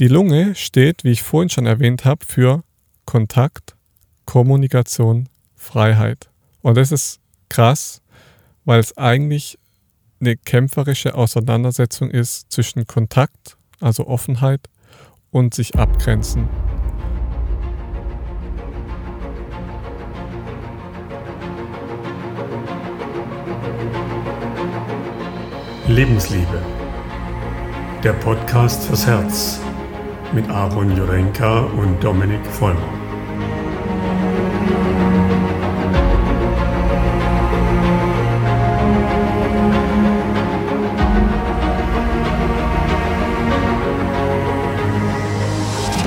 Die Lunge steht, wie ich vorhin schon erwähnt habe, für Kontakt, Kommunikation, Freiheit. Und das ist krass, weil es eigentlich eine kämpferische Auseinandersetzung ist zwischen Kontakt, also Offenheit, und sich abgrenzen. Lebensliebe. Der Podcast fürs Herz mit Aaron Jurenka und Dominik Vollmer.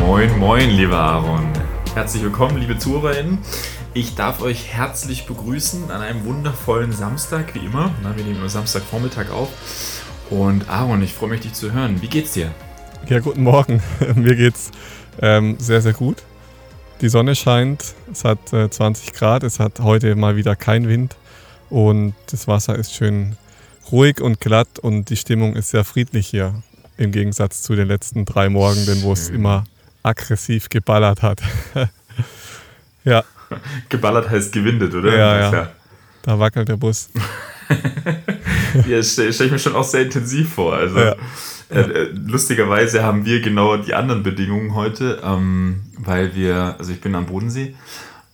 Moin, moin, lieber Aaron. Herzlich willkommen, liebe ZuhörerInnen. Ich darf euch herzlich begrüßen an einem wundervollen Samstag, wie immer. Wir nehmen nur Samstagvormittag auf. Und Aaron, ich freue mich, dich zu hören. Wie geht's dir? Ja, guten Morgen. Mir geht's ähm, sehr, sehr gut. Die Sonne scheint, es hat äh, 20 Grad, es hat heute mal wieder kein Wind und das Wasser ist schön ruhig und glatt und die Stimmung ist sehr friedlich hier. Im Gegensatz zu den letzten drei Morgen, wo es immer aggressiv geballert hat. ja. Geballert heißt gewindet, oder? Ja, ja. Da wackelt der Bus. ja, stelle stell ich mir schon auch sehr intensiv vor. Also ja. Äh, äh, lustigerweise haben wir genau die anderen Bedingungen heute, ähm, weil wir, also ich bin am Bodensee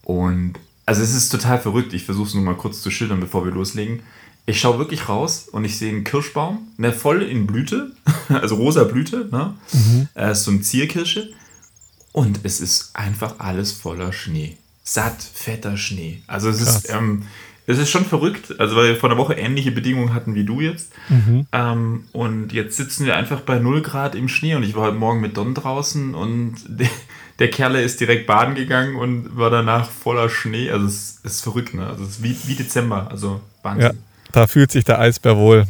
und also es ist total verrückt. Ich versuche es nur mal kurz zu schildern, bevor wir loslegen. Ich schaue wirklich raus und ich sehe einen Kirschbaum, ne, voll in Blüte, also rosa Blüte, ne? Mhm. Äh, so eine Zierkirsche. Und es ist einfach alles voller Schnee satt, fetter Schnee. Also es ist, ähm, es ist schon verrückt, also weil wir vor einer Woche ähnliche Bedingungen hatten wie du jetzt. Mhm. Ähm, und jetzt sitzen wir einfach bei 0 Grad im Schnee und ich war heute Morgen mit Don draußen und der, der Kerle ist direkt baden gegangen und war danach voller Schnee. Also es ist verrückt, ne? Also es ist wie, wie Dezember, also Wahnsinn. Ja, da fühlt sich der Eisbär wohl.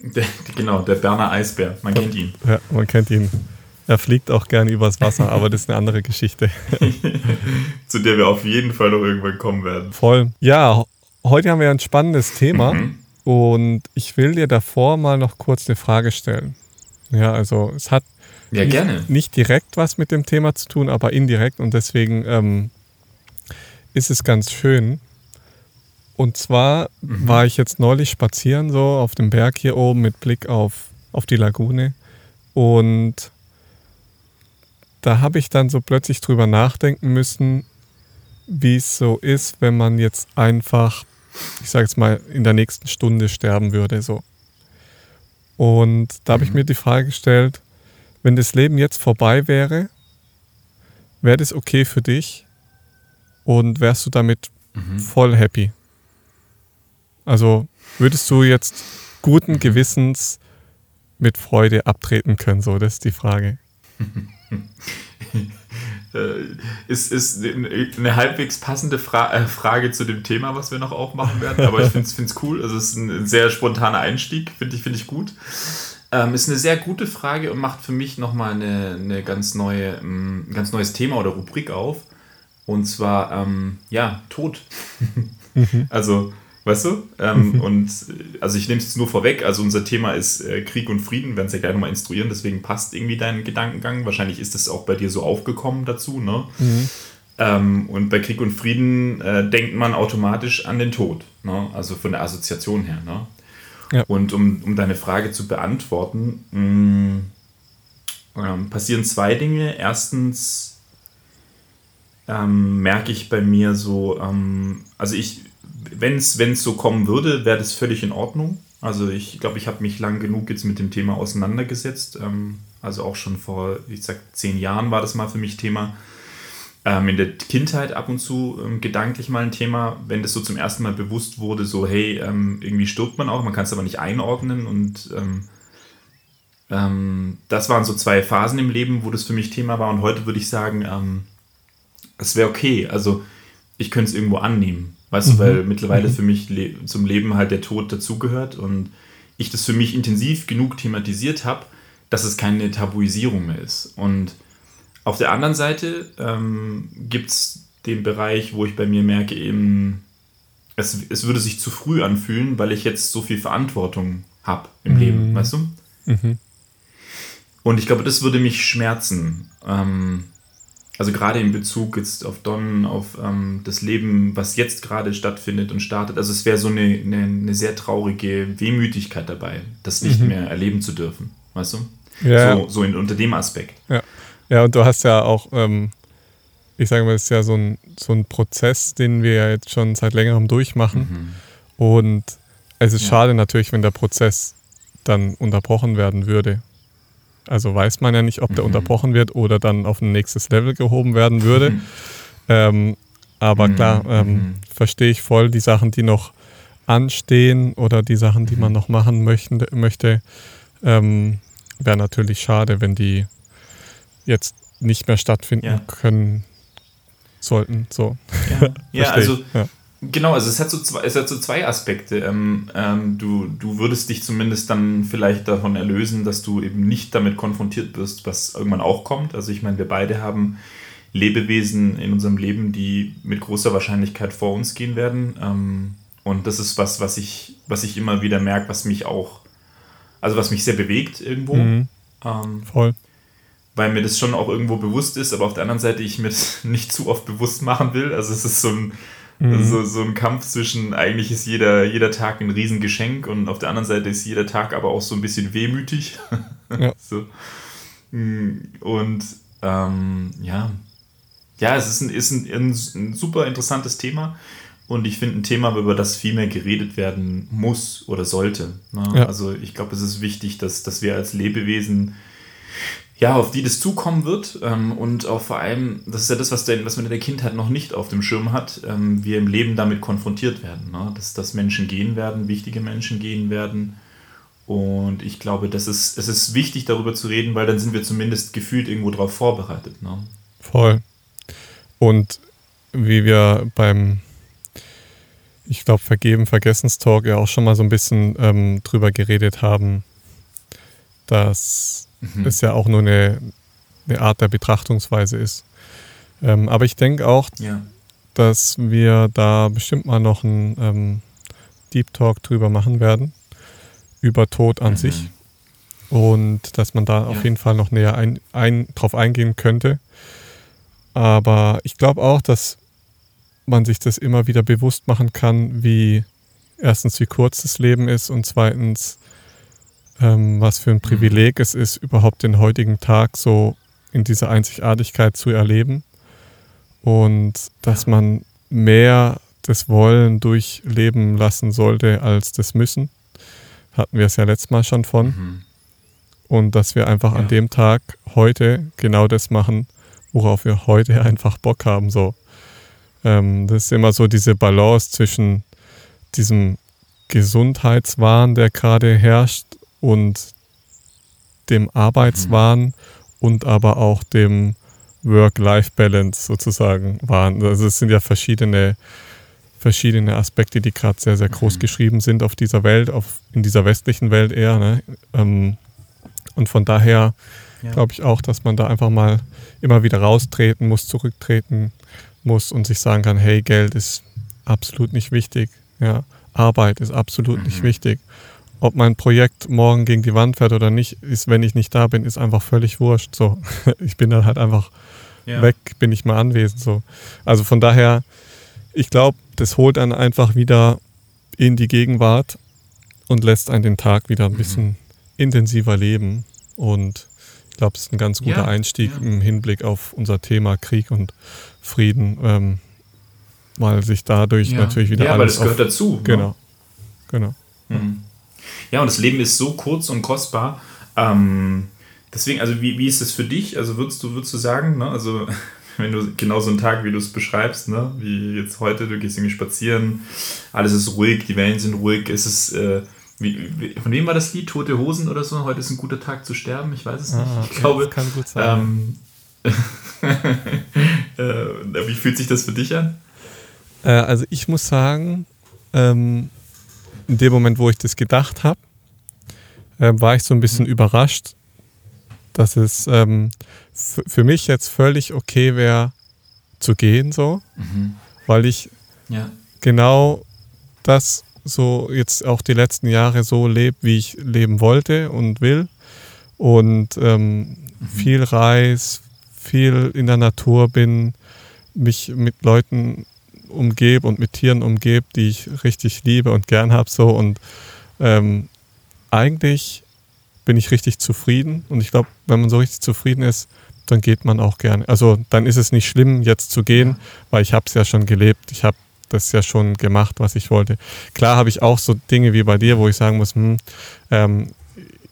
Der, genau, der Berner Eisbär, man kennt ihn. Ja, man kennt ihn. Er fliegt auch gerne übers Wasser, aber das ist eine andere Geschichte. Zu der wir auf jeden Fall noch irgendwann kommen werden. Voll. Ja, heute haben wir ein spannendes Thema mhm. und ich will dir davor mal noch kurz eine Frage stellen. Ja, also es hat ja, nicht, nicht, direkt was mit dem Thema zu tun, aber indirekt und deswegen ähm, ist es ganz schön. Und zwar mhm. war ich jetzt neulich spazieren, so auf dem Berg hier oben mit Blick auf, auf die Lagune und da habe ich dann so plötzlich drüber nachdenken müssen, wie es so ist, wenn man jetzt einfach, ich sage jetzt mal, in der nächsten Stunde sterben würde. So. Und da habe ich mhm. mir die Frage gestellt, wenn das Leben jetzt vorbei wäre, wäre das okay für dich und wärst du damit mhm. voll happy? Also würdest du jetzt guten. Gewissens mit Freude abtreten können? So, das ist die Frage. Äh, ist, ist eine halbwegs passende Fra äh, Frage zu dem Thema, was wir noch aufmachen werden. Aber ich finde es cool. Also es ist ein sehr spontaner Einstieg, finde ich, find ich gut. Ähm, ist eine sehr gute Frage und macht für mich nochmal eine, eine ganz neue, ein ganz neues Thema oder Rubrik auf. Und zwar, ähm, ja, Tod. Also Weißt du? Ähm, mhm. und also ich nehme es jetzt nur vorweg. Also unser Thema ist äh, Krieg und Frieden. Wir werden es ja gleich nochmal instruieren, deswegen passt irgendwie dein Gedankengang. Wahrscheinlich ist es auch bei dir so aufgekommen dazu, ne? Mhm. Ähm, und bei Krieg und Frieden äh, denkt man automatisch an den Tod, ne? Also von der Assoziation her, ne? Ja. Und um, um deine Frage zu beantworten, mh, ähm, passieren zwei Dinge. Erstens ähm, merke ich bei mir so, ähm, also ich wenn es so kommen würde, wäre das völlig in Ordnung. Also ich glaube, ich habe mich lang genug jetzt mit dem Thema auseinandergesetzt. Ähm, also auch schon vor, ich sag, zehn Jahren war das mal für mich Thema. Ähm, in der Kindheit ab und zu ähm, gedanklich mal ein Thema, wenn das so zum ersten Mal bewusst wurde, so hey, ähm, irgendwie stirbt man auch, man kann es aber nicht einordnen und ähm, ähm, das waren so zwei Phasen im Leben, wo das für mich Thema war und heute würde ich sagen, es wäre okay. Also ich könnte es irgendwo annehmen. Weißt mhm. du, weil mittlerweile mhm. für mich le zum Leben halt der Tod dazugehört und ich das für mich intensiv genug thematisiert habe, dass es keine Tabuisierung mehr ist. Und auf der anderen Seite ähm, gibt es den Bereich, wo ich bei mir merke, eben, es, es würde sich zu früh anfühlen, weil ich jetzt so viel Verantwortung habe im mhm. Leben, weißt du? Mhm. Und ich glaube, das würde mich schmerzen. Ähm, also gerade in Bezug jetzt auf Don, auf ähm, das Leben, was jetzt gerade stattfindet und startet. Also es wäre so eine, eine, eine, sehr traurige Wehmütigkeit dabei, das nicht mhm. mehr erleben zu dürfen. Weißt du? Ja. So, so in, unter dem Aspekt. Ja. ja, und du hast ja auch, ähm, ich sage mal, es ist ja so ein, so ein Prozess, den wir ja jetzt schon seit längerem durchmachen. Mhm. Und es ist ja. schade natürlich, wenn der Prozess dann unterbrochen werden würde. Also weiß man ja nicht, ob der mhm. unterbrochen wird oder dann auf ein nächstes Level gehoben werden würde. Mhm. Ähm, aber mhm. klar, ähm, mhm. verstehe ich voll die Sachen, die noch anstehen oder die Sachen, die man mhm. noch machen möchten, möchte. Ähm, Wäre natürlich schade, wenn die jetzt nicht mehr stattfinden ja. können sollten. So. Ja, ja also ja. Genau, also es hat so zwei, es hat so zwei Aspekte. Ähm, ähm, du, du würdest dich zumindest dann vielleicht davon erlösen, dass du eben nicht damit konfrontiert wirst, was irgendwann auch kommt. Also ich meine, wir beide haben Lebewesen in unserem Leben, die mit großer Wahrscheinlichkeit vor uns gehen werden. Ähm, und das ist was, was ich, was ich immer wieder merke, was mich auch, also was mich sehr bewegt irgendwo. Mhm. Ähm, Voll. Weil mir das schon auch irgendwo bewusst ist, aber auf der anderen Seite ich mir das nicht zu oft bewusst machen will. Also es ist so ein Mhm. So, so ein Kampf zwischen, eigentlich ist jeder, jeder Tag ein Riesengeschenk und auf der anderen Seite ist jeder Tag aber auch so ein bisschen wehmütig. Ja. so. Mm, und ähm, ja, ja, es ist, ein, ist ein, ein, ein super interessantes Thema. Und ich finde ein Thema, über das viel mehr geredet werden muss oder sollte. Ne? Ja. Also ich glaube, es ist wichtig, dass, dass wir als Lebewesen ja, auf die das zukommen wird ähm, und auch vor allem, das ist ja das, was, der, was man in der Kindheit noch nicht auf dem Schirm hat, ähm, wir im Leben damit konfrontiert werden, ne? dass, dass Menschen gehen werden, wichtige Menschen gehen werden und ich glaube, das ist, es ist wichtig, darüber zu reden, weil dann sind wir zumindest gefühlt irgendwo darauf vorbereitet. Ne? Voll. Und wie wir beim, ich glaube, Vergeben, Vergessenstalk ja auch schon mal so ein bisschen ähm, drüber geredet haben, dass mhm. es ja auch nur eine, eine Art der Betrachtungsweise ist. Ähm, aber ich denke auch, ja. dass wir da bestimmt mal noch einen ähm, Deep Talk drüber machen werden, über Tod an mhm. sich. Und dass man da ja. auf jeden Fall noch näher ein, ein, drauf eingehen könnte. Aber ich glaube auch, dass man sich das immer wieder bewusst machen kann, wie erstens, wie kurz das Leben ist und zweitens, ähm, was für ein Privileg mhm. es ist, überhaupt den heutigen Tag so in dieser Einzigartigkeit zu erleben und dass man mehr das Wollen durchleben lassen sollte als das Müssen. Hatten wir es ja letztes Mal schon von. Mhm. Und dass wir einfach ja. an dem Tag heute genau das machen, worauf wir heute einfach Bock haben. So. Ähm, das ist immer so diese Balance zwischen diesem Gesundheitswahn, der gerade herrscht, und dem Arbeitswahn mhm. und aber auch dem Work-Life-Balance sozusagen waren. Also es sind ja verschiedene, verschiedene Aspekte, die gerade sehr, sehr groß mhm. geschrieben sind auf dieser Welt, auf, in dieser westlichen Welt eher. Ne? Ähm, und von daher ja. glaube ich auch, dass man da einfach mal immer wieder raustreten muss, zurücktreten muss und sich sagen kann, hey, Geld ist absolut nicht wichtig. Ja, Arbeit ist absolut mhm. nicht wichtig ob mein Projekt morgen gegen die Wand fährt oder nicht, ist, wenn ich nicht da bin, ist einfach völlig wurscht. So, ich bin dann halt einfach ja. weg, bin ich mal anwesend. So, also von daher, ich glaube, das holt dann einfach wieder in die Gegenwart und lässt einen den Tag wieder ein mhm. bisschen intensiver leben. Und ich glaube, es ist ein ganz guter ja, Einstieg ja. im Hinblick auf unser Thema Krieg und Frieden, ähm, weil sich dadurch natürlich wieder ja, alles. Ja, weil das gehört dazu. Ne? Genau. Genau. Mhm. Ja, und das Leben ist so kurz und kostbar. Ähm, deswegen, also wie, wie ist es für dich? Also würdest du, würdest du sagen, ne? also wenn du genau so einen Tag, wie du es beschreibst, ne? wie jetzt heute, du gehst irgendwie spazieren, alles ist ruhig, die Wellen sind ruhig, ist es äh, wie, wie, von wem war das Lied? Tote Hosen oder so? Heute ist ein guter Tag zu sterben. Ich weiß es nicht. Ah, ich glaube, kann gut sein. Ähm, äh, wie fühlt sich das für dich an? Äh, also ich muss sagen, ähm, in dem Moment, wo ich das gedacht habe, äh, war ich so ein bisschen mhm. überrascht, dass es ähm, für mich jetzt völlig okay wäre, zu gehen, so, mhm. weil ich ja. genau das so jetzt auch die letzten Jahre so lebe, wie ich leben wollte und will. und ähm, mhm. viel reis, viel in der Natur bin, mich mit Leuten umgebe und mit Tieren umgebe, die ich richtig liebe und gern habe so und ähm, eigentlich bin ich richtig zufrieden und ich glaube, wenn man so richtig zufrieden ist, dann geht man auch gerne. Also dann ist es nicht schlimm, jetzt zu gehen, weil ich habe es ja schon gelebt. Ich habe das ja schon gemacht, was ich wollte. Klar habe ich auch so Dinge wie bei dir, wo ich sagen muss, hm, ähm,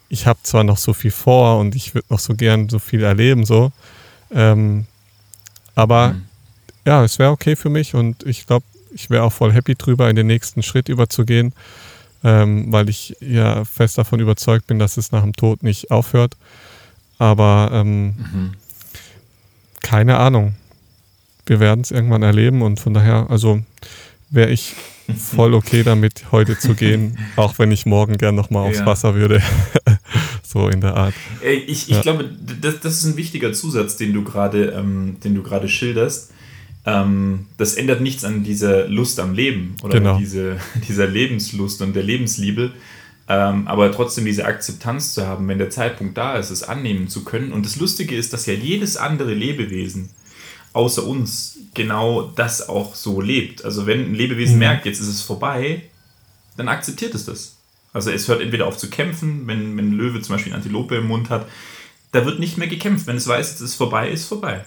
ich habe zwar noch so viel vor und ich würde noch so gern so viel erleben, so, ähm, aber mhm. Ja, es wäre okay für mich und ich glaube, ich wäre auch voll happy drüber, in den nächsten Schritt überzugehen, ähm, weil ich ja fest davon überzeugt bin, dass es nach dem Tod nicht aufhört. Aber ähm, mhm. keine Ahnung. Wir werden es irgendwann erleben und von daher, also wäre ich voll okay damit, heute zu gehen, auch wenn ich morgen gern nochmal aufs ja. Wasser würde. so in der Art. Ich, ich ja. glaube, das, das ist ein wichtiger Zusatz, den du gerade ähm, schilderst. Ähm, das ändert nichts an dieser Lust am Leben oder genau. diese, dieser Lebenslust und der Lebensliebe. Ähm, aber trotzdem diese Akzeptanz zu haben, wenn der Zeitpunkt da ist, es annehmen zu können. Und das Lustige ist, dass ja jedes andere Lebewesen außer uns genau das auch so lebt. Also wenn ein Lebewesen mhm. merkt, jetzt ist es vorbei, dann akzeptiert es das. Also es hört entweder auf zu kämpfen, wenn, wenn ein Löwe zum Beispiel eine Antilope im Mund hat, da wird nicht mehr gekämpft. Wenn es weiß, es ist vorbei, ist vorbei.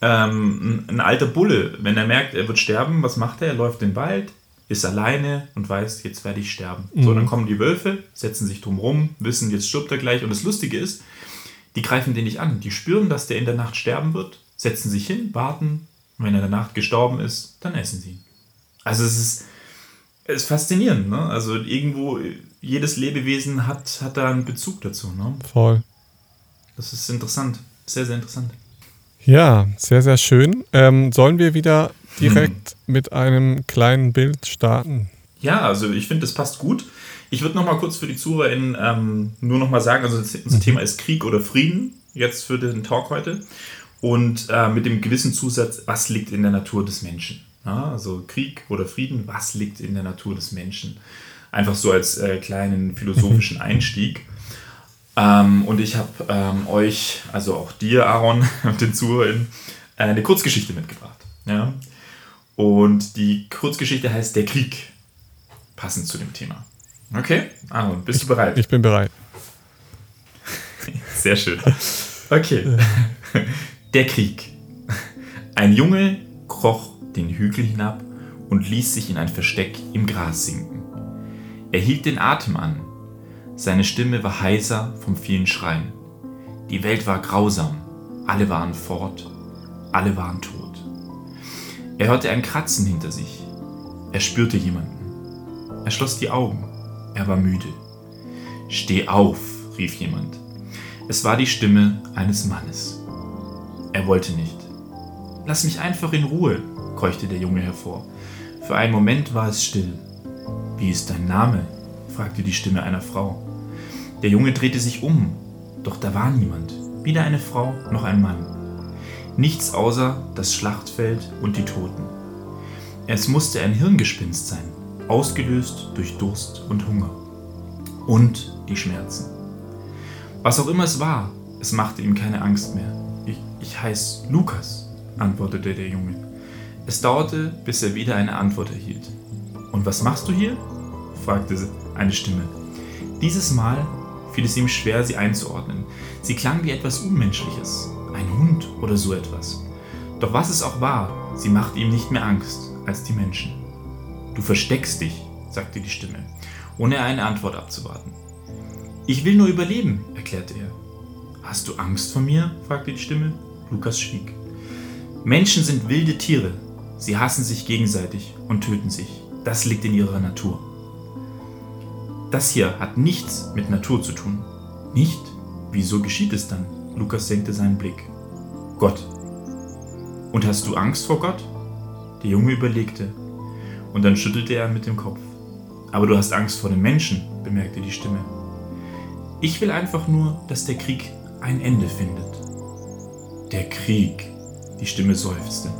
Ähm, ein, ein, alter Bulle, wenn er merkt, er wird sterben, was macht er? Er läuft in den Wald, ist alleine und weiß, jetzt werde ich sterben. Mhm. So, dann kommen die Wölfe, setzen sich drumrum, wissen, jetzt stirbt er gleich. Und das Lustige ist, die greifen den nicht an. Die spüren, dass der in der Nacht sterben wird, setzen sich hin, warten, und wenn er in der Nacht gestorben ist, dann essen sie ihn. Also es ist, es ist faszinierend, ne? Also irgendwo, jedes Lebewesen hat, hat da einen Bezug dazu, ne? Voll. Das ist interessant. Sehr, sehr interessant. Ja, sehr, sehr schön. Ähm, sollen wir wieder direkt hm. mit einem kleinen Bild starten? Ja, also ich finde, das passt gut. Ich würde noch mal kurz für die ZuhörerInnen ähm, nur noch mal sagen, also unser mhm. Thema ist Krieg oder Frieden, jetzt für den Talk heute und äh, mit dem gewissen Zusatz, was liegt in der Natur des Menschen. Ja, also Krieg oder Frieden, was liegt in der Natur des Menschen? Einfach so als äh, kleinen philosophischen Einstieg. Ähm, und ich habe ähm, euch, also auch dir, Aaron, und den Zuhörern, äh, eine Kurzgeschichte mitgebracht. Ja? Und die Kurzgeschichte heißt Der Krieg, passend zu dem Thema. Okay, Aaron, bist du bereit? Ich bin bereit. Sehr schön. Okay. Der Krieg. Ein Junge kroch den Hügel hinab und ließ sich in ein Versteck im Gras sinken. Er hielt den Atem an. Seine Stimme war heiser vom vielen Schreien. Die Welt war grausam. Alle waren fort. Alle waren tot. Er hörte ein Kratzen hinter sich. Er spürte jemanden. Er schloss die Augen. Er war müde. Steh auf, rief jemand. Es war die Stimme eines Mannes. Er wollte nicht. Lass mich einfach in Ruhe, keuchte der Junge hervor. Für einen Moment war es still. Wie ist dein Name? fragte die Stimme einer Frau. Der Junge drehte sich um, doch da war niemand. Weder eine Frau noch ein Mann. Nichts außer das Schlachtfeld und die Toten. Es musste ein Hirngespinst sein, ausgelöst durch Durst und Hunger. Und die Schmerzen. Was auch immer es war, es machte ihm keine Angst mehr. Ich heiße Lukas, antwortete der Junge. Es dauerte, bis er wieder eine Antwort erhielt. Und was machst du hier? fragte eine Stimme. Dieses Mal fiel es ihm schwer, sie einzuordnen. Sie klang wie etwas Unmenschliches, ein Hund oder so etwas. Doch was es auch war, sie machte ihm nicht mehr Angst als die Menschen. Du versteckst dich, sagte die Stimme, ohne eine Antwort abzuwarten. Ich will nur überleben, erklärte er. Hast du Angst vor mir? fragte die Stimme. Lukas schwieg. Menschen sind wilde Tiere. Sie hassen sich gegenseitig und töten sich. Das liegt in ihrer Natur. Das hier hat nichts mit Natur zu tun. Nicht? Wieso geschieht es dann? Lukas senkte seinen Blick. Gott. Und hast du Angst vor Gott? Der Junge überlegte. Und dann schüttelte er mit dem Kopf. Aber du hast Angst vor den Menschen, bemerkte die Stimme. Ich will einfach nur, dass der Krieg ein Ende findet. Der Krieg, die Stimme seufzte.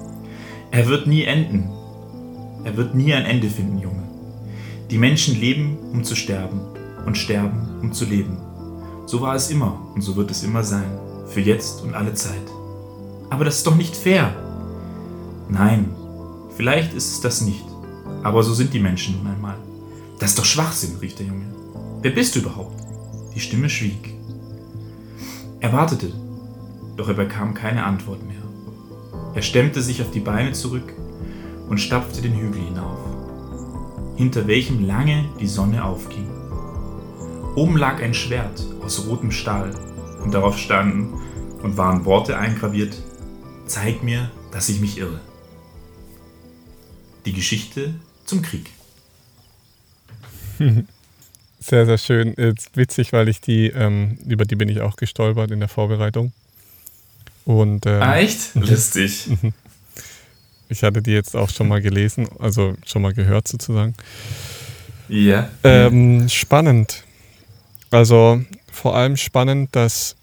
Er wird nie enden. Er wird nie ein Ende finden, Junge. Die Menschen leben, um zu sterben und sterben, um zu leben. So war es immer und so wird es immer sein. Für jetzt und alle Zeit. Aber das ist doch nicht fair. Nein, vielleicht ist es das nicht. Aber so sind die Menschen nun einmal. Das ist doch Schwachsinn, rief der Junge. Wer bist du überhaupt? Die Stimme schwieg. Er wartete, doch er bekam keine Antwort mehr. Er stemmte sich auf die Beine zurück und stapfte den Hügel hinauf, hinter welchem lange die Sonne aufging. Oben lag ein Schwert aus rotem Stahl und darauf standen und waren Worte eingraviert: Zeig mir, dass ich mich irre. Die Geschichte zum Krieg. Sehr, sehr schön. Ist witzig, weil ich die, ähm, über die bin ich auch gestolpert in der Vorbereitung. Und, ähm, ah, echt? Lustig. Ich hatte die jetzt auch schon mal gelesen, also schon mal gehört sozusagen. Ja. Ähm, spannend. Also vor allem spannend, dass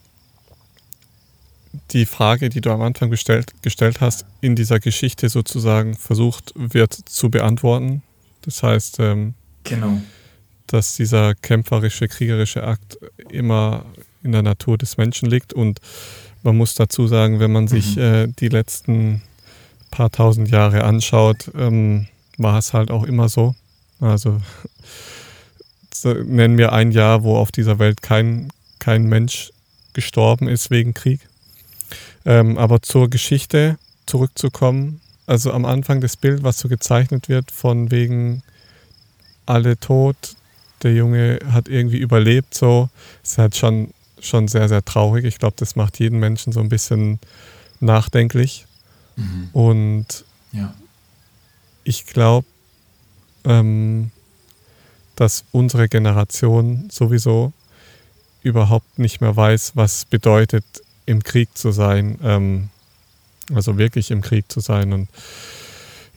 die Frage, die du am Anfang gestellt, gestellt hast, in dieser Geschichte sozusagen versucht wird zu beantworten. Das heißt, ähm, genau. dass dieser kämpferische, kriegerische Akt immer in der Natur des Menschen liegt. Und man muss dazu sagen, wenn man sich mhm. äh, die letzten paar tausend Jahre anschaut, ähm, war es halt auch immer so. Also nennen wir ein Jahr, wo auf dieser Welt kein, kein Mensch gestorben ist wegen Krieg. Ähm, aber zur Geschichte zurückzukommen, also am Anfang das Bild, was so gezeichnet wird, von wegen alle tot, der Junge hat irgendwie überlebt, so, ist halt schon, schon sehr, sehr traurig. Ich glaube, das macht jeden Menschen so ein bisschen nachdenklich. Mhm. Und ja. ich glaube, ähm, dass unsere Generation sowieso überhaupt nicht mehr weiß, was bedeutet, im Krieg zu sein, ähm, also wirklich im Krieg zu sein und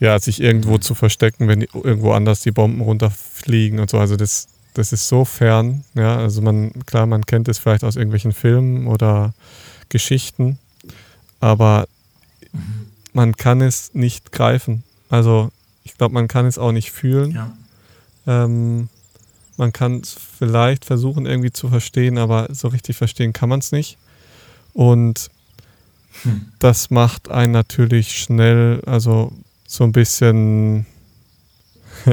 ja, sich irgendwo mhm. zu verstecken, wenn irgendwo anders die Bomben runterfliegen und so. Also das, das ist so fern, ja, also man, klar, man kennt es vielleicht aus irgendwelchen Filmen oder Geschichten, aber. Man kann es nicht greifen. Also ich glaube, man kann es auch nicht fühlen. Ja. Ähm, man kann es vielleicht versuchen irgendwie zu verstehen, aber so richtig verstehen kann man es nicht. Und hm. das macht einen natürlich schnell, also so ein bisschen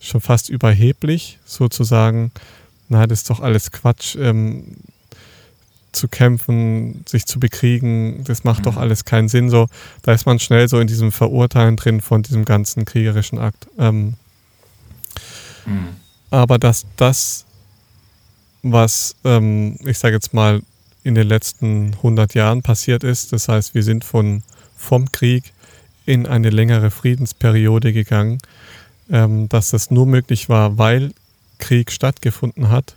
schon fast überheblich, sozusagen, na, das ist doch alles Quatsch, ähm, zu kämpfen, sich zu bekriegen, das macht mhm. doch alles keinen Sinn. So, da ist man schnell so in diesem Verurteilen drin von diesem ganzen kriegerischen Akt. Ähm, mhm. Aber dass das, was ähm, ich sage jetzt mal in den letzten 100 Jahren passiert ist. Das heißt, wir sind von, vom Krieg in eine längere Friedensperiode gegangen, ähm, dass das nur möglich war, weil Krieg stattgefunden hat,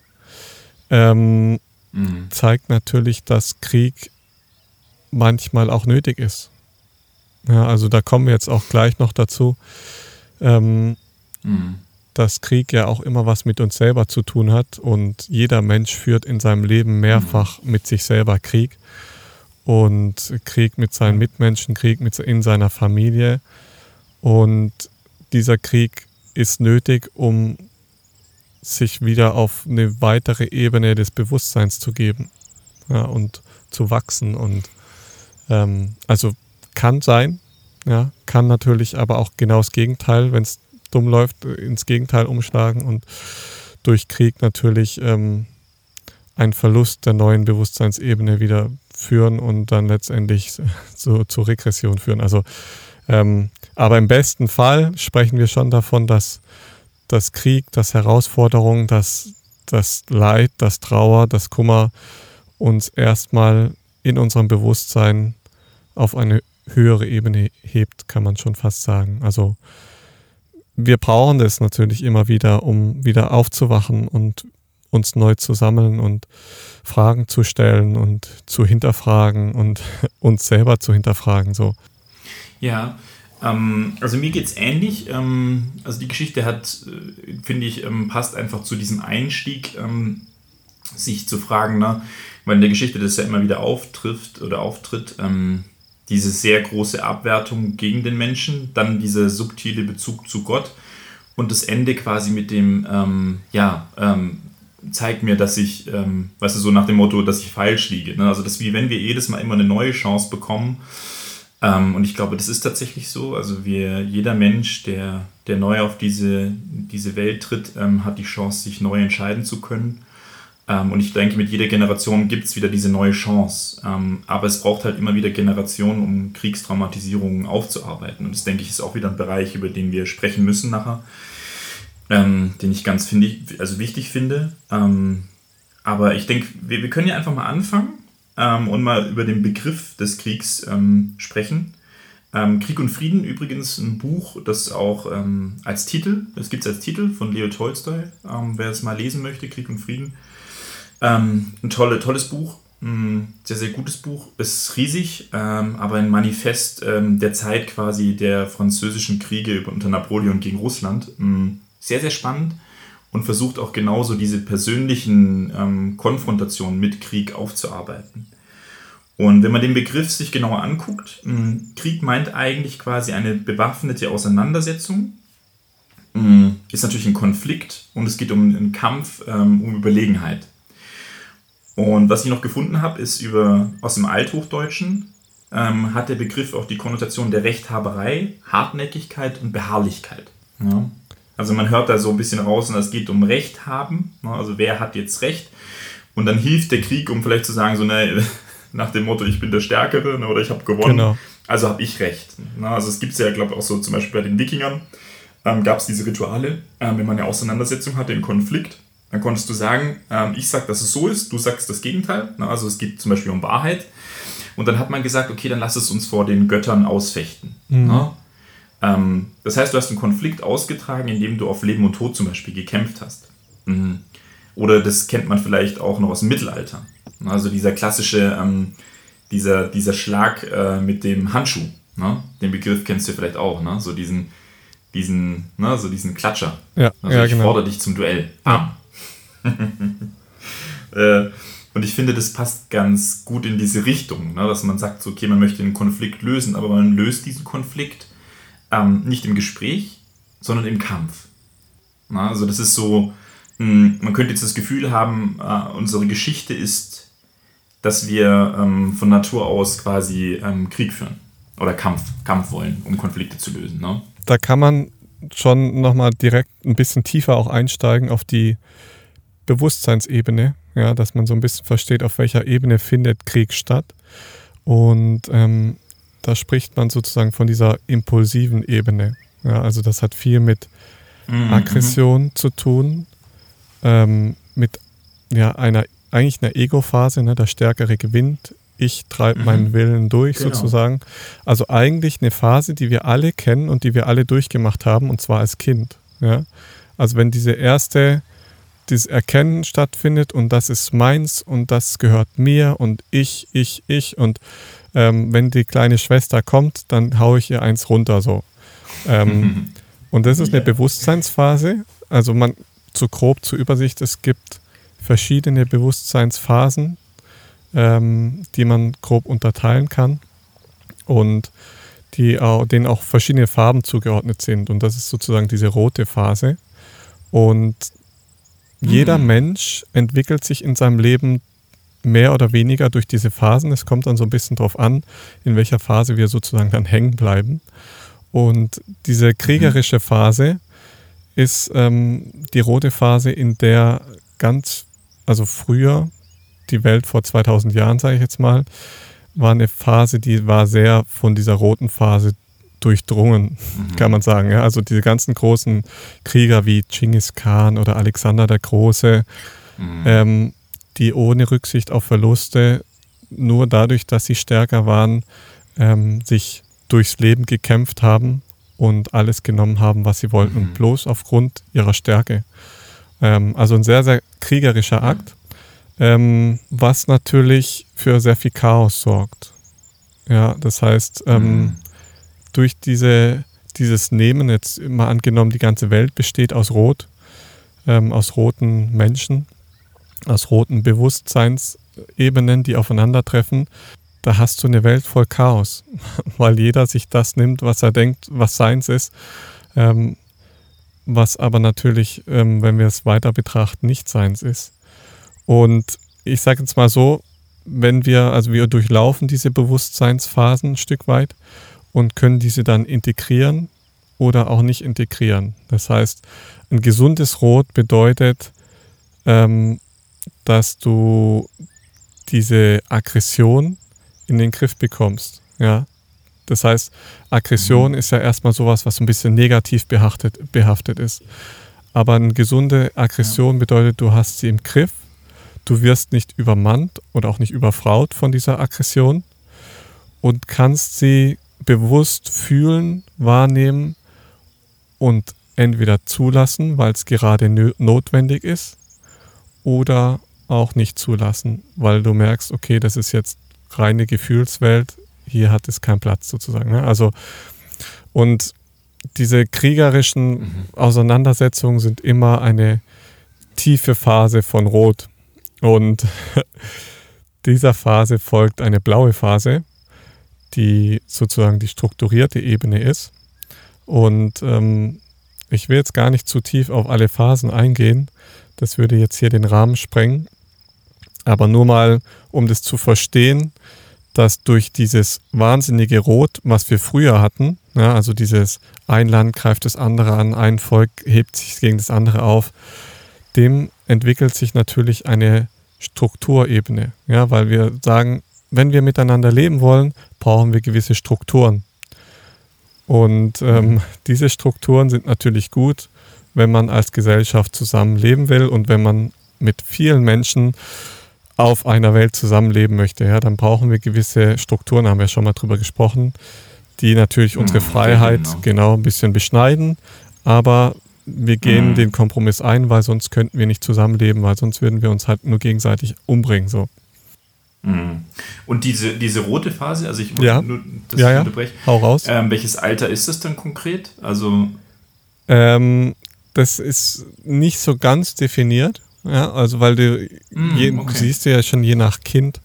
ähm, mhm. zeigt natürlich, dass Krieg manchmal auch nötig ist. Ja, also da kommen wir jetzt auch gleich noch dazu. Ähm, mhm dass Krieg ja auch immer was mit uns selber zu tun hat und jeder Mensch führt in seinem Leben mehrfach mit sich selber Krieg und Krieg mit seinen Mitmenschen, Krieg mit in seiner Familie und dieser Krieg ist nötig, um sich wieder auf eine weitere Ebene des Bewusstseins zu geben ja, und zu wachsen und ähm, also kann sein, ja, kann natürlich aber auch genau das Gegenteil, wenn es dumm läuft, ins Gegenteil umschlagen und durch Krieg natürlich ähm, einen Verlust der neuen Bewusstseinsebene wieder führen und dann letztendlich so, zur Regression führen. Also, ähm, aber im besten Fall sprechen wir schon davon, dass das Krieg, das Herausforderung, das, das Leid, das Trauer, das Kummer uns erstmal in unserem Bewusstsein auf eine höhere Ebene hebt, kann man schon fast sagen. Also wir brauchen das natürlich immer wieder, um wieder aufzuwachen und uns neu zu sammeln und Fragen zu stellen und zu hinterfragen und uns selber zu hinterfragen. So. Ja, ähm, also mir geht es ähnlich. Ähm, also die Geschichte hat, äh, finde ich, ähm, passt einfach zu diesem Einstieg, ähm, sich zu fragen, ne? weil in der Geschichte das ja immer wieder auftrifft oder auftritt, ähm, diese sehr große Abwertung gegen den Menschen, dann dieser subtile Bezug zu Gott und das Ende quasi mit dem, ähm, ja, zeigt mir, dass ich, ähm, weißt du, so nach dem Motto, dass ich falsch liege. Ne? Also, dass wie wenn wir jedes Mal immer eine neue Chance bekommen. Ähm, und ich glaube, das ist tatsächlich so. Also, wir, jeder Mensch, der, der neu auf diese, diese Welt tritt, ähm, hat die Chance, sich neu entscheiden zu können. Ähm, und ich denke, mit jeder Generation gibt es wieder diese neue Chance. Ähm, aber es braucht halt immer wieder Generationen, um Kriegstraumatisierungen aufzuarbeiten. Und das, denke ich, ist auch wieder ein Bereich, über den wir sprechen müssen nachher ähm, den ich ganz finde, also wichtig finde. Ähm, aber ich denke, wir, wir können ja einfach mal anfangen ähm, und mal über den Begriff des Kriegs ähm, sprechen. Ähm, Krieg und Frieden übrigens ein Buch, das auch ähm, als Titel, das gibt es als Titel von Leo Tolstoy, wer es mal lesen möchte, Krieg und Frieden. ein tolle, tolles Buch, ein sehr, sehr gutes Buch, ist riesig, aber ein Manifest der Zeit quasi der französischen Kriege unter Napoleon gegen Russland sehr, sehr spannend und versucht auch genauso diese persönlichen ähm, Konfrontationen mit Krieg aufzuarbeiten. Und wenn man den Begriff sich genauer anguckt, ähm, Krieg meint eigentlich quasi eine bewaffnete Auseinandersetzung, ähm, ist natürlich ein Konflikt und es geht um einen Kampf, ähm, um Überlegenheit. Und was ich noch gefunden habe, ist über aus dem Althochdeutschen ähm, hat der Begriff auch die Konnotation der Rechthaberei, Hartnäckigkeit und Beharrlichkeit. Ja. Also man hört da so ein bisschen raus und es geht um Recht haben. Ne? Also wer hat jetzt Recht? Und dann hilft der Krieg, um vielleicht zu sagen, so ne, nach dem Motto, ich bin der Stärkere ne, oder ich habe gewonnen. Genau. Also habe ich Recht. Ne? Also es gibt es ja, glaube ich, auch so zum Beispiel bei den Wikingern ähm, gab es diese Rituale, ähm, wenn man eine Auseinandersetzung hatte, einen Konflikt. Dann konntest du sagen, ähm, ich sage, dass es so ist, du sagst das Gegenteil. Also es geht zum Beispiel um Wahrheit. Und dann hat man gesagt, okay, dann lass es uns vor den Göttern ausfechten. Mhm. Ähm, das heißt, du hast einen Konflikt ausgetragen, indem du auf Leben und Tod zum Beispiel gekämpft hast. Mhm. Oder das kennt man vielleicht auch noch aus dem Mittelalter. Also dieser klassische, ähm, dieser, dieser Schlag äh, mit dem Handschuh. Ne? Den Begriff kennst du vielleicht auch, ne? So diesen, diesen, ne? so diesen Klatscher. Ja, also ja, ich genau. fordere dich zum Duell. Bam. äh, und ich finde, das passt ganz gut in diese Richtung, ne? dass man sagt, so, okay, man möchte einen Konflikt lösen, aber man löst diesen Konflikt ähm, nicht im Gespräch, sondern im Kampf. Na, also das ist so, mh, hm, man könnte jetzt das Gefühl haben, äh, unsere Geschichte ist, dass wir ähm, von Natur aus quasi ähm, Krieg führen oder Kampf, Kampf wollen, um Konflikte zu lösen. Ne? Da kann man schon nochmal direkt ein bisschen tiefer auch einsteigen auf die Bewusstseinsebene, ja, dass man so ein bisschen versteht, auf welcher Ebene findet Krieg statt. Und ähm, da spricht man sozusagen von dieser impulsiven Ebene. Ja, also das hat viel mit mhm. Aggression zu tun, ähm, mit ja, einer eigentlich einer Ego-Phase, ne, der Stärkere gewinnt, ich treibe mhm. meinen Willen durch genau. sozusagen. Also eigentlich eine Phase, die wir alle kennen und die wir alle durchgemacht haben, und zwar als Kind. Ja? Also wenn diese erste, dieses Erkennen stattfindet und das ist meins und das gehört mir und ich, ich, ich und ähm, wenn die kleine Schwester kommt, dann haue ich ihr eins runter so. Ähm, und das ist eine Bewusstseinsphase. Also man zu grob zur Übersicht, es gibt verschiedene Bewusstseinsphasen, ähm, die man grob unterteilen kann und die auch, denen auch verschiedene Farben zugeordnet sind. Und das ist sozusagen diese rote Phase. Und jeder mhm. Mensch entwickelt sich in seinem Leben mehr oder weniger durch diese Phasen. Es kommt dann so ein bisschen darauf an, in welcher Phase wir sozusagen dann hängen bleiben. Und diese kriegerische Phase ist ähm, die rote Phase, in der ganz, also früher, die Welt vor 2000 Jahren, sage ich jetzt mal, war eine Phase, die war sehr von dieser roten Phase durchdrungen, mhm. kann man sagen. Ja? Also diese ganzen großen Krieger wie Genghis Khan oder Alexander der Große, mhm. ähm, die ohne Rücksicht auf Verluste nur dadurch, dass sie stärker waren, ähm, sich durchs Leben gekämpft haben und alles genommen haben, was sie wollten, mhm. bloß aufgrund ihrer Stärke. Ähm, also ein sehr, sehr kriegerischer Akt, ähm, was natürlich für sehr viel Chaos sorgt. Ja, das heißt, ähm, mhm. durch diese, dieses Nehmen, jetzt mal angenommen, die ganze Welt besteht aus Rot, ähm, aus roten Menschen, aus roten Bewusstseinsebenen, die aufeinandertreffen, da hast du eine Welt voll Chaos, weil jeder sich das nimmt, was er denkt, was seins ist. Ähm, was aber natürlich, ähm, wenn wir es weiter betrachten, nicht seins ist. Und ich sage jetzt mal so, wenn wir, also wir durchlaufen diese Bewusstseinsphasen ein Stück weit und können diese dann integrieren oder auch nicht integrieren. Das heißt, ein gesundes Rot bedeutet, ähm, dass du diese Aggression in den Griff bekommst. Ja? Das heißt, Aggression mhm. ist ja erstmal sowas, was ein bisschen negativ behaftet, behaftet ist. Aber eine gesunde Aggression ja. bedeutet, du hast sie im Griff, du wirst nicht übermannt oder auch nicht überfraut von dieser Aggression und kannst sie bewusst fühlen, wahrnehmen und entweder zulassen, weil es gerade notwendig ist, oder auch nicht zulassen, weil du merkst, okay, das ist jetzt reine Gefühlswelt, hier hat es keinen Platz sozusagen. Ne? Also, und diese kriegerischen mhm. Auseinandersetzungen sind immer eine tiefe Phase von Rot. Und dieser Phase folgt eine blaue Phase, die sozusagen die strukturierte Ebene ist. Und ähm, ich will jetzt gar nicht zu tief auf alle Phasen eingehen. Das würde jetzt hier den Rahmen sprengen. Aber nur mal, um das zu verstehen, dass durch dieses wahnsinnige Rot, was wir früher hatten, ja, also dieses ein Land greift das andere an, ein Volk hebt sich gegen das andere auf, dem entwickelt sich natürlich eine Strukturebene. Ja, weil wir sagen, wenn wir miteinander leben wollen, brauchen wir gewisse Strukturen. Und ähm, mhm. diese Strukturen sind natürlich gut, wenn man als Gesellschaft zusammenleben will und wenn man mit vielen Menschen auf einer Welt zusammenleben möchte, ja, dann brauchen wir gewisse Strukturen, haben wir schon mal drüber gesprochen, die natürlich unsere mhm, Freiheit genau. genau ein bisschen beschneiden, aber wir gehen mhm. den Kompromiss ein, weil sonst könnten wir nicht zusammenleben, weil sonst würden wir uns halt nur gegenseitig umbringen. So. Mhm. Und diese, diese rote Phase, also ich ja. nur das ja, ja. unterbrechen. Hau raus. Ähm, welches Alter ist das dann konkret? Also ähm, das ist nicht so ganz definiert. Ja, also weil du, mm, je, okay. du siehst ja schon je nach Kind,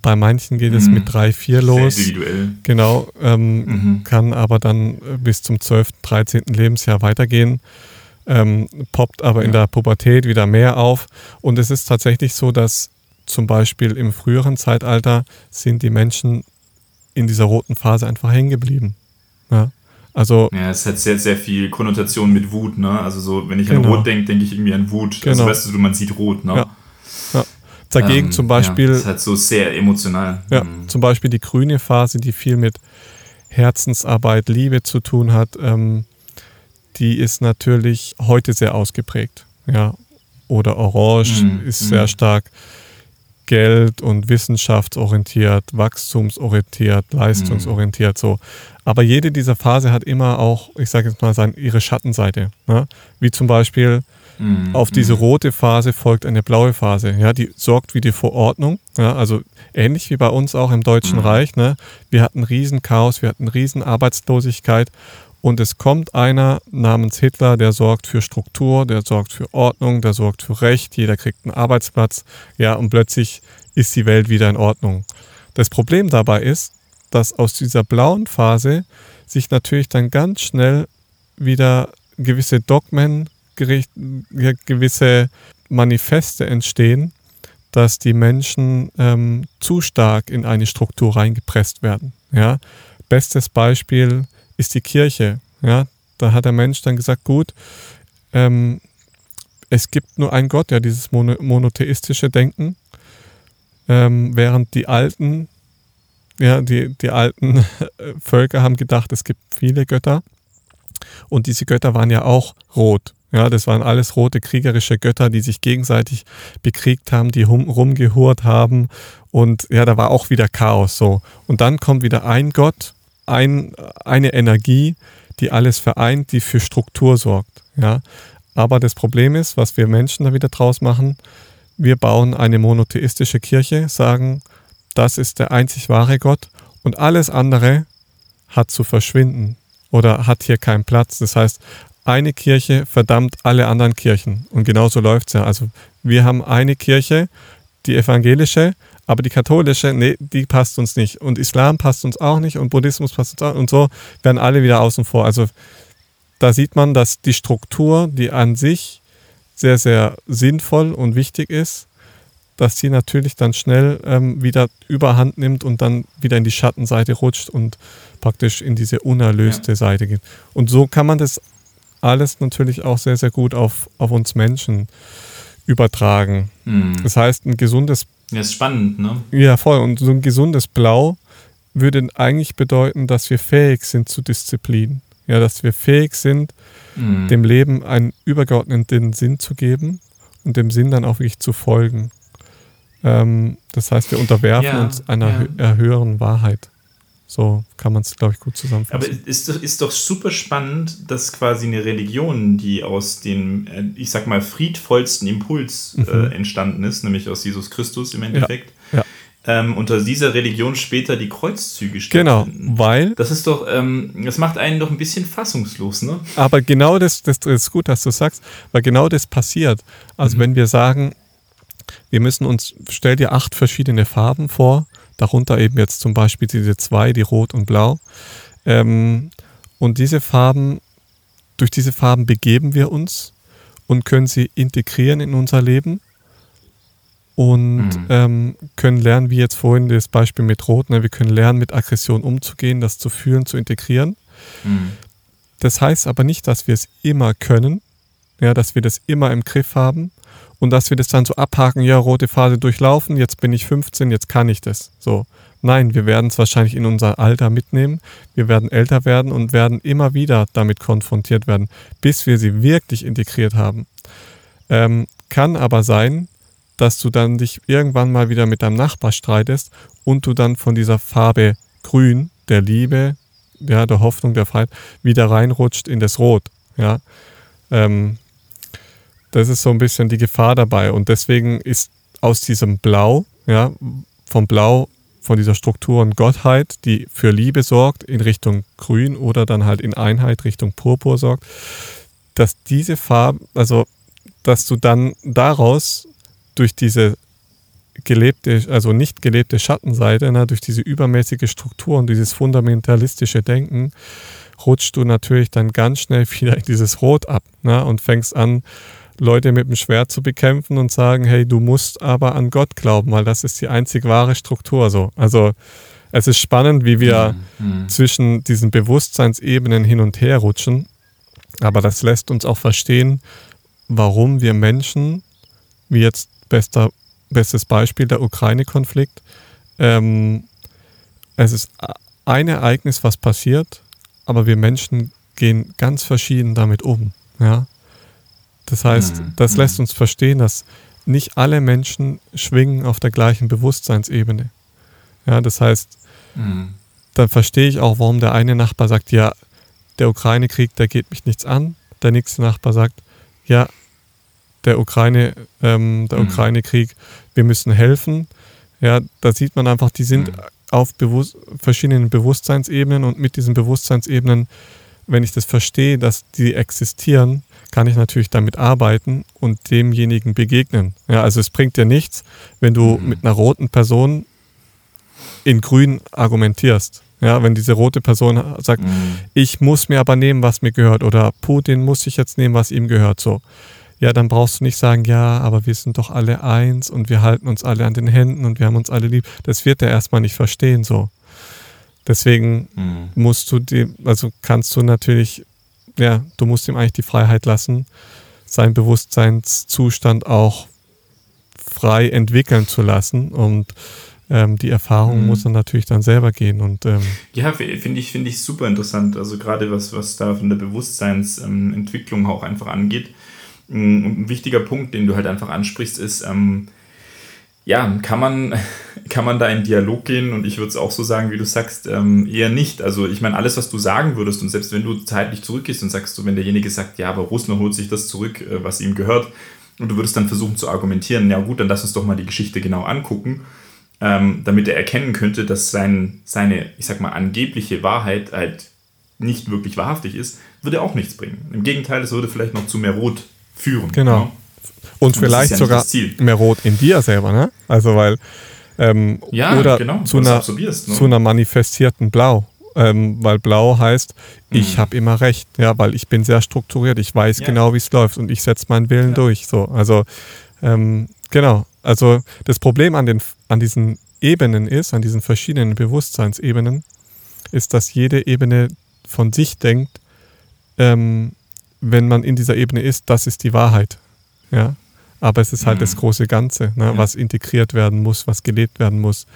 bei manchen geht es mm. mit drei, vier los. Sehr individuell. Genau, ähm, mhm. kann aber dann bis zum 12., 13. Lebensjahr weitergehen. Ähm, poppt aber ja. in der Pubertät wieder mehr auf. Und es ist tatsächlich so, dass zum Beispiel im früheren Zeitalter sind die Menschen in dieser roten Phase einfach hängen geblieben. Ja. Also, ja, es hat sehr, sehr viel Konnotation mit Wut, ne? Also so, wenn ich genau. an Rot denke, denke ich irgendwie an Wut. Also, genau. Also weißt du, man sieht Rot, ne? Ja. ja. Dagegen ähm, zum Beispiel. Ja, das ist halt so sehr emotional. Ja, mhm. zum Beispiel die grüne Phase, die viel mit Herzensarbeit, Liebe zu tun hat, ähm, die ist natürlich heute sehr ausgeprägt. Ja. Oder Orange mhm. ist sehr mhm. stark Geld- und wissenschaftsorientiert, wachstumsorientiert, leistungsorientiert, so. Aber jede dieser Phase hat immer auch, ich sage jetzt mal, sein, ihre Schattenseite. Ne? Wie zum Beispiel mhm. auf diese mhm. rote Phase folgt eine blaue Phase. Ja? Die sorgt wieder für Ordnung. Ja? Also ähnlich wie bei uns auch im Deutschen mhm. Reich. Ne? Wir hatten Riesenchaos, wir hatten Riesenarbeitslosigkeit und es kommt einer namens Hitler, der sorgt für Struktur, der sorgt für Ordnung, der sorgt für Recht, jeder kriegt einen Arbeitsplatz, ja, und plötzlich ist die Welt wieder in Ordnung. Das Problem dabei ist, dass aus dieser blauen Phase sich natürlich dann ganz schnell wieder gewisse Dogmen, gewisse Manifeste entstehen, dass die Menschen ähm, zu stark in eine Struktur reingepresst werden. Ja? Bestes Beispiel ist die Kirche. Ja, da hat der Mensch dann gesagt, gut, ähm, es gibt nur einen Gott, ja, dieses mono monotheistische Denken, ähm, während die alten, ja, die, die alten Völker haben gedacht, es gibt viele Götter und diese Götter waren ja auch rot. Ja, das waren alles rote kriegerische Götter, die sich gegenseitig bekriegt haben, die rumgehurt haben und ja, da war auch wieder Chaos so. Und dann kommt wieder ein Gott ein, eine Energie, die alles vereint, die für Struktur sorgt. Ja? Aber das Problem ist, was wir Menschen da wieder draus machen, wir bauen eine monotheistische Kirche, sagen, das ist der einzig wahre Gott und alles andere hat zu verschwinden oder hat hier keinen Platz. Das heißt, eine Kirche verdammt alle anderen Kirchen. Und genauso läuft es ja. Also wir haben eine Kirche, die evangelische, aber die katholische, nee, die passt uns nicht. Und Islam passt uns auch nicht und Buddhismus passt uns auch und so werden alle wieder außen vor. Also da sieht man, dass die Struktur, die an sich sehr, sehr sinnvoll und wichtig ist, dass sie natürlich dann schnell ähm, wieder überhand nimmt und dann wieder in die Schattenseite rutscht und praktisch in diese unerlöste ja. Seite geht. Und so kann man das alles natürlich auch sehr, sehr gut auf, auf uns Menschen übertragen. Mhm. Das heißt, ein gesundes. Ja, ist spannend, ne? Ja, voll. Und so ein gesundes Blau würde eigentlich bedeuten, dass wir fähig sind zu Disziplin. Ja, dass wir fähig sind, mhm. dem Leben einen übergeordneten Sinn zu geben und dem Sinn dann auch wirklich zu folgen. Ähm, das heißt, wir unterwerfen ja, uns einer ja. höheren Wahrheit. So kann man es, glaube ich, gut zusammenfassen. Aber ist, ist doch super spannend, dass quasi eine Religion, die aus dem, äh, ich sag mal, friedvollsten Impuls äh, mhm. entstanden ist, nämlich aus Jesus Christus im Endeffekt, ja. Ähm, unter dieser Religion später die Kreuzzüge stattfinden. Genau, weil. Das ist doch, ähm, das macht einen doch ein bisschen fassungslos, ne? Aber genau das, das, das ist gut, dass du sagst, weil genau das passiert. Also, mhm. wenn wir sagen, wir müssen uns, stell dir acht verschiedene Farben vor, darunter eben jetzt zum Beispiel diese zwei, die Rot und Blau. Ähm, und diese Farben, durch diese Farben begeben wir uns und können sie integrieren in unser Leben und mhm. ähm, können lernen, wie jetzt vorhin das Beispiel mit Rot, ne, wir können lernen, mit Aggression umzugehen, das zu fühlen, zu integrieren. Mhm. Das heißt aber nicht, dass wir es immer können, ja, dass wir das immer im Griff haben und dass wir das dann so abhaken, ja, rote Phase durchlaufen, jetzt bin ich 15, jetzt kann ich das. So. Nein, wir werden es wahrscheinlich in unser Alter mitnehmen. Wir werden älter werden und werden immer wieder damit konfrontiert werden, bis wir sie wirklich integriert haben. Ähm, kann aber sein, dass du dann dich irgendwann mal wieder mit deinem Nachbar streitest und du dann von dieser Farbe Grün, der Liebe, ja, der Hoffnung, der Freiheit, wieder reinrutscht in das Rot. Ja. Ähm, das ist so ein bisschen die Gefahr dabei. Und deswegen ist aus diesem Blau, ja, vom Blau, von dieser Struktur und Gottheit, die für Liebe sorgt, in Richtung Grün oder dann halt in Einheit Richtung Purpur sorgt, dass diese Farbe, also dass du dann daraus durch diese gelebte, also nicht gelebte Schattenseite, na, durch diese übermäßige Struktur und dieses fundamentalistische Denken, rutschst du natürlich dann ganz schnell wieder in dieses Rot ab na, und fängst an, Leute mit dem Schwert zu bekämpfen und sagen, hey, du musst aber an Gott glauben, weil das ist die einzig wahre Struktur so. Also es ist spannend, wie wir mhm. mhm. zwischen diesen Bewusstseinsebenen hin und her rutschen, aber das lässt uns auch verstehen, warum wir Menschen, wie jetzt bester, bestes Beispiel der Ukraine-Konflikt, ähm, es ist ein Ereignis, was passiert, aber wir Menschen gehen ganz verschieden damit um. Ja? Das heißt, mhm. das lässt mhm. uns verstehen, dass nicht alle Menschen schwingen auf der gleichen Bewusstseinsebene. Ja, das heißt, mhm. dann verstehe ich auch, warum der eine Nachbar sagt, ja, der Ukraine-Krieg, der geht mich nichts an. Der nächste Nachbar sagt, ja, der Ukraine, ähm, der mhm. Ukraine-Krieg, wir müssen helfen. Ja, da sieht man einfach, die sind mhm. auf bewusst, verschiedenen Bewusstseinsebenen und mit diesen Bewusstseinsebenen, wenn ich das verstehe, dass die existieren, kann ich natürlich damit arbeiten und demjenigen begegnen. Ja, also es bringt dir nichts, wenn du mhm. mit einer roten Person in grün argumentierst. Ja, wenn diese rote Person sagt, mhm. ich muss mir aber nehmen, was mir gehört oder Putin muss ich jetzt nehmen, was ihm gehört, so. Ja, dann brauchst du nicht sagen, ja, aber wir sind doch alle eins und wir halten uns alle an den Händen und wir haben uns alle lieb. Das wird er erstmal nicht verstehen, so. Deswegen mhm. musst du die, also kannst du natürlich ja, du musst ihm eigentlich die Freiheit lassen, seinen Bewusstseinszustand auch frei entwickeln zu lassen und ähm, die Erfahrung mhm. muss er natürlich dann selber gehen und ähm, ja finde ich finde ich super interessant also gerade was was da von der Bewusstseinsentwicklung auch einfach angeht ein wichtiger Punkt den du halt einfach ansprichst ist ähm, ja, kann man, kann man da in Dialog gehen und ich würde es auch so sagen, wie du sagst, ähm, eher nicht. Also ich meine, alles, was du sagen würdest und selbst wenn du zeitlich zurückgehst und sagst, so, wenn derjenige sagt, ja, aber Russland holt sich das zurück, äh, was ihm gehört, und du würdest dann versuchen zu argumentieren, ja gut, dann lass uns doch mal die Geschichte genau angucken, ähm, damit er erkennen könnte, dass sein, seine, ich sag mal, angebliche Wahrheit halt nicht wirklich wahrhaftig ist, würde auch nichts bringen. Im Gegenteil, es würde vielleicht noch zu mehr Rot führen. Genau. Ja? Und, vielleicht ja sogar mehr Rot in dir selber, ne? Also weil ähm, ja, oder genau, zu, einer, ne? zu einer manifestierten Blau. ähm, weil blau heißt, ich Mhm. habe immer recht, ja, weil ich bin sehr strukturiert, ich weiß Ja. genau, wie es läuft und ich setze meinen Willen Ja. durch. So, also ähm, genau. Also das Problem an den an diesen Ebenen ist, an diesen verschiedenen Bewusstseinsebenen, ist, dass jede Ebene von sich denkt, ähm, wenn man in dieser Ebene ist, das ist die Wahrheit. Ja. Aber es ist halt Mhm. das große Ganze, ne, Ja. was integriert werden muss, was gelebt werden muss.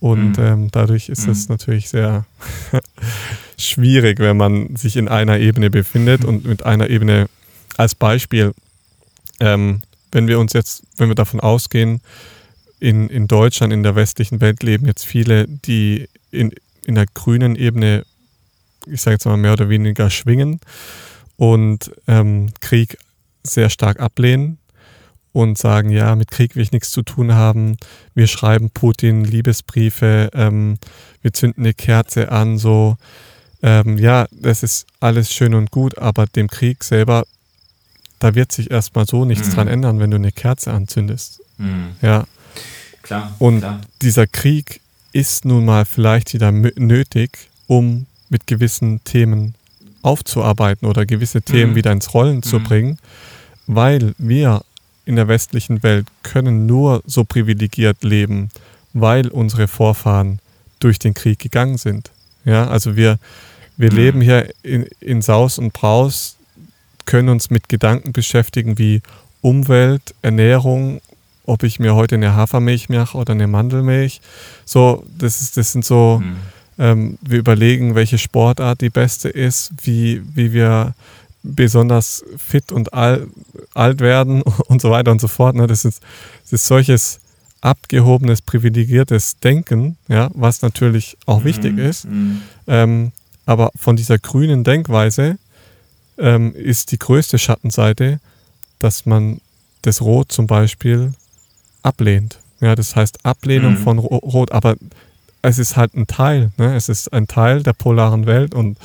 Und Mhm. ähm, dadurch ist es Mhm. natürlich sehr schwierig, wenn man sich in einer Ebene befindet und mit einer Ebene als Beispiel, ähm, wenn wir uns jetzt, wenn wir davon ausgehen, in, in Deutschland, in der westlichen Welt leben jetzt viele, die in, in der grünen Ebene, ich sage jetzt mal mehr oder weniger schwingen und ähm, Krieg sehr stark ablehnen und sagen, ja, mit Krieg will ich nichts zu tun haben. Wir schreiben Putin Liebesbriefe, ähm, wir zünden eine Kerze an, so. Ähm, ja, das ist alles schön und gut, aber dem Krieg selber, da wird sich erstmal so nichts Mhm. dran ändern, wenn du eine Kerze anzündest. Mhm. Ja, Klar. Und- klar. dieser Krieg ist nun mal vielleicht wieder nötig, um mit gewissen Themen aufzuarbeiten oder gewisse Themen Mhm. wieder ins Rollen zu Mhm. bringen, weil wir in der westlichen Welt können nur so privilegiert leben, weil unsere Vorfahren durch den Krieg gegangen sind. Ja, also wir, wir Mhm. leben hier in, in Saus und Braus, können uns mit Gedanken beschäftigen wie Umwelt, Ernährung, ob ich mir heute eine Hafermilch mache oder eine Mandelmilch. So, das, ist, das sind so, Mhm. ähm, wir überlegen, welche Sportart die beste ist, wie, wie wir besonders fit und al, alt werden und so weiter und so fort. Ne? Das, ist, das ist solches abgehobenes, privilegiertes Denken, ja, was natürlich auch wichtig Mhm. ist. Mhm. Ähm, aber von dieser grünen Denkweise ähm, ist die größte Schattenseite, dass man das Rot zum Beispiel ablehnt. Ja, das heißt Ablehnung Mhm. von Ro Rot, aber es ist halt ein Teil. Ne? Es ist ein Teil der polaren Welt und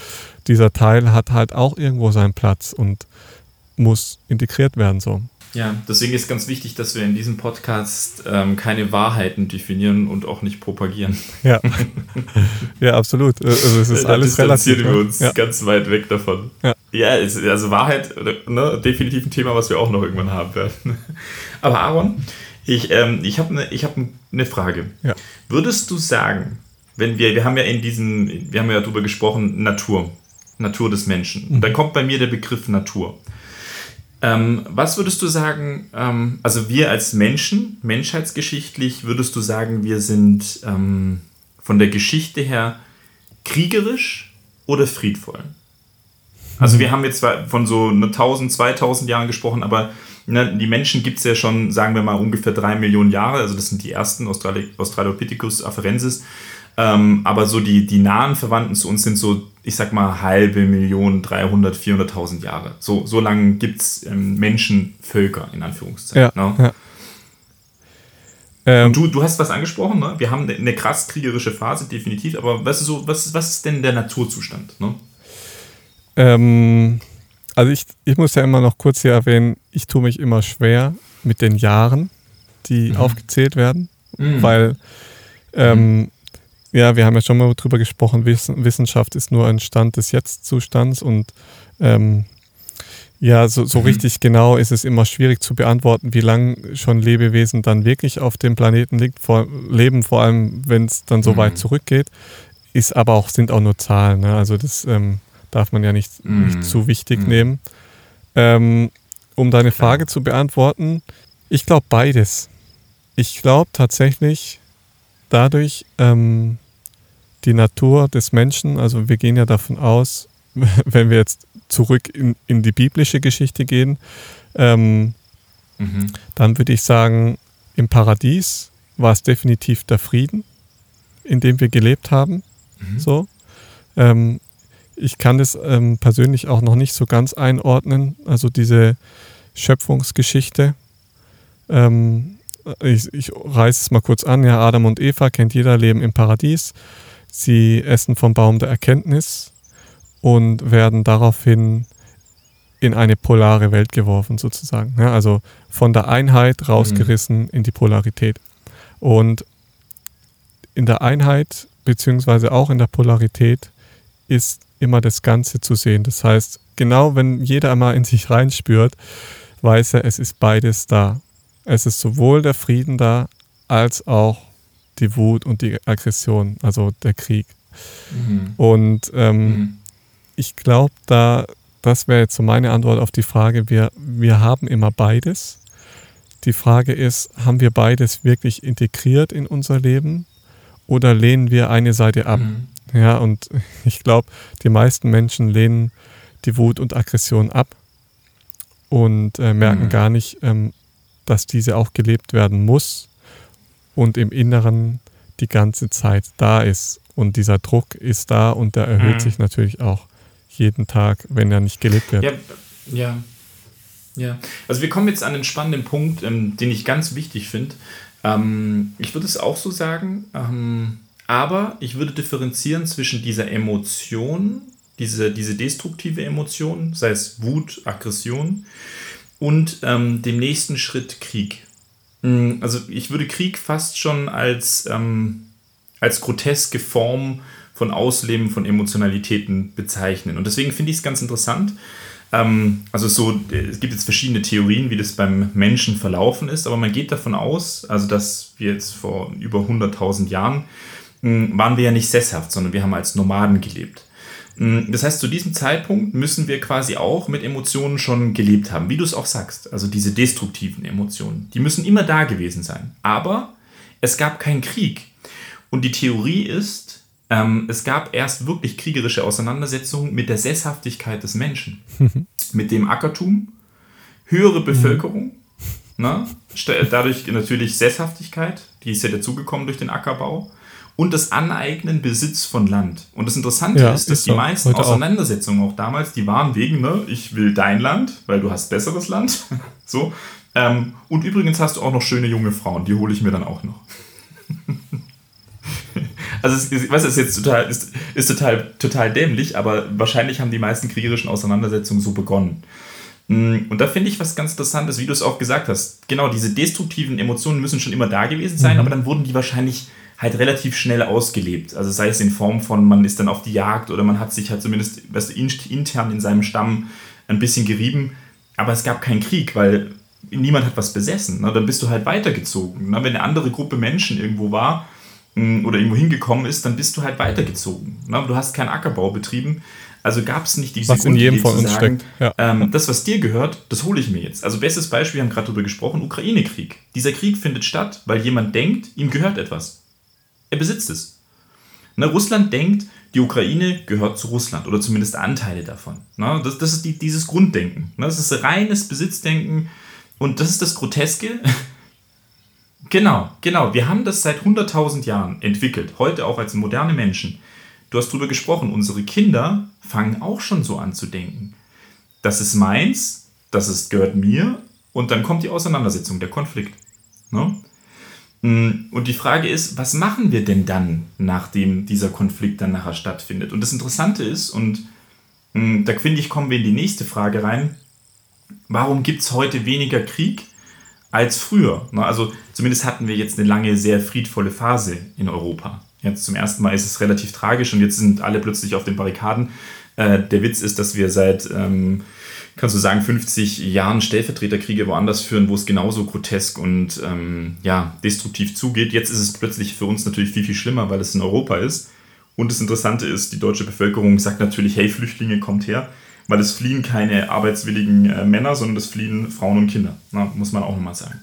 dieser Teil hat halt auch irgendwo seinen Platz und muss integriert werden so. Ja, deswegen ist ganz wichtig, dass wir in diesem Podcast ähm, keine Wahrheiten definieren und auch nicht propagieren. Ja, ja absolut. Also es ist Da alles relativ. wir uns Ja. ganz weit weg davon. Ja. ja also Wahrheit, ne, definitiv ein Thema, was wir auch noch irgendwann haben werden. Aber Aaron, ich, ähm, ich habe eine hab ne Frage. Ja. Würdest du sagen, wenn wir, wir haben ja in diesem, wir haben ja darüber gesprochen, Natur, Natur des Menschen. Und dann kommt bei mir der Begriff Natur. Ähm, was würdest du sagen, ähm, also wir als Menschen, menschheitsgeschichtlich, würdest du sagen, wir sind ähm, von der Geschichte her kriegerisch oder friedvoll? Also wir haben jetzt von so ne 1000, 2000 Jahren gesprochen, aber ne, die Menschen gibt es ja schon, sagen wir mal, ungefähr drei Millionen Jahre. Also das sind die ersten Australi Australopithecus afarensis. Ähm, aber so die, die nahen Verwandten zu uns sind so, ich sag mal, halbe Million, 300, 400.000 Jahre. So, so lange gibt es ähm, Menschenvölker, in Anführungszeichen. Ja, ne? ja. Ähm, Und du, du hast was angesprochen, ne? wir haben eine, eine krass kriegerische Phase, definitiv, aber was ist, so, was, was ist denn der Naturzustand? Ne? Ähm, also ich, ich muss ja immer noch kurz hier erwähnen, ich tue mich immer schwer mit den Jahren, die Mhm. aufgezählt werden, Mhm. weil ähm, ja, wir haben ja schon mal drüber gesprochen, Wissen, Wissenschaft ist nur ein Stand des Jetzt-Zustands und ähm, ja, so, so Mhm. richtig genau ist es immer schwierig zu beantworten, wie lange schon Lebewesen dann wirklich auf dem Planeten liegt, vor, leben, vor allem wenn es dann so Mhm. weit zurückgeht, ist aber auch, sind auch nur Zahlen. Ne? Also das ähm, darf man ja nicht, Mhm. nicht zu wichtig Mhm. nehmen. Ähm, um deine Frage zu beantworten, ich glaube beides. Ich glaube tatsächlich dadurch ähm, die Natur des Menschen, also wir gehen ja davon aus, wenn wir jetzt zurück in, in die biblische Geschichte gehen, ähm, Mhm. dann würde ich sagen, im Paradies war es definitiv der Frieden, in dem wir gelebt haben. Mhm. So. Ähm, ich kann das ähm, persönlich auch noch nicht so ganz einordnen, also diese Schöpfungsgeschichte. Ähm, ich, ich reiße es mal kurz an. Ja, Adam und Eva kennt jeder, leben im Paradies. Sie essen vom Baum der Erkenntnis und werden daraufhin in eine polare Welt geworfen, sozusagen. Ja, also von der Einheit rausgerissen in die Polarität. Und in der Einheit, beziehungsweise auch in der Polarität, ist immer das Ganze zu sehen. Das heißt, genau wenn jeder einmal in sich reinspürt, weiß er, es ist beides da. Es ist sowohl der Frieden da, als auch die Wut und die Aggression, also der Krieg. Mhm. Und ähm, mhm. ich glaube, da, das wäre jetzt so meine Antwort auf die Frage, wir, wir haben immer beides. Die Frage ist, haben wir beides wirklich integriert in unser Leben oder lehnen wir eine Seite ab? Mhm. Ja, und ich glaube, die meisten Menschen lehnen die Wut und Aggression ab und äh, merken mhm. gar nicht, ähm, dass diese auch gelebt werden muss und im Inneren die ganze Zeit da ist. Und dieser Druck ist da und der erhöht mhm. sich natürlich auch jeden Tag, wenn er nicht gelebt wird. Ja, ja. Ja, also wir kommen jetzt an einen spannenden Punkt, ähm, den ich ganz wichtig finde. Ähm, ich würde es auch so sagen, ähm, aber ich würde differenzieren zwischen dieser Emotion, diese, diese destruktive Emotion, sei es Wut, Aggression, und ähm, dem nächsten Schritt Krieg. Mm, also ich würde Krieg fast schon als, ähm, als groteske Form von Ausleben von Emotionalitäten bezeichnen. Und deswegen finde ich es ganz interessant. Ähm, also so, es gibt jetzt verschiedene Theorien, wie das beim Menschen verlaufen ist, aber man geht davon aus, also dass wir jetzt vor über 100.000 Jahren mh, mm, waren wir ja nicht sesshaft, sondern wir haben als Nomaden gelebt. Mm, das heißt, zu diesem Zeitpunkt müssen wir quasi auch mit Emotionen schon gelebt haben, wie du es auch sagst. Also diese destruktiven Emotionen, die müssen immer da gewesen sein. Aber es gab keinen Krieg. Und die Theorie ist, ähm, es gab erst wirklich kriegerische Auseinandersetzungen mit der Sesshaftigkeit des Menschen, mit dem Ackertum, höhere mhm. Bevölkerung, ne? dadurch natürlich Sesshaftigkeit, die ist ja dazugekommen durch den Ackerbau und das Aneignen Besitz von Land. Und das Interessante ja, ist, dass ist die so. meisten Heute Auseinandersetzungen auch. auch. damals, die waren wegen, ne, ich will dein Land, weil du hast besseres Land. so. Ähm, und übrigens hast du auch noch schöne junge Frauen, die hole ich mir dann auch noch. also es, ich weiß, es ist jetzt total, ist, ist total, total dämlich, aber wahrscheinlich haben die meisten kriegerischen Auseinandersetzungen so begonnen. Mm, und da finde ich was ganz Interessantes, wie du es auch gesagt hast. Genau, diese destruktiven Emotionen müssen schon immer da gewesen sein, mhm. aber dann wurden die wahrscheinlich halt relativ schnell ausgelebt. Also sei es in Form von, man ist dann auf die Jagd oder man hat sich halt zumindest weißt du, intern in seinem Stamm ein bisschen gerieben. Aber es gab keinen Krieg, weil niemand hat was besessen. Ne? Dann bist du halt weitergezogen. Ne? Wenn eine andere Gruppe Menschen irgendwo war mm, oder irgendwo hingekommen ist, dann bist du halt weitergezogen. Ne? Du hast keinen Ackerbau betrieben. Also gab es nicht diese was in jedem von uns sagen, steckt. Ja. Ähm, das, was dir gehört, das hole ich mir jetzt. Also bestes Beispiel, wir haben gerade darüber gesprochen, Ukraine-Krieg. Dieser Krieg findet statt, weil jemand denkt, ihm gehört etwas. Er besitzt es. Ne, Russland denkt, die Ukraine gehört zu Russland oder zumindest Anteile davon. Ne, das, das ist die, dieses Grunddenken. Ne, das ist reines Besitzdenken und das ist das Groteske. genau, genau. Wir haben das seit 100.000 Jahren entwickelt, heute auch als moderne Menschen. Du hast darüber gesprochen, unsere Kinder fangen auch schon so an zu denken. Das ist meins, das ist, gehört mir und dann kommt die Auseinandersetzung, der Konflikt. Ne? Mm, und die Frage ist, was machen wir denn dann, nachdem dieser Konflikt dann nachher stattfindet? Und das Interessante ist, und mm, da finde ich, kommen wir in die nächste Frage rein, warum gibt es heute weniger Krieg als früher? Also zumindest hatten wir jetzt eine lange, sehr friedvolle Phase in Europa. Jetzt zum ersten Mal ist es relativ tragisch und jetzt sind alle plötzlich auf den Barrikaden. Äh, der Witz ist, dass wir seit... Ähm, kannst du sagen, 50 Jahren Stellvertreterkriege woanders führen, wo es genauso grotesk und ähm, ja, destruktiv zugeht. Jetzt ist es plötzlich für uns natürlich viel, viel schlimmer, weil es in Europa ist. Und das Interessante ist, die deutsche Bevölkerung sagt natürlich, hey, Flüchtlinge, kommt her, weil es fliehen keine arbeitswilligen äh, Männer, sondern es fliehen Frauen und Kinder. Na, muss man auch nochmal sagen.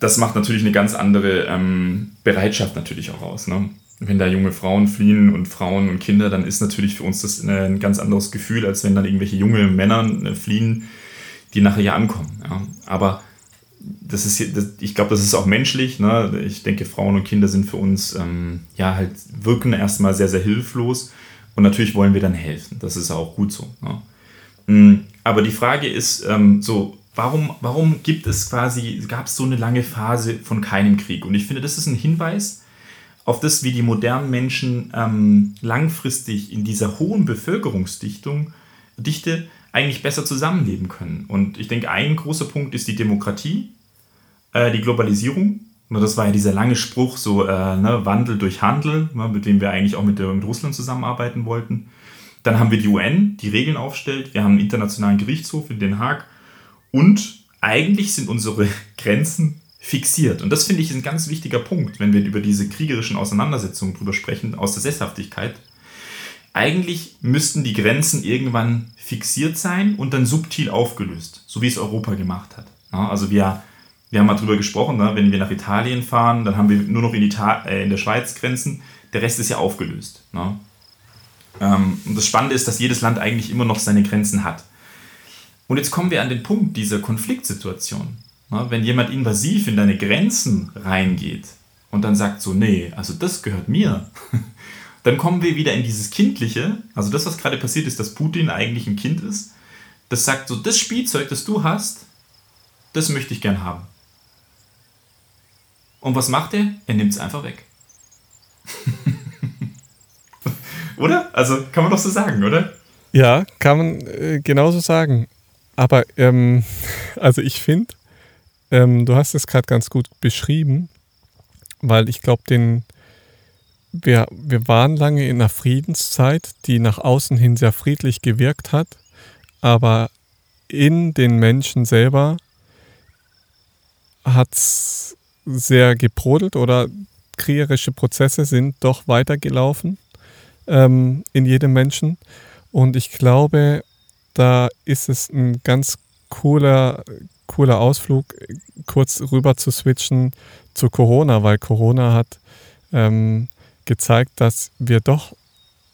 Das macht natürlich eine ganz andere ähm, Bereitschaft natürlich auch aus. Ne? Wenn da junge Frauen fliehen und Frauen und Kinder, dann ist natürlich für uns das ein ganz anderes Gefühl, als wenn dann irgendwelche junge Männer äh, fliehen, die nachher ja ankommen. Ja. Aber das ist, das, ich glaube, das ist auch menschlich. Ne? Ich denke, Frauen und Kinder sind für uns, ähm, ja, halt wirken erstmal sehr, sehr hilflos. Und natürlich wollen wir dann helfen. Das ist auch gut so. Ne? Mm, aber die Frage ist ähm, so, warum, warum gibt es quasi, gab es so eine lange Phase von keinem Krieg? Und ich finde, das ist ein Hinweis, auf das, wie die modernen Menschen ähm, langfristig in dieser hohen Bevölkerungsdichtung Dichte eigentlich besser zusammenleben können. Und ich denke, ein großer Punkt ist die Demokratie, äh, die Globalisierung Das war ja dieser lange Spruch, so äh, ne, Wandel durch Handel, ne, mit dem wir eigentlich auch mit, mit Russland zusammenarbeiten wollten. Dann haben wir die UN, die Regeln aufstellt. Wir haben einen internationalen Gerichtshof in Den Haag. Und eigentlich sind unsere Grenzen fixiert. Und das finde ich ein ganz wichtiger Punkt, wenn wir über diese kriegerischen Auseinandersetzungen drüber sprechen, aus der Sesshaftigkeit. Eigentlich müssten die Grenzen irgendwann fixiert sein und dann subtil aufgelöst, so wie es Europa gemacht hat. Also wir, wir haben mal drüber gesprochen, ne? wenn wir nach Italien fahren, dann haben wir nur noch in, Ita äh, in der Schweiz Grenzen, der Rest ist ja aufgelöst. Ne? Ähm, und das Spannende ist, dass jedes Land eigentlich immer noch seine Grenzen hat. Und jetzt kommen wir an den Punkt dieser Konfliktsituation. Wenn jemand invasiv in deine Grenzen reingeht und dann sagt so, nee, also das gehört mir, dann kommen wir wieder in dieses Kindliche. Also das, was gerade passiert ist, dass Putin eigentlich ein Kind ist, das sagt so, das Spielzeug, das du hast, das möchte ich gern haben. Und was macht er? Er nimmt es einfach weg. oder? Also kann man doch so sagen, oder? Ja, kann man äh, genauso sagen. Aber ähm, also ich finde, ähm, du hast es gerade ganz gut beschrieben, weil ich glaube, den wir, wir waren lange in einer Friedenszeit, die nach außen hin sehr friedlich gewirkt hat, aber in den Menschen selber hat es sehr gebrodelt oder kriegerische Prozesse sind doch weitergelaufen ähm, in jedem Menschen. Und ich glaube, da ist es ein ganz cooler, cooler Ausflug, kurz rüber zu switchen zu Corona, weil Corona hat ähm, gezeigt, dass wir doch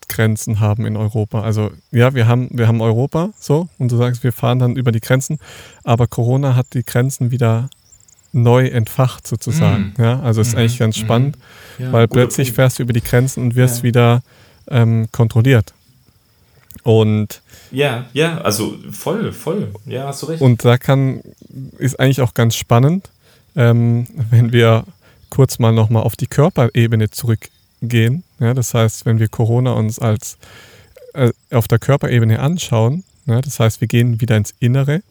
Grenzen haben in Europa. Also ja, wir haben, wir haben Europa so und du sagst, wir fahren dann über die Grenzen, aber Corona hat die Grenzen wieder neu entfacht sozusagen. Mm. Ja, also ist mm eigentlich ganz mm spannend, ja, weil plötzlich Punkt. fährst du über die Grenzen und wirst ja. wieder ähm, kontrolliert. Und ja, ja, also voll, voll, ja, hast du recht. Und da kann, ist eigentlich auch ganz spannend, ähm, wenn wir kurz mal nochmal auf die Körperebene zurückgehen. Ja, das heißt, wenn wir Corona uns als äh, auf der Körperebene anschauen, ja, das heißt, wir gehen wieder ins Innere.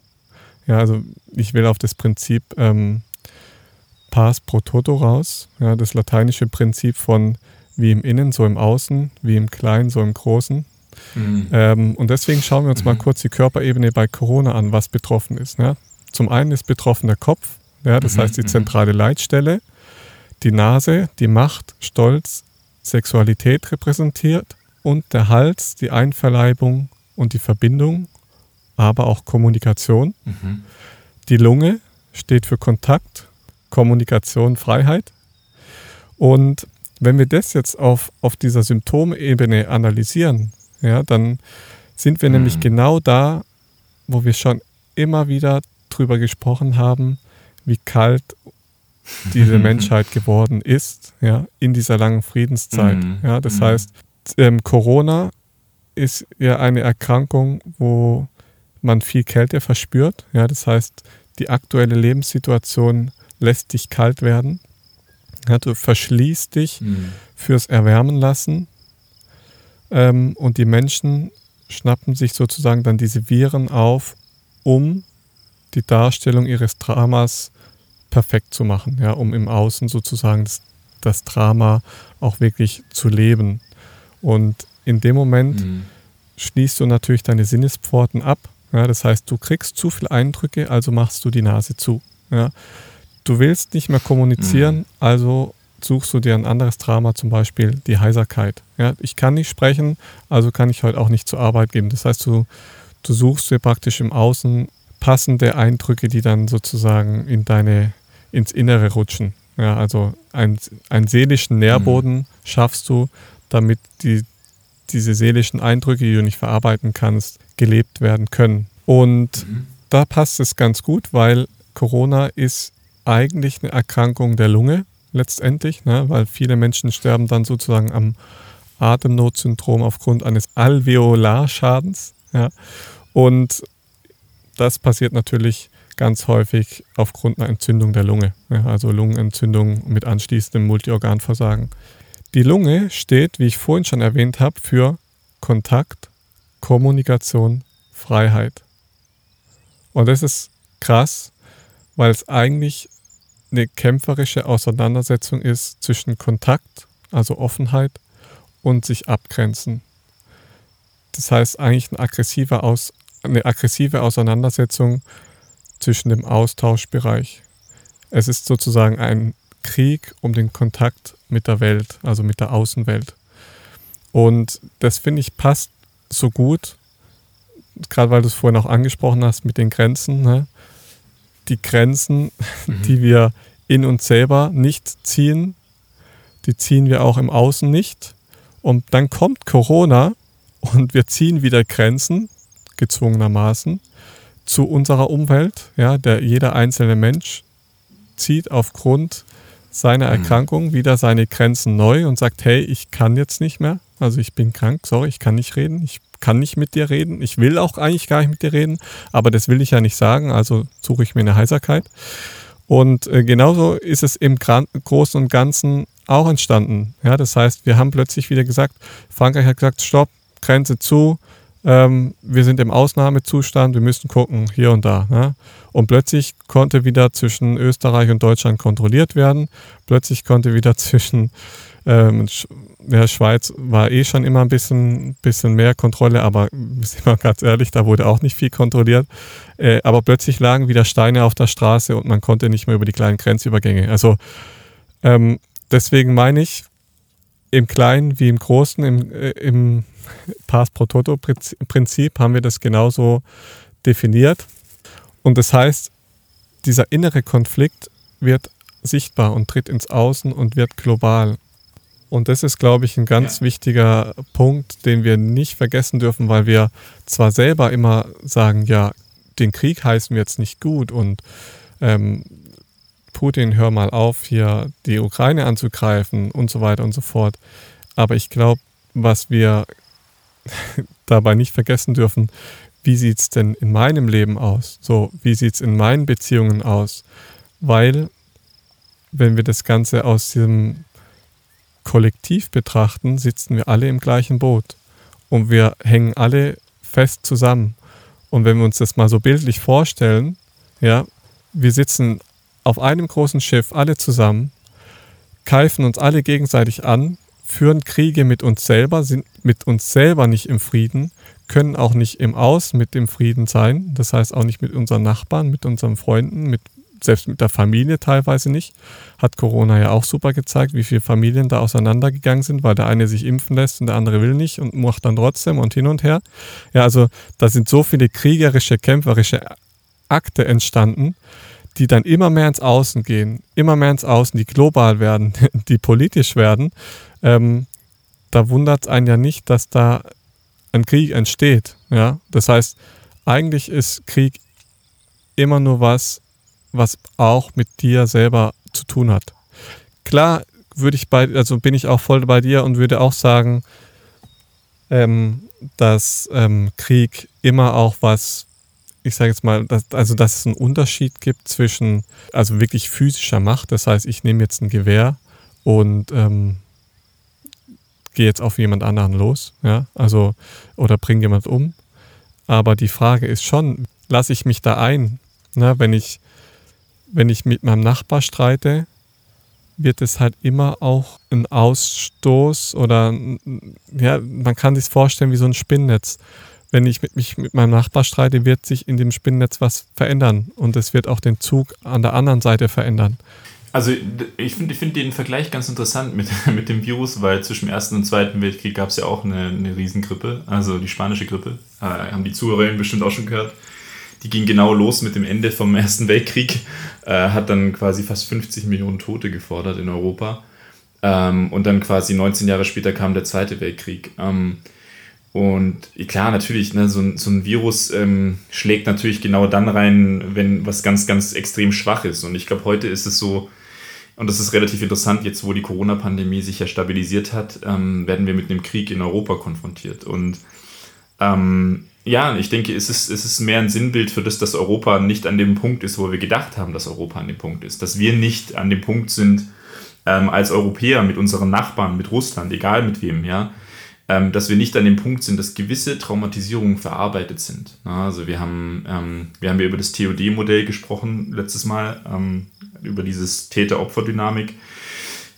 Ja, also ich will auf das Prinzip ähm, Pars pro toto raus, ja, das lateinische Prinzip von wie im Innen, so im Außen, wie im Kleinen, so im Großen. Mhm. Ähm, und deswegen schauen wir uns mhm. mal kurz die Körperebene bei Corona an, was betroffen ist. Ne? Zum einen ist betroffen der Kopf, ja, das mhm. heißt die mhm. zentrale Leitstelle, die Nase, die Macht, Stolz, Sexualität repräsentiert und der Hals, die Einverleibung und die Verbindung, aber auch Kommunikation. Mhm. Die Lunge steht für Kontakt, Kommunikation, Freiheit. Und wenn wir das jetzt auf, auf dieser Symptomebene analysieren, ja, dann sind wir mhm. nämlich genau da, wo wir schon immer wieder drüber gesprochen haben, wie kalt diese Menschheit geworden ist, ja, in dieser langen Friedenszeit. Mhm. Ja, das mhm. heißt, ähm, Corona ist ja eine Erkrankung, wo man viel Kälte verspürt. Ja, das heißt, die aktuelle Lebenssituation lässt dich kalt werden. Ja, du verschließt dich mhm. fürs Erwärmen lassen. Ähm, und die Menschen schnappen sich sozusagen dann diese Viren auf, um die Darstellung ihres Dramas perfekt zu machen, ja, um im Außen sozusagen das, das Drama auch wirklich zu leben. Und in dem Moment mhm. schließt du natürlich deine Sinnespforten ab. Ja, das heißt, du kriegst zu viele Eindrücke, also machst du die Nase zu. Ja. Du willst nicht mehr kommunizieren, mhm. also suchst du dir ein anderes Drama, zum Beispiel die Heiserkeit. Ja, ich kann nicht sprechen, also kann ich heute auch nicht zur Arbeit gehen. Das heißt, du, du suchst dir praktisch im Außen passende Eindrücke, die dann sozusagen in deine, ins Innere rutschen. Ja, also ein, einen seelischen Nährboden mhm. schaffst du, damit die, diese seelischen Eindrücke, die du nicht verarbeiten kannst, gelebt werden können. Und mhm. da passt es ganz gut, weil Corona ist eigentlich eine Erkrankung der Lunge letztendlich, ne? weil viele Menschen sterben dann sozusagen am Atemnotsyndrom aufgrund eines Alveolarschadens. Ja? Und das passiert natürlich ganz häufig aufgrund einer Entzündung der Lunge, ja? also Lungenentzündung mit anschließendem Multiorganversagen. Die Lunge steht, wie ich vorhin schon erwähnt habe, für Kontakt, Kommunikation, Freiheit. Und das ist krass, weil es eigentlich eine kämpferische Auseinandersetzung ist zwischen Kontakt, also Offenheit, und sich abgrenzen. Das heißt eigentlich eine aggressive, Aus, eine aggressive Auseinandersetzung zwischen dem Austauschbereich. Es ist sozusagen ein Krieg um den Kontakt mit der Welt, also mit der Außenwelt. Und das finde ich passt so gut, gerade weil du es vorhin auch angesprochen hast mit den Grenzen. Ne? Die Grenzen, mhm. die wir in uns selber nicht ziehen, die ziehen wir auch im Außen nicht. Und dann kommt Corona und wir ziehen wieder Grenzen, gezwungenermaßen, zu unserer Umwelt. Ja, der, jeder einzelne Mensch zieht aufgrund seiner mhm. Erkrankung wieder seine Grenzen neu und sagt, hey, ich kann jetzt nicht mehr. Also ich bin krank, sorry, ich kann nicht reden, ich kann nicht mit dir reden, ich will auch eigentlich gar nicht mit dir reden, aber das will ich ja nicht sagen, also suche ich mir eine Heiserkeit. Und äh, genauso ist es im Großen und Ganzen auch entstanden. Ja, das heißt, wir haben plötzlich wieder gesagt, Frankreich hat gesagt, stopp, Grenze zu, ähm, wir sind im Ausnahmezustand, wir müssen gucken, hier und da. Ja. Und plötzlich konnte wieder zwischen Österreich und Deutschland kontrolliert werden. Plötzlich konnte wieder zwischen ähm, ja, Schweiz war eh schon immer ein bisschen, bisschen mehr Kontrolle, aber sind wir ganz ehrlich, da wurde auch nicht viel kontrolliert. Äh, aber plötzlich lagen wieder Steine auf der Straße und man konnte nicht mehr über die kleinen Grenzübergänge. Also ähm, deswegen meine ich, im Kleinen wie im Großen, im, äh, im Pass pro Toto Prinzip haben wir das genauso definiert. Und das heißt, dieser innere Konflikt wird sichtbar und tritt ins Außen und wird global. Und das ist, glaube ich, ein ganz ja. wichtiger Punkt, den wir nicht vergessen dürfen, weil wir zwar selber immer sagen, ja, den Krieg heißen wir jetzt nicht gut und ähm, Putin, hör mal auf, hier die Ukraine anzugreifen und so weiter und so fort. Aber ich glaube, was wir dabei nicht vergessen dürfen, wie sieht es denn in meinem Leben aus? So, wie sieht es in meinen Beziehungen aus? Weil, wenn wir das Ganze aus diesem Kollektiv betrachten, sitzen wir alle im gleichen Boot und wir hängen alle fest zusammen. Und wenn wir uns das mal so bildlich vorstellen, ja, wir sitzen auf einem großen Schiff alle zusammen, keifen uns alle gegenseitig an, führen Kriege mit uns selber, sind mit uns selber nicht im Frieden, können auch nicht im Aus mit dem Frieden sein, das heißt auch nicht mit unseren Nachbarn, mit unseren Freunden, mit, selbst mit der Familie teilweise nicht. Hat Corona ja auch super gezeigt, wie viele Familien da auseinandergegangen sind, weil der eine sich impfen lässt und der andere will nicht und macht dann trotzdem und hin und her. Ja, also da sind so viele kriegerische, kämpferische Akte entstanden, die dann immer mehr ins Außen gehen, immer mehr ins Außen, die global werden, die politisch werden, ähm, da wundert es einen ja nicht, dass da ein Krieg entsteht. Ja? Das heißt, eigentlich ist Krieg immer nur was, was auch mit dir selber zu tun hat. Klar würde ich bei, also bin ich auch voll bei dir und würde auch sagen, ähm, dass ähm, Krieg immer auch was ich sage jetzt mal, dass, also dass es einen Unterschied gibt zwischen, also wirklich physischer Macht, das heißt, ich nehme jetzt ein Gewehr und ähm, gehe jetzt auf jemand anderen los, ja, also, oder bringe jemand um. Aber die Frage ist schon, lasse ich mich da ein? Na, wenn ich, wenn ich mit meinem Nachbar streite, wird es halt immer auch ein Ausstoß oder ja, man kann sich vorstellen wie so ein Spinnnetz wenn ich mit, mich mit meinem Nachbar streite, wird sich in dem Spinnennetz was verändern und es wird auch den Zug an der anderen Seite verändern. Also ich finde ich find den Vergleich ganz interessant mit, mit dem Virus, weil zwischen dem Ersten und Zweiten Weltkrieg gab es ja auch eine, eine Riesengrippe, also die spanische Grippe. Äh, haben die Zuhörerinnen bestimmt auch schon gehört. Die ging genau los mit dem Ende vom Ersten Weltkrieg, äh, hat dann quasi fast 50 Millionen Tote gefordert in Europa. Ähm, und dann quasi 19 Jahre später kam der Zweite Weltkrieg. Ähm, und klar, natürlich, ne, so, ein, so ein Virus ähm, schlägt natürlich genau dann rein, wenn was ganz, ganz extrem schwach ist. Und ich glaube, heute ist es so, und das ist relativ interessant, jetzt wo die Corona-Pandemie sich ja stabilisiert hat, ähm, werden wir mit einem Krieg in Europa konfrontiert. Und ähm, ja, ich denke, es ist, es ist mehr ein Sinnbild für das, dass Europa nicht an dem Punkt ist, wo wir gedacht haben, dass Europa an dem Punkt ist. Dass wir nicht an dem Punkt sind, ähm, als Europäer mit unseren Nachbarn, mit Russland, egal mit wem, ja, ähm, dass wir nicht an dem Punkt sind, dass gewisse Traumatisierungen verarbeitet sind. also wir haben, ähm, wir haben ja über das TOD-Modell gesprochen letztes Mal, ähm, über dieses Täter-Opfer-Dynamik.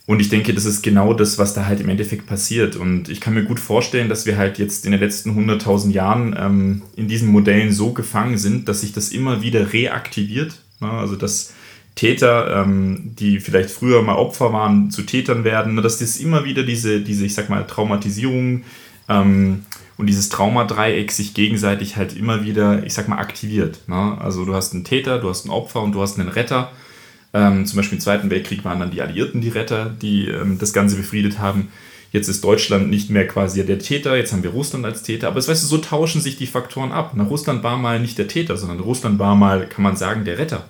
Und ich denke, das ist genau das, was da halt im Endeffekt passiert. Und ich kann mir gut vorstellen, dass wir halt jetzt in den letzten 100.000 Jahren ähm, in diesen Modellen so gefangen sind, dass sich das immer wieder reaktiviert. Ne? Also dass Täter, ähm, die vielleicht früher mal Opfer waren, zu Tätern werden, ne? dass das immer wieder diese, diese ich sag mal, Traumatisierung ähm, und dieses Traumadreieck sich gegenseitig halt immer wieder, ich sag mal, aktiviert. Ne? Also du hast einen Täter, du hast ein Opfer und du hast einen Retter. Ähm, zum Beispiel im Zweiten Weltkrieg waren dann die Alliierten die Retter, die ähm, das Ganze befriedet haben. Jetzt ist Deutschland nicht mehr quasi der Täter, jetzt haben wir Russland als Täter. Aber es, weißt du, so tauschen sich die Faktoren ab. Na, Russland war mal nicht der Täter, sondern Russland war mal, kann man sagen, der Retter.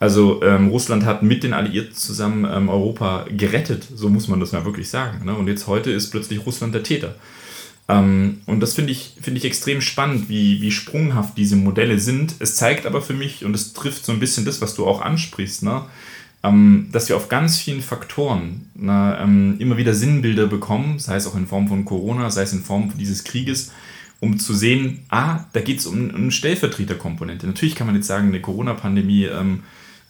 Also ähm, Russland hat mit den Alliierten zusammen ähm, Europa gerettet, so muss man das mal wirklich sagen. Ne? Und jetzt heute ist plötzlich Russland der Täter. Ähm, und das finde ich, find ich extrem spannend, wie, wie sprunghaft diese Modelle sind. Es zeigt aber für mich, und es trifft so ein bisschen das, was du auch ansprichst, ne? Ähm, dass wir auf ganz vielen Faktoren ne, ähm, immer wieder Sinnbilder bekommen, sei es auch in Form von Corona, sei es in Form dieses Krieges, um zu sehen, ah, da geht es um, um eine Stellvertreterkomponente. Natürlich kann man jetzt sagen, eine Corona-Pandemie ähm,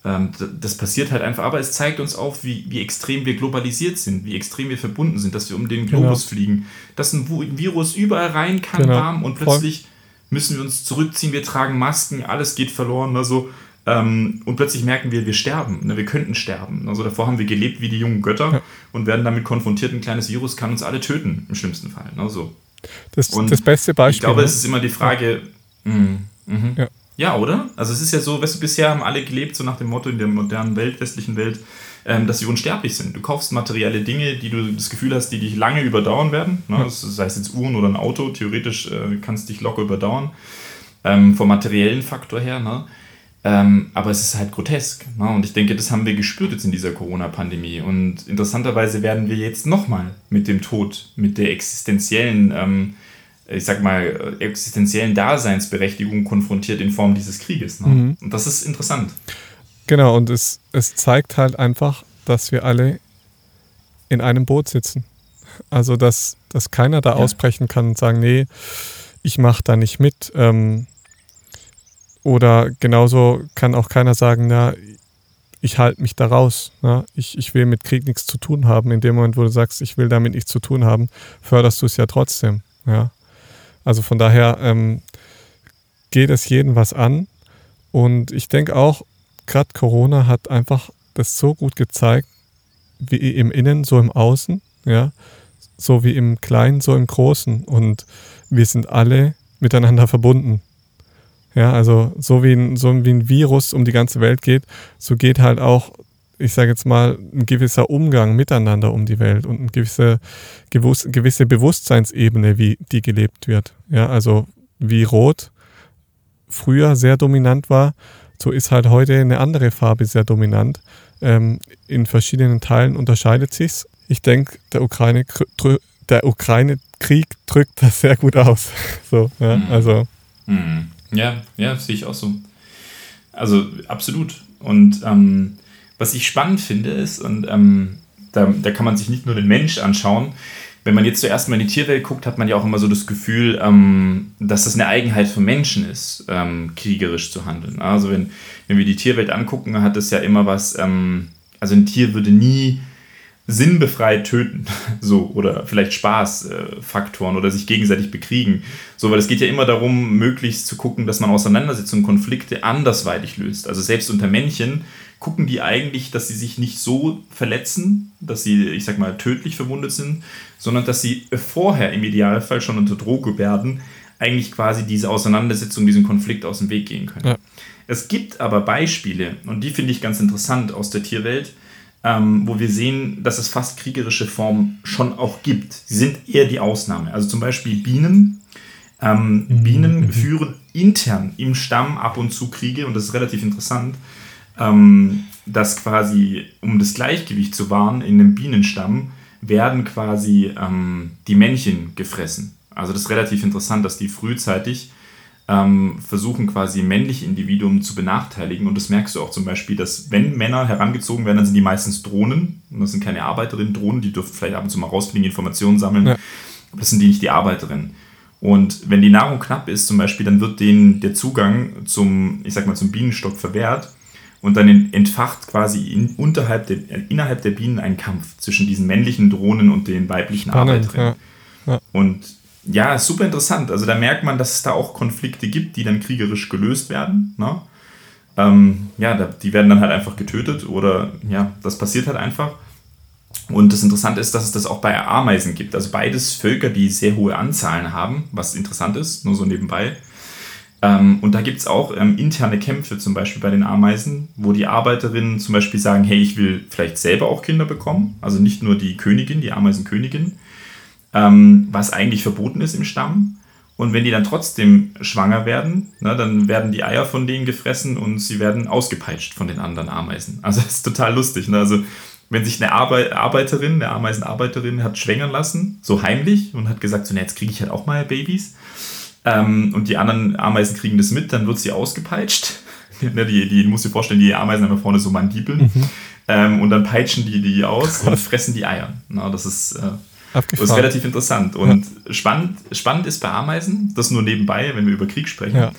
das passiert halt einfach, aber es zeigt uns auch, wie, wie extrem wir globalisiert sind, wie extrem wir verbunden sind, dass wir um den Globus genau. fliegen, dass ein Virus überall rein kann, genau. warm und plötzlich Voll. müssen wir uns zurückziehen, wir tragen Masken, alles geht verloren, also ähm, und plötzlich merken wir, wir sterben, ne, wir könnten sterben. Also davor haben wir gelebt wie die jungen Götter ja. und werden damit konfrontiert, ein kleines Virus kann uns alle töten, im schlimmsten Fall. Ne, so. das, das beste Beispiel. Ich glaube, ne? es ist immer die Frage, ja. Mh, mh. Ja. Ja, oder? Also es ist ja so, weißt du, bisher haben alle gelebt, so nach dem Motto in der modernen Welt, westlichen Welt, ähm, dass sie unsterblich sind. Du kaufst materielle Dinge, die du das Gefühl hast, die dich lange überdauern werden. Ne? Ja. Sei es jetzt Uhren oder ein Auto, theoretisch äh, kannst dich locker überdauern. Ähm, vom materiellen Faktor her. Ne? Ähm, aber es ist halt grotesk. Ne? Und ich denke, das haben wir gespürt jetzt in dieser Corona-Pandemie. Und interessanterweise werden wir jetzt nochmal mit dem Tod, mit der existenziellen ähm, ich sag mal, existenziellen Daseinsberechtigung konfrontiert in Form dieses Krieges. Ne? Mhm. Und das ist interessant. Genau, und es, es zeigt halt einfach, dass wir alle in einem Boot sitzen. Also, dass, dass keiner da ja. ausbrechen kann und sagen, nee, ich mache da nicht mit. Ähm, oder genauso kann auch keiner sagen, na, ich halte mich da raus. Na? Ich, ich will mit Krieg nichts zu tun haben. In dem Moment, wo du sagst, ich will damit nichts zu tun haben, förderst du es ja trotzdem. Ja. Also von daher ähm, geht es jeden was an. Und ich denke auch, gerade Corona hat einfach das so gut gezeigt, wie im Innen, so im Außen, ja, so wie im Kleinen, so im Großen. Und wir sind alle miteinander verbunden. Ja, also so wie ein, so wie ein Virus um die ganze Welt geht, so geht halt auch ich sage jetzt mal, ein gewisser Umgang miteinander um die Welt und eine gewisse, gewisse Bewusstseinsebene, wie die gelebt wird. Ja, also wie Rot früher sehr dominant war, so ist halt heute eine andere Farbe sehr dominant. Ähm, in verschiedenen Teilen unterscheidet sich's. Ich denke, der Ukraine der Ukraine-Krieg drückt das sehr gut aus. so, ja, mhm. also. Mhm. Ja, ja, sehe ich auch so. Also absolut. Und ähm, was ich spannend finde, ist, und ähm, da, da kann man sich nicht nur den Mensch anschauen, wenn man jetzt zuerst mal in die Tierwelt guckt, hat man ja auch immer so das Gefühl, ähm, dass das eine Eigenheit von Menschen ist, ähm, kriegerisch zu handeln. Also wenn, wenn wir die Tierwelt angucken, hat es ja immer was, ähm, also ein Tier würde nie sinnbefreit töten, so oder vielleicht Spaßfaktoren äh, oder sich gegenseitig bekriegen, so weil es geht ja immer darum, möglichst zu gucken, dass man Auseinandersetzungen, Konflikte andersweitig löst. Also selbst unter Männchen gucken die eigentlich, dass sie sich nicht so verletzen, dass sie, ich sag mal, tödlich verwundet sind, sondern dass sie vorher im Idealfall schon unter Droge werden, eigentlich quasi diese Auseinandersetzung, diesen Konflikt aus dem Weg gehen können. Ja. Es gibt aber Beispiele, und die finde ich ganz interessant aus der Tierwelt, ähm, wo wir sehen, dass es fast kriegerische Formen schon auch gibt. Sie sind eher die Ausnahme. Also zum Beispiel Bienen. Ähm, mhm. Bienen führen intern im Stamm ab und zu Kriege und das ist relativ interessant, ähm, dass quasi, um das Gleichgewicht zu wahren in einem Bienenstamm, werden quasi ähm, die Männchen gefressen. Also das ist relativ interessant, dass die frühzeitig ähm, versuchen quasi männliche Individuen zu benachteiligen. Und das merkst du auch zum Beispiel, dass wenn Männer herangezogen werden, dann sind die meistens Drohnen. Und das sind keine Arbeiterinnen, Drohnen, die dürfen vielleicht ab und zu mal rausfliegen, Informationen sammeln. Ja. Aber das sind die nicht die Arbeiterinnen. Und wenn die Nahrung knapp ist, zum Beispiel, dann wird denen der Zugang zum, ich sag mal, zum Bienenstock verwehrt. Und dann entfacht quasi in, unterhalb der, innerhalb der Bienen ein Kampf zwischen diesen männlichen Drohnen und den weiblichen Spannend, Arbeiterinnen. ja. Ja. Und ja, super interessant. Also da merkt man, dass es da auch Konflikte gibt, die dann kriegerisch gelöst werden. Ne? Ähm, ja, die werden dann halt einfach getötet oder ja, das passiert halt einfach. Und das Interessante ist, dass es das auch bei Ameisen gibt. Also beides Völker, die sehr hohe Anzahlen haben, was interessant ist, nur so nebenbei. Ähm, und da gibt es auch ähm, interne Kämpfe, zum Beispiel bei den Ameisen, wo die Arbeiterinnen zum Beispiel sagen, hey, ich will vielleicht selber auch Kinder bekommen. Also nicht nur die Königin, die Ameisenkönigin, ähm, was eigentlich verboten ist im Stamm. Und wenn die dann trotzdem schwanger werden, ne, dann werden die Eier von denen gefressen und sie werden ausgepeitscht von den anderen Ameisen. Also das ist total lustig. Ne? Also wenn sich eine Arbe Arbeiterin, eine Ameisenarbeiterin hat schwängern lassen, so heimlich und hat gesagt, so, ne, jetzt kriege ich halt auch mal Babys. Ähm, und die anderen Ameisen kriegen das mit, dann wird sie ausgepeitscht. Die, die, muss dir vorstellen, die Ameisen haben vorne so Mandibeln. Mhm. Ähm, und dann peitschen die die aus und fressen die Eier. Na, das ist... Äh, das ist relativ interessant. Und ja. spannend, spannend ist bei Ameisen, das nur nebenbei, wenn wir über Krieg sprechen, ja.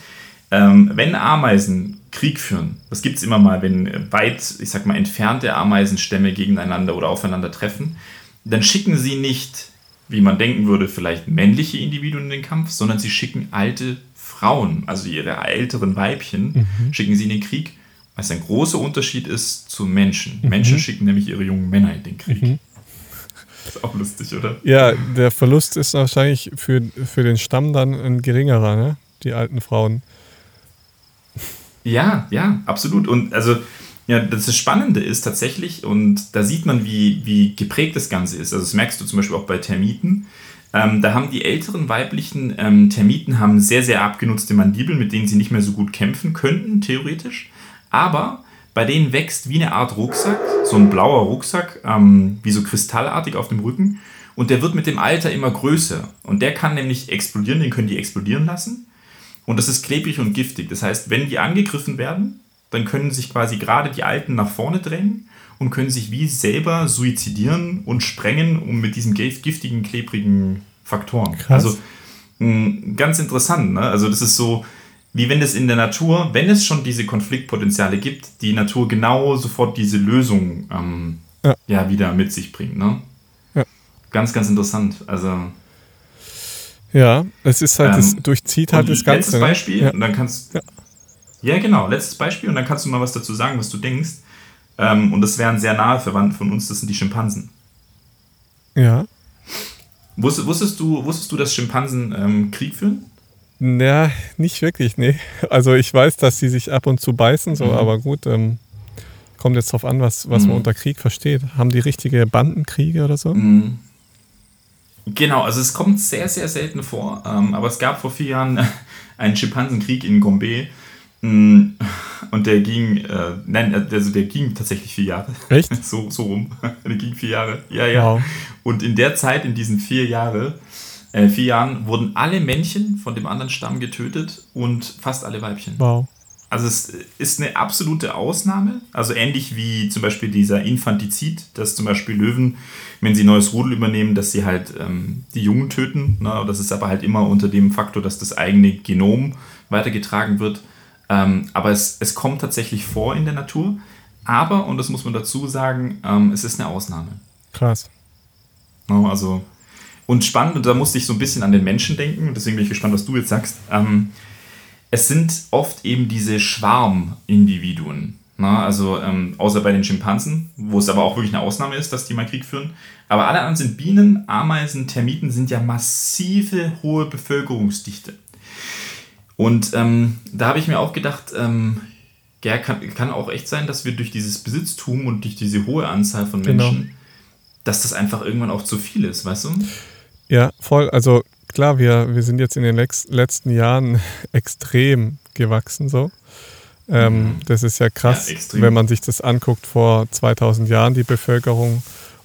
ähm, wenn Ameisen Krieg führen, das gibt es immer mal, wenn weit, ich sag mal, entfernte Ameisenstämme gegeneinander oder aufeinander treffen, dann schicken sie nicht, wie man denken würde, vielleicht männliche Individuen in den Kampf, sondern sie schicken alte Frauen, also ihre älteren Weibchen, mhm. schicken sie in den Krieg, was ein großer Unterschied ist zu Menschen. Mhm. Menschen schicken nämlich ihre jungen Männer in den Krieg. Mhm. Ist auch lustig, oder? Ja, der Verlust ist wahrscheinlich für, für den Stamm dann ein geringerer, ne? Die alten Frauen. Ja, ja, absolut. Und also, ja, das Spannende ist tatsächlich, und da sieht man, wie, wie geprägt das Ganze ist. Also, das merkst du zum Beispiel auch bei Termiten. Ähm, da haben die älteren weiblichen ähm, Termiten haben sehr, sehr abgenutzte Mandibeln, mit denen sie nicht mehr so gut kämpfen könnten, theoretisch. Aber bei denen wächst wie eine Art Rucksack, so ein blauer Rucksack, ähm, wie so kristallartig auf dem Rücken. Und der wird mit dem Alter immer größer. Und der kann nämlich explodieren, den können die explodieren lassen. Und das ist klebrig und giftig. Das heißt, wenn die angegriffen werden, dann können sich quasi gerade die Alten nach vorne drängen und können sich wie selber suizidieren und sprengen, um mit diesen giftigen, klebrigen Faktoren. Krass. Also mh, ganz interessant. Ne? Also das ist so, wie wenn es in der Natur, wenn es schon diese Konfliktpotenziale gibt, die Natur genau sofort diese Lösung ähm, ja. ja. wieder mit sich bringt. Ne? Ja. Ganz, ganz interessant. Also. Ja, es ist halt, ähm, es durchzieht halt das Ganze. Letztes ne? Beispiel, ja. und dann kannst ja. genau, letztes Beispiel, und dann kannst du mal was dazu sagen, was du denkst. Ähm, und das wären sehr nahe Verwandte von uns, das sind die Schimpansen. Ja. Wusstest, du, wusstest du, dass Schimpansen ähm, Krieg führen? Ja, nicht wirklich, nee. Also ich weiß, dass sie sich ab und zu beißen, so, mhm. aber gut, ähm, kommt jetzt drauf an, was, was mhm. man unter Krieg versteht. Haben die richtige Bandenkriege oder so? Mhm. Genau, also es kommt sehr, sehr selten vor, ähm, aber es gab vor vier Jahren einen Schimpansenkrieg in Gombe. Mm, und der ging, äh, nein, also der ging tatsächlich vier Jahre. Echt? so, so rum. der ging vier Jahre. Ja, ja. Wow. Und in der Zeit, in diesen vier Jahren, äh, vier Jahren wurden alle Männchen von dem anderen Stamm getötet und fast alle Weibchen. Wow. Also es ist eine absolute Ausnahme. Also ähnlich wie zum Beispiel dieser Infantizid, dass zum Beispiel Löwen, wenn sie ein neues Rudel übernehmen, dass sie halt ähm, die Jungen töten. Ne? Das ist aber halt immer unter dem Faktor, dass das eigene Genom weitergetragen wird. Ähm, aber es, es kommt tatsächlich vor in der Natur. Aber, und das muss man dazu sagen, ähm, es ist eine Ausnahme. Krass. No, also und spannend, und da musste ich so ein bisschen an den Menschen denken, deswegen bin ich gespannt, was du jetzt sagst. Ähm, es sind oft eben diese Schwarmindividuen. Na, also ähm, außer bei den Schimpansen, wo es aber auch wirklich eine Ausnahme ist, dass die mal Krieg führen. Aber alle anderen sind Bienen, Ameisen, Termiten sind ja massive hohe Bevölkerungsdichte. Und ähm, da habe ich mir auch gedacht, ähm, ja, kann, kann auch echt sein, dass wir durch dieses Besitztum und durch diese hohe Anzahl von genau. Menschen, genau. dass das einfach irgendwann auch zu viel ist, weißt du? Ja, voll. Also klar, wir, wir sind jetzt in den letzten Jahren extrem gewachsen so. Ähm, mhm. Das ist ja krass, ja, wenn man sich das anguckt vor 2000 Jahren, die Bevölkerung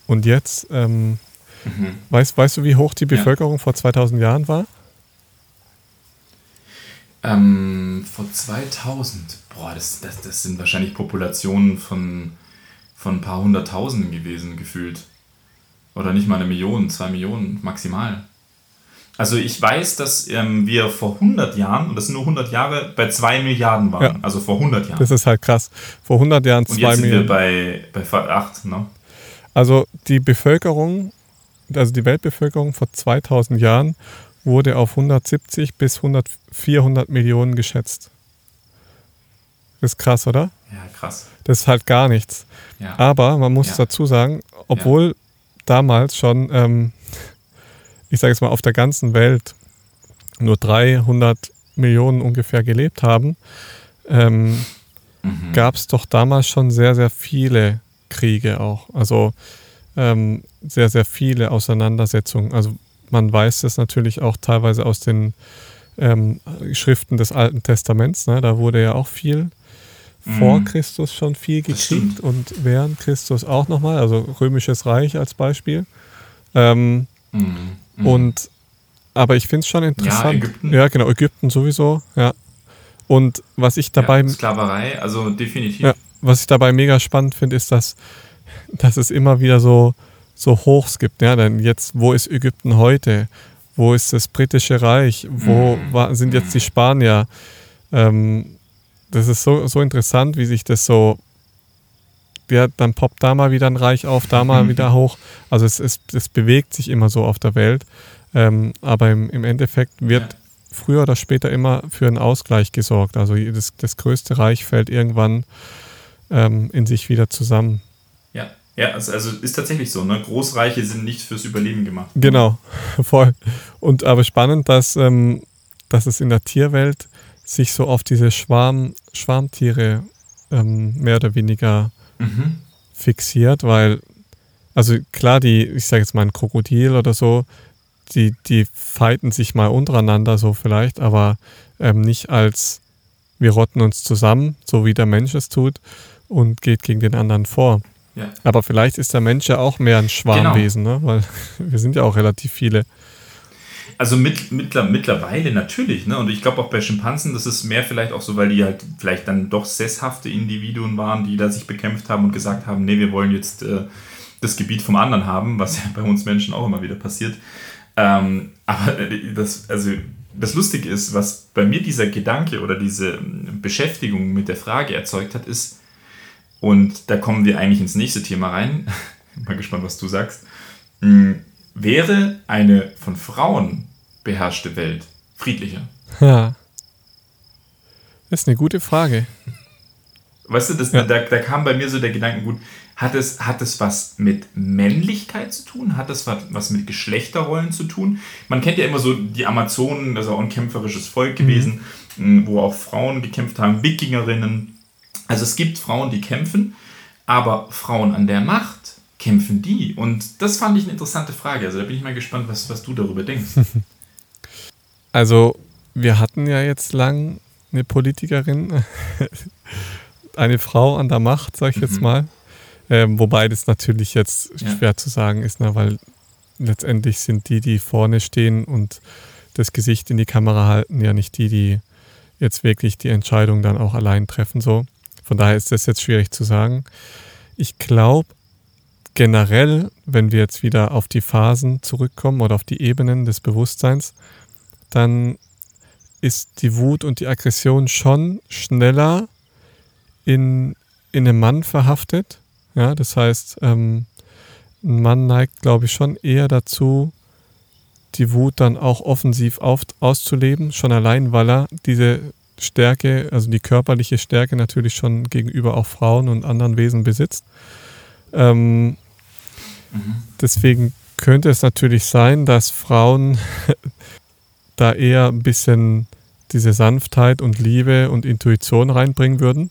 und jetzt. Ähm, mhm. weißt, weißt du, wie hoch die Bevölkerung ja. vor 2000 Jahren war? Ähm, vor 2000, boah, das, das, das sind wahrscheinlich Populationen von, von ein paar hunderttausenden gewesen, gefühlt. Oder nicht mal eine Million, zwei Millionen maximal. Also ich weiß, dass ähm, wir vor 100 Jahren, und das sind nur 100 Jahre, bei 2 Milliarden waren. Ja. Also vor 100 Jahren. Das ist halt krass. Vor 100 Jahren 2 Milliarden. Sind wir bei, bei 8, ne? Also die Bevölkerung, also die Weltbevölkerung vor 2000 Jahren wurde auf 170 bis 100, 400 Millionen geschätzt. Das ist krass, oder? Ja, krass. Das ist halt gar nichts. Ja. Aber man muss ja. dazu sagen, obwohl ja. damals schon ähm, ich sage jetzt mal, auf der ganzen Welt nur 300 Millionen ungefähr gelebt haben, ähm, mhm. gab es doch damals schon sehr, sehr viele Kriege auch. Also ähm, sehr, sehr viele Auseinandersetzungen. Also man weiß das natürlich auch teilweise aus den ähm, Schriften des Alten Testaments. Ne? Da wurde ja auch viel mhm. vor Christus schon viel gekriegt und während Christus auch nochmal. Also Römisches Reich als Beispiel. Ähm, mhm. Mhm. Und aber ich finde es schon interessant. Ja, Ägypten. Ja, genau, Ägypten sowieso, ja. Und was ich dabei. Ja, Sklaverei, also definitiv. Ja, was ich dabei mega spannend finde, ist, dass, dass es immer wieder so, so Hochs gibt. Ja, denn jetzt, wo ist Ägypten heute? Wo ist das britische Reich? Wo mhm. war, sind jetzt die mhm. Spanier? Ähm, das ist so, so interessant, wie sich das so ja, dann poppt da mal wieder ein Reich auf, da mal wieder hoch. Also es, es, es bewegt sich immer so auf der Welt. Ähm, aber im, im Endeffekt wird ja. früher oder später immer für einen Ausgleich gesorgt. Also das, das größte Reich fällt irgendwann ähm, in sich wieder zusammen. Ja, also, ist tatsächlich so. Ne? Großreiche sind nicht fürs Überleben gemacht. Genau, voll. Und aber spannend, dass, ähm, dass es in der Tierwelt sich so auf diese Schwarm, Schwarmtiere ähm, mehr oder weniger mhm. fixiert, weil, also klar, die, ich sage jetzt mal ein Krokodil oder so, die, die fighten sich mal untereinander so vielleicht, aber ähm, nicht als wir rotten uns zusammen, so wie der Mensch es tut und geht gegen den anderen vor. Ja. Aber vielleicht ist der Mensch ja auch mehr ein Schwarmwesen, genau. ne? weil wir sind ja auch relativ viele. Also mit, mittler, mittlerweile natürlich, ne? Und ich glaube auch bei Schimpansen, das ist mehr vielleicht auch so, weil die halt vielleicht dann doch sesshafte Individuen waren, die da sich bekämpft haben und gesagt haben, nee, wir wollen jetzt äh, das Gebiet vom anderen haben, was ja bei uns Menschen auch immer wieder passiert. Ähm, aber das, also das Lustige ist, was bei mir dieser Gedanke oder diese ähm, Beschäftigung mit der Frage erzeugt hat, ist, und da kommen wir eigentlich ins nächste Thema rein, mal gespannt, was du sagst, hm, wäre eine von Frauen beherrschte Welt friedlicher? Ja. Das ist eine gute Frage. Weißt du, das, ja. da, da kam bei mir so der Gedanke, gut, hat es, hat es was mit Männlichkeit zu tun? Hat es was, was mit Geschlechterrollen zu tun? Man kennt ja immer so die Amazonen, das ist auch ein kämpferisches Volk gewesen, mhm. wo auch Frauen gekämpft haben, Wikingerinnen. Also es gibt Frauen, die kämpfen, aber Frauen an der Macht, kämpfen die? Und das fand ich eine interessante Frage. Also da bin ich mal gespannt, was, was du darüber denkst. Also, wir hatten ja jetzt lang eine Politikerin, eine Frau an der Macht, sag ich mhm. jetzt mal. Ähm, wobei das natürlich jetzt ja. schwer zu sagen ist, ne, weil letztendlich sind die, die vorne stehen und das Gesicht in die Kamera halten, ja nicht die, die jetzt wirklich die Entscheidung dann auch allein treffen. So. Von daher ist das jetzt schwierig zu sagen. Ich glaube generell, wenn wir jetzt wieder auf die Phasen zurückkommen oder auf die Ebenen des Bewusstseins, dann ist die Wut und die Aggression schon schneller in, in einem Mann verhaftet. Ja, das heißt, ähm, ein Mann neigt, glaube ich, schon eher dazu, die Wut dann auch offensiv auf, auszuleben, schon allein, weil er diese Stärke, also die körperliche Stärke natürlich schon gegenüber auch Frauen und anderen Wesen besitzt. Ähm, mhm. Deswegen könnte es natürlich sein, dass Frauen da eher ein bisschen diese Sanftheit und Liebe und Intuition reinbringen würden.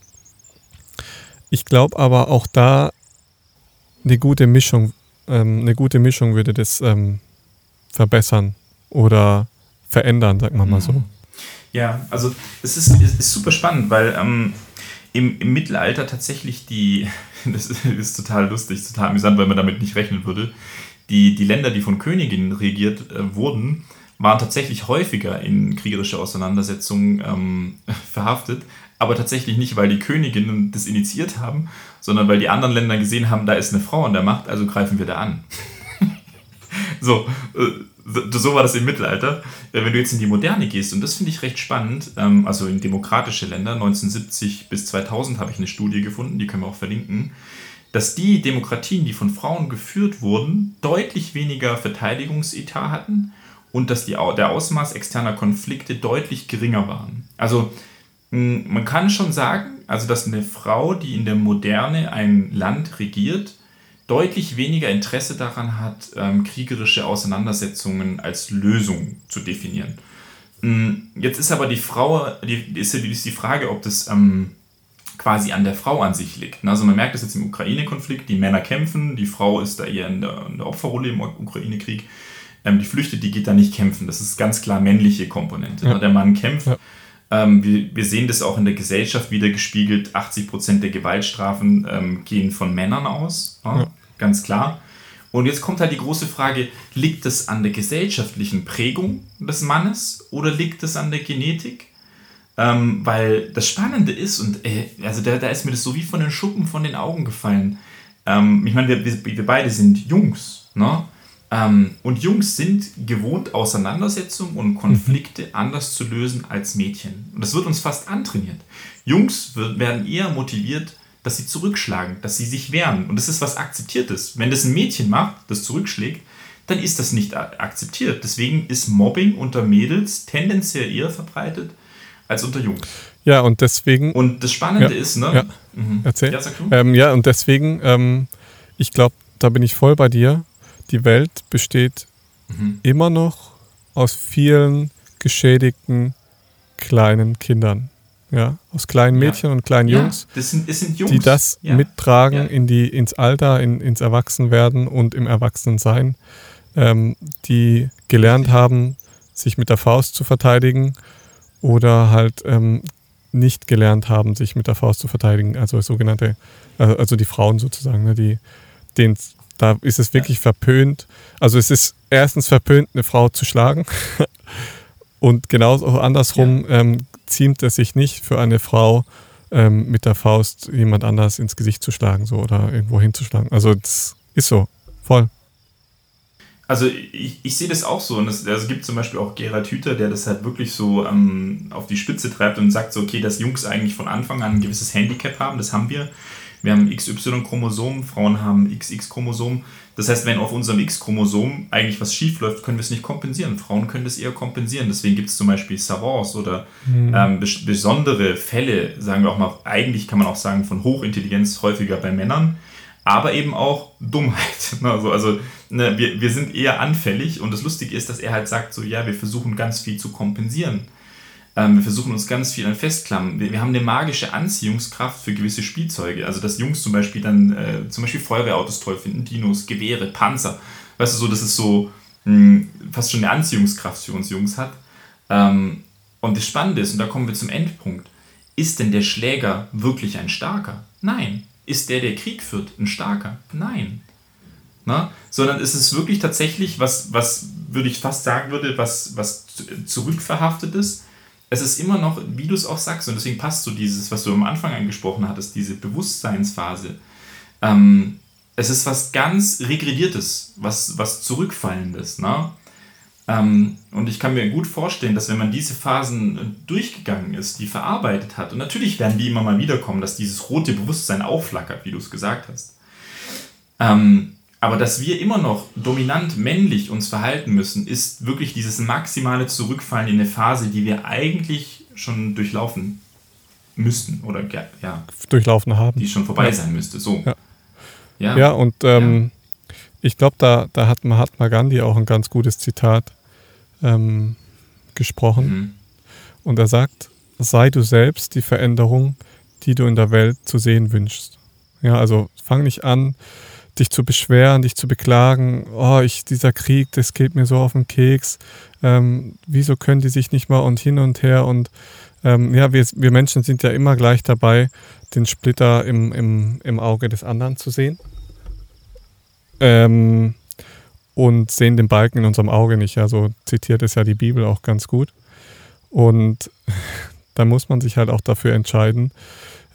Ich glaube aber auch da eine gute Mischung, ähm, eine gute Mischung würde das ähm, verbessern oder verändern, sagen wir mal so. Ja, also es ist, es ist super spannend, weil ähm, im, im Mittelalter tatsächlich die, das ist total lustig, total amüsant, weil man damit nicht rechnen würde, die, die Länder, die von Königinnen regiert äh, wurden, waren tatsächlich häufiger in kriegerische Auseinandersetzungen ähm, verhaftet, aber tatsächlich nicht, weil die Königinnen das initiiert haben, sondern weil die anderen Länder gesehen haben, da ist eine Frau an der Macht, also greifen wir da an. so, äh, so war das im Mittelalter. Äh, wenn du jetzt in die Moderne gehst, und das finde ich recht spannend, ähm, also in demokratische Länder, 1970 bis 2000 habe ich eine Studie gefunden, die können wir auch verlinken, dass die Demokratien, die von Frauen geführt wurden, deutlich weniger Verteidigungsetat hatten und dass die, der Ausmaß externer Konflikte deutlich geringer waren. Also man kann schon sagen, also dass eine Frau, die in der Moderne ein Land regiert, deutlich weniger Interesse daran hat, ähm, kriegerische Auseinandersetzungen als Lösung zu definieren. Mm, jetzt ist aber die Frau, die, ist, die Frage, ob das ähm, quasi an der Frau an sich liegt. Also man merkt das jetzt im Ukraine-Konflikt, die Männer kämpfen, die Frau ist da eher in der, in der Opferrolle im Ukraine-Krieg. Ähm, die flüchtet, die geht da nicht kämpfen. Das ist ganz klar männliche Komponente. Ja. Der Mann kämpft. Ja. Ähm, wir, wir, sehen das auch in der Gesellschaft wieder gespiegelt. 80% der Gewaltstrafen ähm, gehen von Männern aus. Ja ganz klar. Und jetzt kommt halt die große Frage, liegt es an der gesellschaftlichen Prägung des Mannes oder liegt es an der Genetik? Ähm, weil das Spannende ist, und äh, also da, da ist mir das so wie von den Schuppen von den Augen gefallen. Ähm, ich meine, wir, wir, beide sind Jungs, ne? Ähm, und Jungs sind gewohnt, Auseinandersetzungen und Konflikte mhm. anders zu lösen als Mädchen. Und das wird uns fast antrainiert. Jungs werden eher motiviert, dass sie zurückschlagen, dass sie sich wehren. Und das ist was Akzeptiertes. Wenn das ein Mädchen macht, das zurückschlägt, dann ist das nicht akzeptiert. Deswegen ist Mobbing unter Mädels tendenziell eher verbreitet als unter Jungs. Ja, und deswegen. Und das Spannende ja, ist, ne? Ja, mhm. Erzähl. Ja, ähm, ja, und deswegen, ähm, ich glaube, da bin ich voll bei dir. Die Welt besteht mhm. immer noch aus vielen geschädigten kleinen Kindern ja, aus kleinen Mädchen ja. und kleinen Jungs, das sind, das sind Jungs, die das ja. mittragen ja. In die, ins Alter, in, ins Erwachsenwerden und im Erwachsenensein, ähm, die gelernt haben, sich mit der Faust zu verteidigen oder halt ähm, nicht gelernt haben, sich mit der Faust zu verteidigen, also sogenannte, also, also die Frauen sozusagen, ne, die, denen, da ist es wirklich verpönt, also es ist erstens verpönt, eine Frau zu schlagen und genauso auch andersrum ähm, ziemt es sich nicht für eine Frau, ähm, mit der Faust jemand anders ins Gesicht zu schlagen so, oder irgendwo hinzuschlagen. Also das ist so, voll. Also ich, ich sehe das auch so. Und es also gibt zum Beispiel auch Gerald Hüther, der das halt wirklich so ähm, auf die Spitze treibt und sagt so, okay, dass Jungs eigentlich von Anfang an ein gewisses Handicap haben, das haben wir. Wir haben XY-Chromosom, Frauen haben XX-Chromosom. Das heißt, wenn auf unserem X-Chromosom eigentlich was schief läuft, können wir es nicht kompensieren. Frauen können das eher kompensieren. Deswegen gibt es zum Beispiel Savants oder mhm. ähm, bes besondere Fälle, sagen wir auch mal, eigentlich kann man auch sagen, von Hochintelligenz häufiger bei Männern, aber eben auch Dummheit. Also, also ne, wir, wir sind eher anfällig und das Lustige ist, dass er halt sagt, so ja, wir versuchen ganz viel zu kompensieren. Ähm, wir versuchen uns ganz viel an Festklammern. Wir, wir, haben eine magische Anziehungskraft für gewisse Spielzeuge. Also, dass Jungs zum Beispiel dann äh, zum Beispiel Feuerwehrautos toll finden, Dinos, Gewehre, Panzer. Weißt du, so, dass es so mh, hm, fast schon eine Anziehungskraft für uns Jungs hat. Ähm, und das Spannende ist, und da kommen wir zum Endpunkt, ist denn der Schläger wirklich ein starker? Nein. Ist der, der Krieg führt, ein starker? Nein. Na? Sondern ist es wirklich tatsächlich, was, was würde ich fast sagen würde, was, was zurückverhaftet ist, es ist immer noch, wie du es auch sagst, und deswegen passt so dieses, was du am Anfang angesprochen hattest, diese Bewusstseinsphase. Ähm, es ist was ganz Regrediertes, was, was Zurückfallendes. Ne? Ähm, und ich kann mir gut vorstellen, dass wenn man diese Phasen durchgegangen ist, die verarbeitet hat, und natürlich werden die immer mal wiederkommen, dass dieses rote Bewusstsein aufflackert, wie du es gesagt hast. Ähm, aber dass wir immer noch dominant männlich uns verhalten müssen, ist wirklich dieses maximale Zurückfallen in eine Phase, die wir eigentlich schon durchlaufen müssten oder ja, durchlaufen haben. Die schon vorbei ja. sein müsste. So. Ja, ja. ja und ähm, ich glaube, da, da hat Mahatma Gandhi auch ein ganz gutes Zitat ähm, gesprochen. Mhm. Und er sagt, sei du selbst die Veränderung, die du in der Welt zu sehen wünschst. Ja, also fang nicht an, dich zu beschweren, dich zu beklagen, oh, ich, dieser Krieg, das geht mir so auf den Keks, ähm, wieso können die sich nicht mal und hin und her? Und ähm, ja, wir, wir Menschen sind ja immer gleich dabei, den Splitter im, im, im Auge des anderen zu sehen. Ähm, und sehen den Balken in unserem Auge nicht. Also zitiert es ja die Bibel auch ganz gut. Und da muss man sich halt auch dafür entscheiden,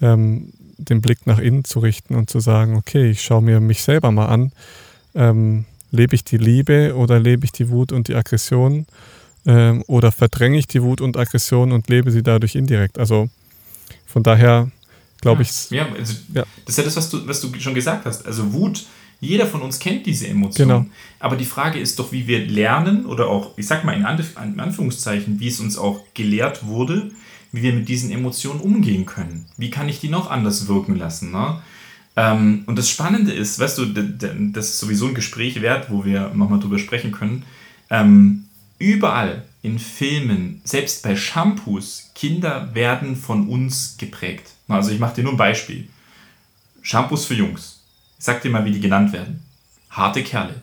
ähm, den Blick nach innen zu richten und zu sagen, okay, ich schaue mir mich selber mal an. Ähm, lebe ich die Liebe oder lebe ich die Wut und die Aggression ähm, oder verdränge ich die Wut und Aggression und lebe sie dadurch indirekt. Also von daher glaube ja. ich. Ja, also ja, das ist ja das, was du, was du schon gesagt hast. Also Wut, jeder von uns kennt diese Emotion. Genau. Aber die Frage ist doch, wie wir lernen oder auch, ich sag mal in Anführungszeichen, wie es uns auch gelehrt wurde, wie wir mit diesen Emotionen umgehen können. Wie kann ich die noch anders wirken lassen? Ne? Ähm, und das Spannende ist, weißt du, das ist sowieso ein Gespräch wert, wo wir nochmal drüber sprechen können. Ähm, überall in Filmen, selbst bei Shampoos, Kinder werden von uns geprägt. Also ich mache dir nur ein Beispiel. Shampoos für Jungs. Ich sag dir mal, wie die genannt werden. Harte Kerle.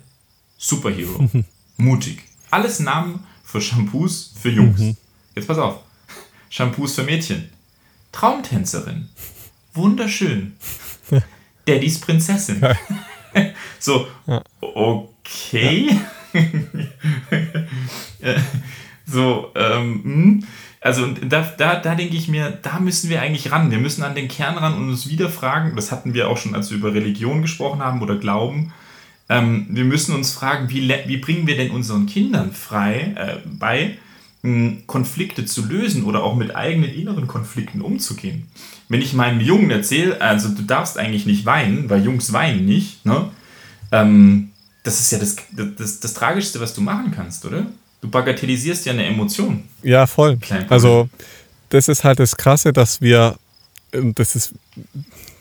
Superhero. mutig. Alles Namen für Shampoos für Jungs. Mhm. Jetzt pass auf. Shampoos für Mädchen. Traumtänzerin. Wunderschön. Daddys Prinzessin. Ja. so, okay. so, ähm, hm. also da, da, da denke ich mir, da müssen wir eigentlich ran. Wir müssen an den Kern ran und uns wieder fragen, das hatten wir auch schon, als wir über Religion gesprochen haben oder Glauben. Ähm, wir müssen uns fragen, wie, wie bringen wir denn unseren Kindern frei äh, bei, Konflikte zu lösen oder auch mit eigenen inneren Konflikten umzugehen. Wenn ich meinem Jungen erzähle, also du darfst eigentlich nicht weinen, weil Jungs weinen nicht, ne? Ähm, das ist ja das, das, das Tragischste, was du machen kannst, oder? Du bagatellisierst ja eine Emotion. Ja, voll. Also, das ist halt das Krasse, dass wir, das ist,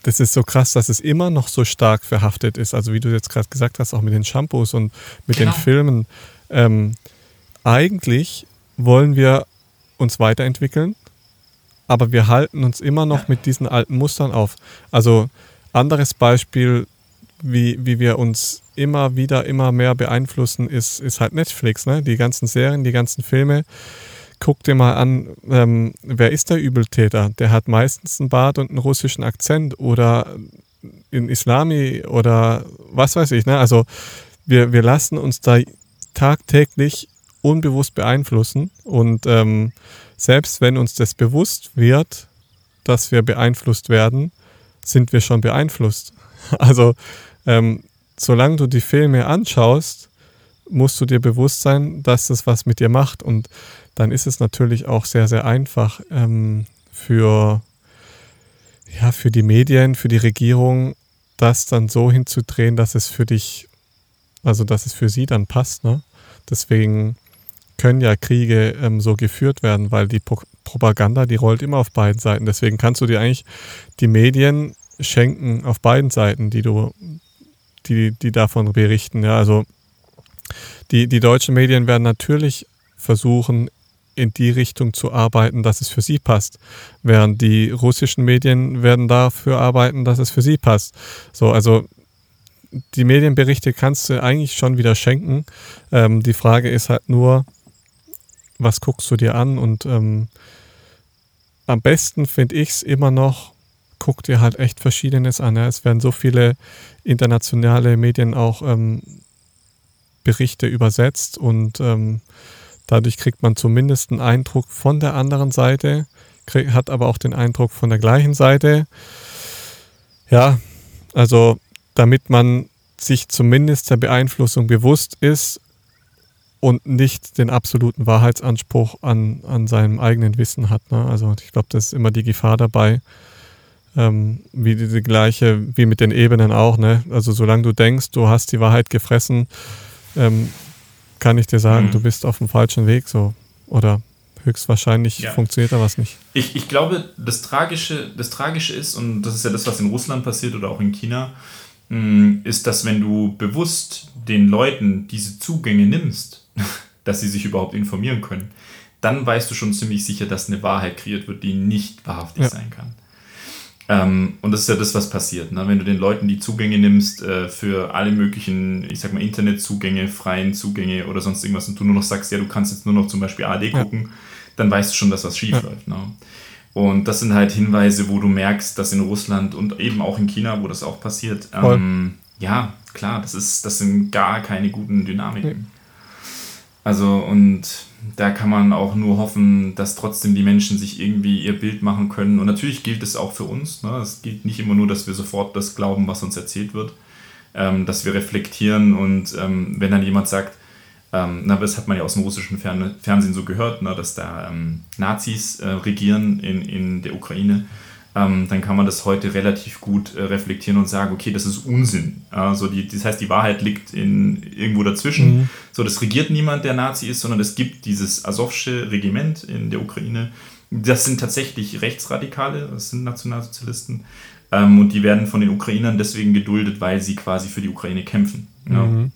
das ist so krass, dass es immer noch so stark verhaftet ist. Also, wie du jetzt gerade gesagt hast, auch mit den Shampoos und mit genau. den Filmen. Ähm, eigentlich wollen wir uns weiterentwickeln, aber wir halten uns immer noch mit diesen alten Mustern auf. Also anderes Beispiel, wie, wie wir uns immer wieder, immer mehr beeinflussen, ist, ist halt Netflix. Ne? Die ganzen Serien, die ganzen Filme. Guck dir mal an, ähm, wer ist der Übeltäter? Der hat meistens einen Bart und einen russischen Akzent oder in Islami oder was weiß ich. Ne? Also wir, wir lassen uns da tagtäglich unbewusst beeinflussen. Und ähm, selbst wenn uns das bewusst wird, dass wir beeinflusst werden, sind wir schon beeinflusst. Also ähm, solange du die Filme anschaust, musst du dir bewusst sein, dass das was mit dir macht. Und dann ist es natürlich auch sehr, sehr einfach ähm, für, ja, für die Medien, für die Regierung, das dann so hinzudrehen, dass es für dich, also dass es für sie dann passt. Ne? Deswegen können ja Kriege ähm, so geführt werden, weil die Pro Propaganda, die rollt immer auf beiden Seiten. Deswegen kannst du dir eigentlich die Medien schenken auf beiden Seiten, die du, die, die davon berichten. Ja, also die, die deutschen Medien werden natürlich versuchen, in die Richtung zu arbeiten, dass es für sie passt. Während die russischen Medien werden dafür arbeiten, dass es für sie passt. So, also die Medienberichte kannst du eigentlich schon wieder schenken. Ähm, die Frage ist halt nur, was guckst du dir an und ähm, am besten finde ich es immer noch, guck dir halt echt Verschiedenes an. Ja. Es werden so viele internationale Medien auch ähm, Berichte übersetzt und ähm, dadurch kriegt man zumindest einen Eindruck von der anderen Seite, krieg, hat aber auch den Eindruck von der gleichen Seite. Ja, also damit man sich zumindest der Beeinflussung bewusst ist und nicht den absoluten Wahrheitsanspruch an, an seinem eigenen Wissen hat. Ne? Also ich glaube, das ist immer die Gefahr dabei, ähm, wie diese gleiche, wie mit den Ebenen auch. Ne? Also solange du denkst, du hast die Wahrheit gefressen, ähm, kann ich dir sagen, mhm. du bist auf dem falschen Weg so. Oder höchstwahrscheinlich ja. funktioniert da was nicht. Ich, ich glaube, das Tragische, das Tragische ist, und das ist ja das, was in Russland passiert oder auch in China, mm, ist, dass wenn du bewusst den Leuten diese Zugänge nimmst, dass sie sich überhaupt informieren können, dann weißt du schon ziemlich sicher, dass eine Wahrheit kreiert wird, die nicht wahrhaftig ja. sein kann. Ähm, und das ist ja das, was passiert. Ne? Wenn du den Leuten die Zugänge nimmst äh, für alle möglichen, ich sag mal, Internetzugänge, freien Zugänge oder sonst irgendwas und du nur noch sagst, ja, du kannst jetzt nur noch zum Beispiel AD gucken, ja. dann weißt du schon, dass was schief ja. läuft. Ne? Und das sind halt Hinweise, wo du merkst, dass in Russland und eben auch in China, wo das auch passiert, ähm, ja, klar, das, ist, das sind gar keine guten Dynamiken. Also und da kann man auch nur hoffen, dass trotzdem die Menschen sich irgendwie ihr Bild machen können. Und natürlich gilt es auch für uns. Ne? Es gilt nicht immer nur, dass wir sofort das glauben, was uns erzählt wird. ähm, dass wir reflektieren und ähm, wenn dann jemand sagt, ähm, na, das hat man ja aus dem russischen Fern Fernsehen so gehört, ne, dass da ähm, Nazis äh, regieren in, in der Ukraine, ähm, dann kann man das heute relativ gut äh, reflektieren und sagen, okay, das ist Unsinn. Also die, das heißt, die Wahrheit liegt in, irgendwo dazwischen. Mhm. So, das regiert niemand, der Nazi ist, sondern es gibt dieses Asowsche Regiment in der Ukraine. Das sind tatsächlich Rechtsradikale, das sind Nationalsozialisten. Ähm, und die werden von den Ukrainern deswegen geduldet, weil sie quasi für die Ukraine kämpfen. Ja. Mhm.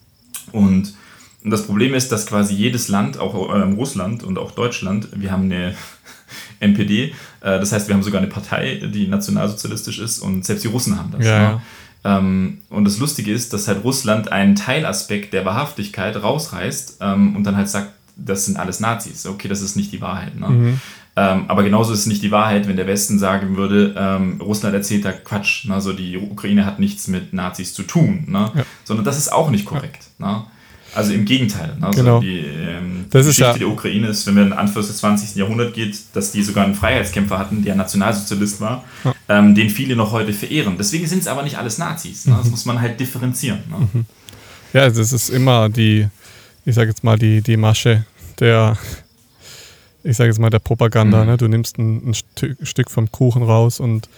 Und und das Problem ist, dass quasi jedes Land, auch ähm, Russland und auch Deutschland, wir haben eine NPD, äh, das heißt, wir haben sogar eine Partei, die nationalsozialistisch ist und selbst die Russen haben das. Ja. Ne? Ähm, und das Lustige ist, dass halt Russland einen Teilaspekt der Wahrhaftigkeit rausreißt ähm, und dann halt sagt, das sind alles Nazis. Okay, das ist nicht die Wahrheit. Ne? Mhm. Ähm, aber genauso ist es nicht die Wahrheit, wenn der Westen sagen würde, ähm, Russland erzählt da Quatsch. Ne? Also die Ukraine hat nichts mit Nazis zu tun. Ne? Ja. Sondern das ist auch nicht korrekt. Ja. Ne? Also im Gegenteil. Also genau. die ähm, das Geschichte ja der Ukraine ist, wenn man Anfang des 20. Jahrhunderts geht, dass die sogar einen Freiheitskämpfer hatten, der Nationalsozialist war, ja. ähm, den viele noch heute verehren. Deswegen sind es aber nicht alles Nazis. Ne? Das mhm. muss man halt differenzieren. Ne? Mhm. Ja, das ist immer die, ich sage jetzt mal, die, die Masche der, ich sage jetzt mal, der Propaganda. Mhm. Ne? Du nimmst ein, ein Stück, Stück vom Kuchen raus und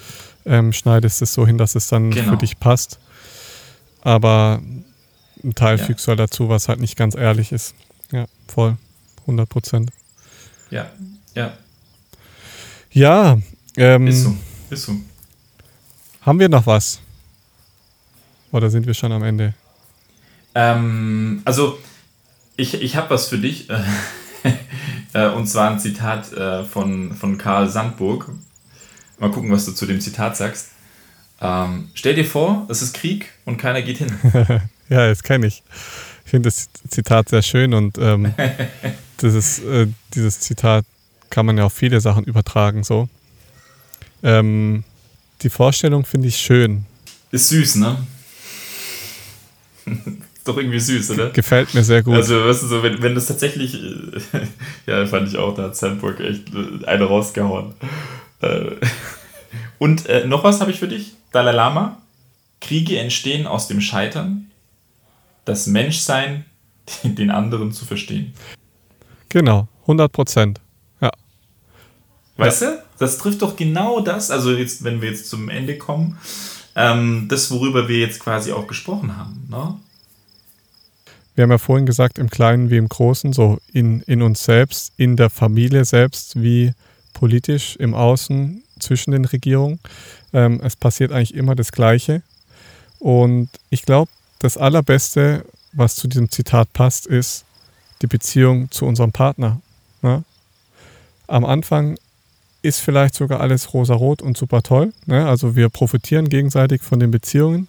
ähm, schneidest es so hin, dass es dann genau. für dich passt. Aber ein Teil ja. fügst du halt dazu, was halt nicht ganz ehrlich ist. Ja, voll. 100 Prozent. Ja, ja. Ja. Ähm, ist so, ist so. Haben wir noch was? Oder sind wir schon am Ende? Ähm, also, ich, ich habe was für dich. Äh, und zwar ein Zitat äh, von, von Karl Sandburg. Mal gucken, was du zu dem Zitat sagst. Ähm, stell dir vor, es ist Krieg und keiner geht hin. Ja, das kenne ich. Ich finde das Zitat sehr schön und ähm, dieses, äh, dieses Zitat kann man ja auf viele Sachen übertragen. So. Ähm, die Vorstellung finde ich schön. Ist süß, ne? doch irgendwie süß, oder? Gefällt mir sehr gut. Also, weißt du, so, wenn, wenn das tatsächlich, ja, fand ich auch, da hat Sandburg echt eine rausgehauen. Äh, und äh, noch was habe ich für dich, Dalai Lama. Kriege entstehen aus dem Scheitern, das Menschsein, den anderen zu verstehen. Genau, 100 Prozent. Ja. Weißt ja. du, das trifft doch genau das, also jetzt, wenn wir jetzt zum Ende kommen, ähm, das, worüber wir jetzt quasi auch gesprochen haben. Ne? Wir haben ja vorhin gesagt, im Kleinen wie im Großen, so in, in uns selbst, in der Familie selbst, wie politisch im Außen zwischen den Regierungen. Ähm, es passiert eigentlich immer das Gleiche. Und ich glaube, das Allerbeste, was zu diesem Zitat passt, ist die Beziehung zu unserem Partner. Ne? Am Anfang ist vielleicht sogar alles rosarot und super toll. Ne? Also wir profitieren gegenseitig von den Beziehungen.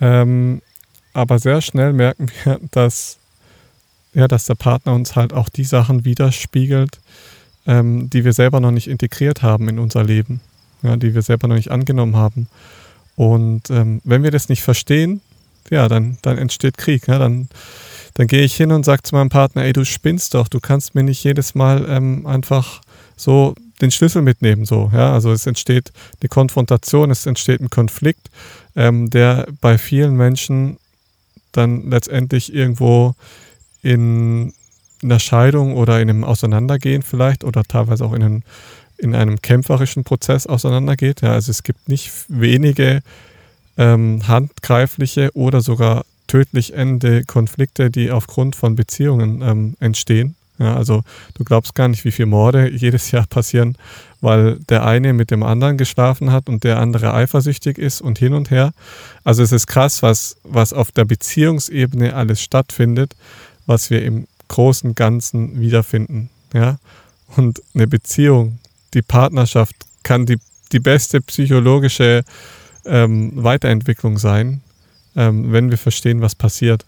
Ähm, aber sehr schnell merken wir, dass, ja, dass der Partner uns halt auch die Sachen widerspiegelt, ähm, die wir selber noch nicht integriert haben in unser Leben, ja, die wir selber noch nicht angenommen haben. Und ähm, wenn wir das nicht verstehen, ja, dann, dann entsteht Krieg. Ja? Dann, dann gehe ich hin und sage zu meinem Partner, ey, du spinnst doch, du kannst mir nicht jedes Mal ähm, einfach so den Schlüssel mitnehmen. So, ja? Also es entsteht eine Konfrontation, es entsteht ein Konflikt, ähm, der bei vielen Menschen dann letztendlich irgendwo in einer Scheidung oder in einem Auseinandergehen vielleicht oder teilweise auch in einem, in einem kämpferischen Prozess auseinandergeht. Ja, also es gibt nicht wenige ähm, handgreifliche oder sogar tödlich endende Konflikte, die aufgrund von Beziehungen ähm, entstehen. Ja, also du glaubst gar nicht, wie viele Morde jedes Jahr passieren, weil der eine mit dem anderen geschlafen hat und der andere eifersüchtig ist und hin und her. Also es ist krass, was, was auf der Beziehungsebene alles stattfindet, was wir im großen Ganzen wiederfinden. Ja? Und eine Beziehung, die Partnerschaft kann die, die beste psychologische ähm, Weiterentwicklung sein, ähm, wenn wir verstehen, was passiert.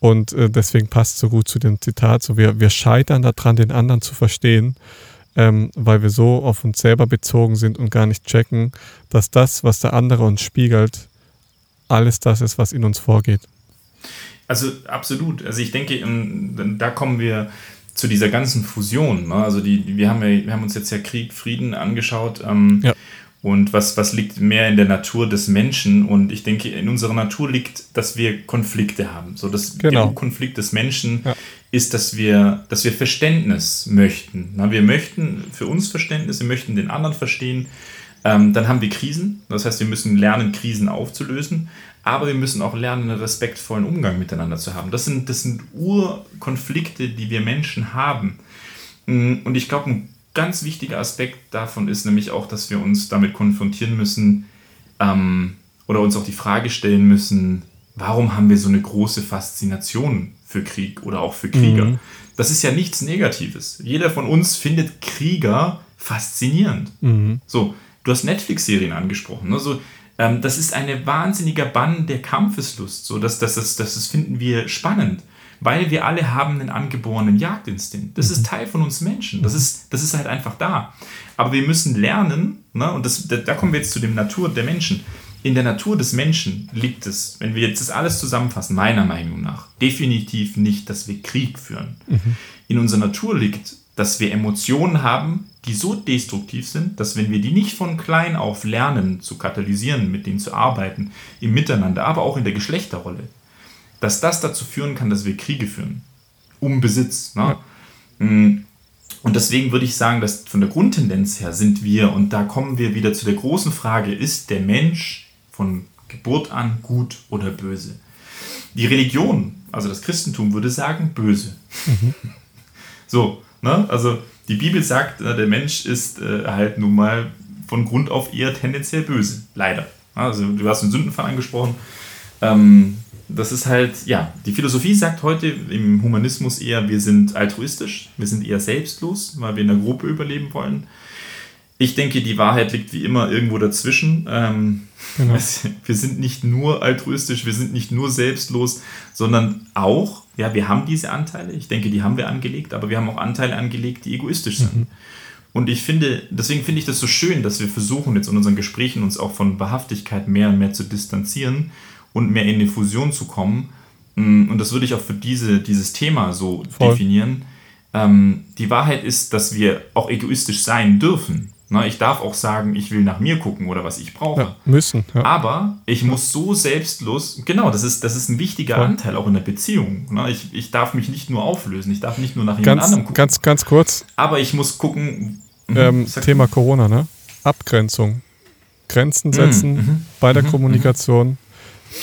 Und äh, deswegen passt so gut zu dem Zitat, so wir, wir scheitern daran, den anderen zu verstehen, ähm, weil wir so auf uns selber bezogen sind und gar nicht checken, dass das, was der andere uns spiegelt, alles das ist, was in uns vorgeht. Also absolut. Also ich denke, da kommen wir zu dieser ganzen Fusion. Ne? Also die, wir haben ja, wir haben uns jetzt ja Krieg, Frieden angeschaut. Ähm, ja. Und was, was liegt mehr in der Natur des Menschen? Und ich denke, in unserer Natur liegt, dass wir Konflikte haben. So, das, Genau. Der Konflikt des Menschen Ja. ist, dass wir, dass wir Verständnis möchten. Na, wir möchten für uns Verständnis, wir möchten den anderen verstehen. Ähm, dann haben wir Krisen. Das heißt, wir müssen lernen, Krisen aufzulösen. Aber wir müssen auch lernen, einen respektvollen Umgang miteinander zu haben. Das sind, das sind Urkonflikte, die wir Menschen haben. Mm, Und ich glaube, ein ganz wichtiger Aspekt davon ist nämlich auch, dass wir uns damit konfrontieren müssen ähm, oder uns auch die Frage stellen müssen, warum haben wir so eine große Faszination für Krieg oder auch für Krieger? Mhm. Das ist ja nichts Negatives. Jeder von uns findet Krieger faszinierend. Mhm. So, du hast Netflix-Serien angesprochen. Ne? So, ähm, das ist ein wahnsinniger Bann der Kampfeslust. So, das, das, das, das, das finden wir spannend, weil wir alle haben einen angeborenen Jagdinstinkt. Das ist Teil von uns Menschen. Das ist, das ist halt einfach da. Aber wir müssen lernen, ne? und das, da, da kommen wir jetzt zu dem Natur der Menschen. In der Natur des Menschen liegt es, wenn wir jetzt das alles zusammenfassen, meiner Meinung nach, definitiv nicht, dass wir Krieg führen. In unserer Natur liegt, dass wir Emotionen haben, die so destruktiv sind, dass wenn wir die nicht von klein auf lernen zu katalysieren, mit denen zu arbeiten, im Miteinander, aber auch in der Geschlechterrolle, dass das dazu führen kann, dass wir Kriege führen. Um Besitz. Ne? Mm. Und deswegen würde ich sagen, dass von der Grundtendenz her sind wir, und da kommen wir wieder zu der großen Frage, ist der Mensch von Geburt an gut oder böse? Die Religion, also das Christentum, würde sagen, böse. So, ne? Also die Bibel sagt, äh, der Mensch ist äh, halt nun mal von Grund auf eher tendenziell böse. Leider. Also du hast den Sündenfall angesprochen. Ähm, das ist halt, ja, die Philosophie sagt heute im Humanismus eher, wir sind altruistisch, wir sind eher selbstlos, weil wir in der Gruppe überleben wollen. Ich denke, die Wahrheit liegt wie immer irgendwo dazwischen. Ähm, Genau. Wir sind nicht nur altruistisch, wir sind nicht nur selbstlos, sondern auch, ja, wir haben diese Anteile. Ich denke, die haben wir angelegt, aber wir haben auch Anteile angelegt, die egoistisch sind. Und ich finde, deswegen finde ich das so schön, dass wir versuchen, jetzt in unseren Gesprächen uns auch von Wahrhaftigkeit mehr und mehr zu distanzieren und mehr in eine Fusion zu kommen. Mm, Und das würde ich auch für diese, dieses Thema so Voll. definieren. Ähm, die Wahrheit ist, dass wir auch egoistisch sein dürfen. Na, ich darf auch sagen, ich will nach mir gucken oder was ich brauche. Ja, müssen. Ja. Aber ich muss so selbstlos, genau, das ist, das ist ein wichtiger. Anteil auch in der Beziehung. Ne? Ich, ich darf mich nicht nur auflösen, ich darf nicht nur nach jemand anderem gucken. ganz, ganz kurz, aber ich muss gucken. Mhm, ähm, Thema Corona, ne? Abgrenzung. Grenzen setzen mhm, bei der Kommunikation,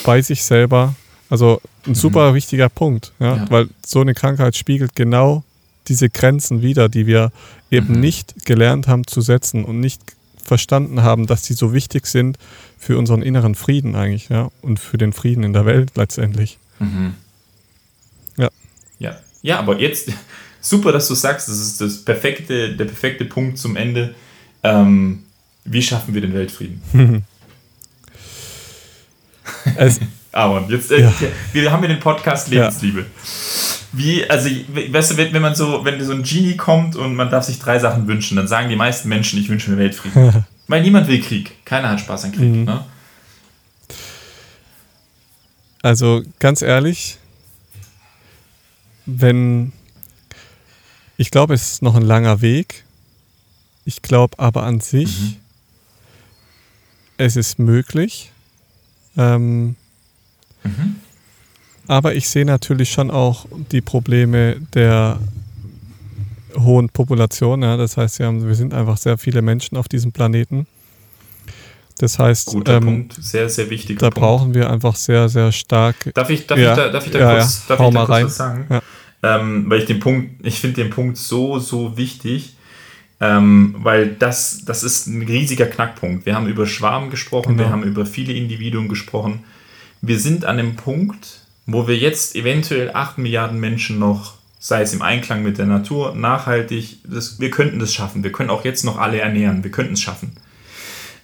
bei sich selber. Also ein super wichtiger Punkt, ja? Mhm. Ja. weil so eine Krankheit spiegelt genau diese Grenzen wider, die wir eben Mhm. nicht gelernt haben zu setzen und nicht verstanden haben, dass die so wichtig sind für unseren inneren Frieden eigentlich, ja, und für den Frieden in der Welt letztendlich. Mhm. Ja. Ja. ja, aber jetzt, super, dass du sagst, das ist das perfekte, der perfekte Punkt zum Ende. Ähm, wie schaffen wir den Weltfrieden? Es, Aber jetzt, äh, Ja. wir haben ja den Podcast Lebensliebe. Wie, also, weißt du, wenn, wenn man so, wenn so ein Genie kommt und man darf sich drei Sachen wünschen, dann sagen die meisten Menschen, ich wünsche mir Weltfrieden. Weil niemand will Krieg. Keiner hat Spaß an Krieg. Mhm. Ne? Also ganz ehrlich, wenn ich glaube, es ist noch ein langer Weg. Ich glaube aber an sich, Mhm. es ist möglich. Ähm, Mhm. aber ich sehe natürlich schon auch die Probleme der hohen Population. Ja? Das heißt, wir, haben, wir sind einfach sehr viele Menschen auf diesem Planeten. Das heißt, Guter ähm, Punkt. Sehr, sehr wichtiger da Punkt. brauchen wir einfach sehr, sehr stark Darf ich, darf Ja. ich da, darf ich da Ja, kurz, ja. darf ich da mal kurz rein. was sagen? Ähm, weil ich den Punkt, ich finde den Punkt so, so wichtig, ähm, weil das, das ist ein riesiger Knackpunkt. Wir haben über Schwarm gesprochen, wir Genau. haben über viele Individuen gesprochen. Wir sind an dem Punkt, wo wir jetzt eventuell 8 Milliarden Menschen noch, sei es im Einklang mit der Natur, nachhaltig, das, wir könnten das schaffen. Wir können auch jetzt noch alle ernähren, wir könnten es schaffen.